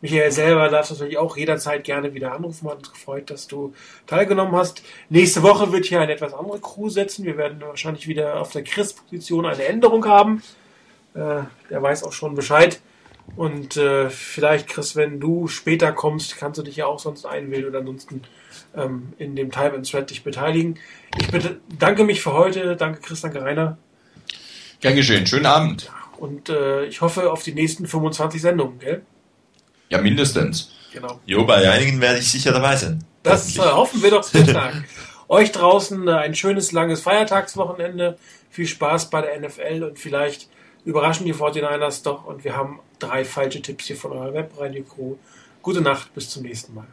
Michael selber darf natürlich auch jederzeit gerne wieder anrufen. Hat uns gefreut, dass du teilgenommen hast. Nächste Woche wird hier eine etwas andere Crew setzen. Wir werden wahrscheinlich wieder auf der Chris-Position eine Änderung haben. Äh, der weiß auch schon Bescheid. Und äh, vielleicht, Chris, wenn du später kommst, kannst du dich ja auch sonst einwählen oder ansonsten ähm, in dem Time and Thread dich beteiligen. Ich bedanke mich für heute. Danke, Chris, danke, Rainer. Gern geschehen. Schönen Abend. Und äh, ich hoffe auf die nächsten 25 Sendungen, gell? Ja, mindestens. Genau. Jo, bei einigen werde ich sicher dabei sein. Das äh, hoffen wir doch sehr stark. Euch draußen äh, ein schönes, langes Feiertagswochenende. Viel Spaß bei der NFL und vielleicht überraschen die 49ers doch und wir haben drei falsche Tipps hier von eurer Webradio-Crew. Gute Nacht, bis zum nächsten Mal.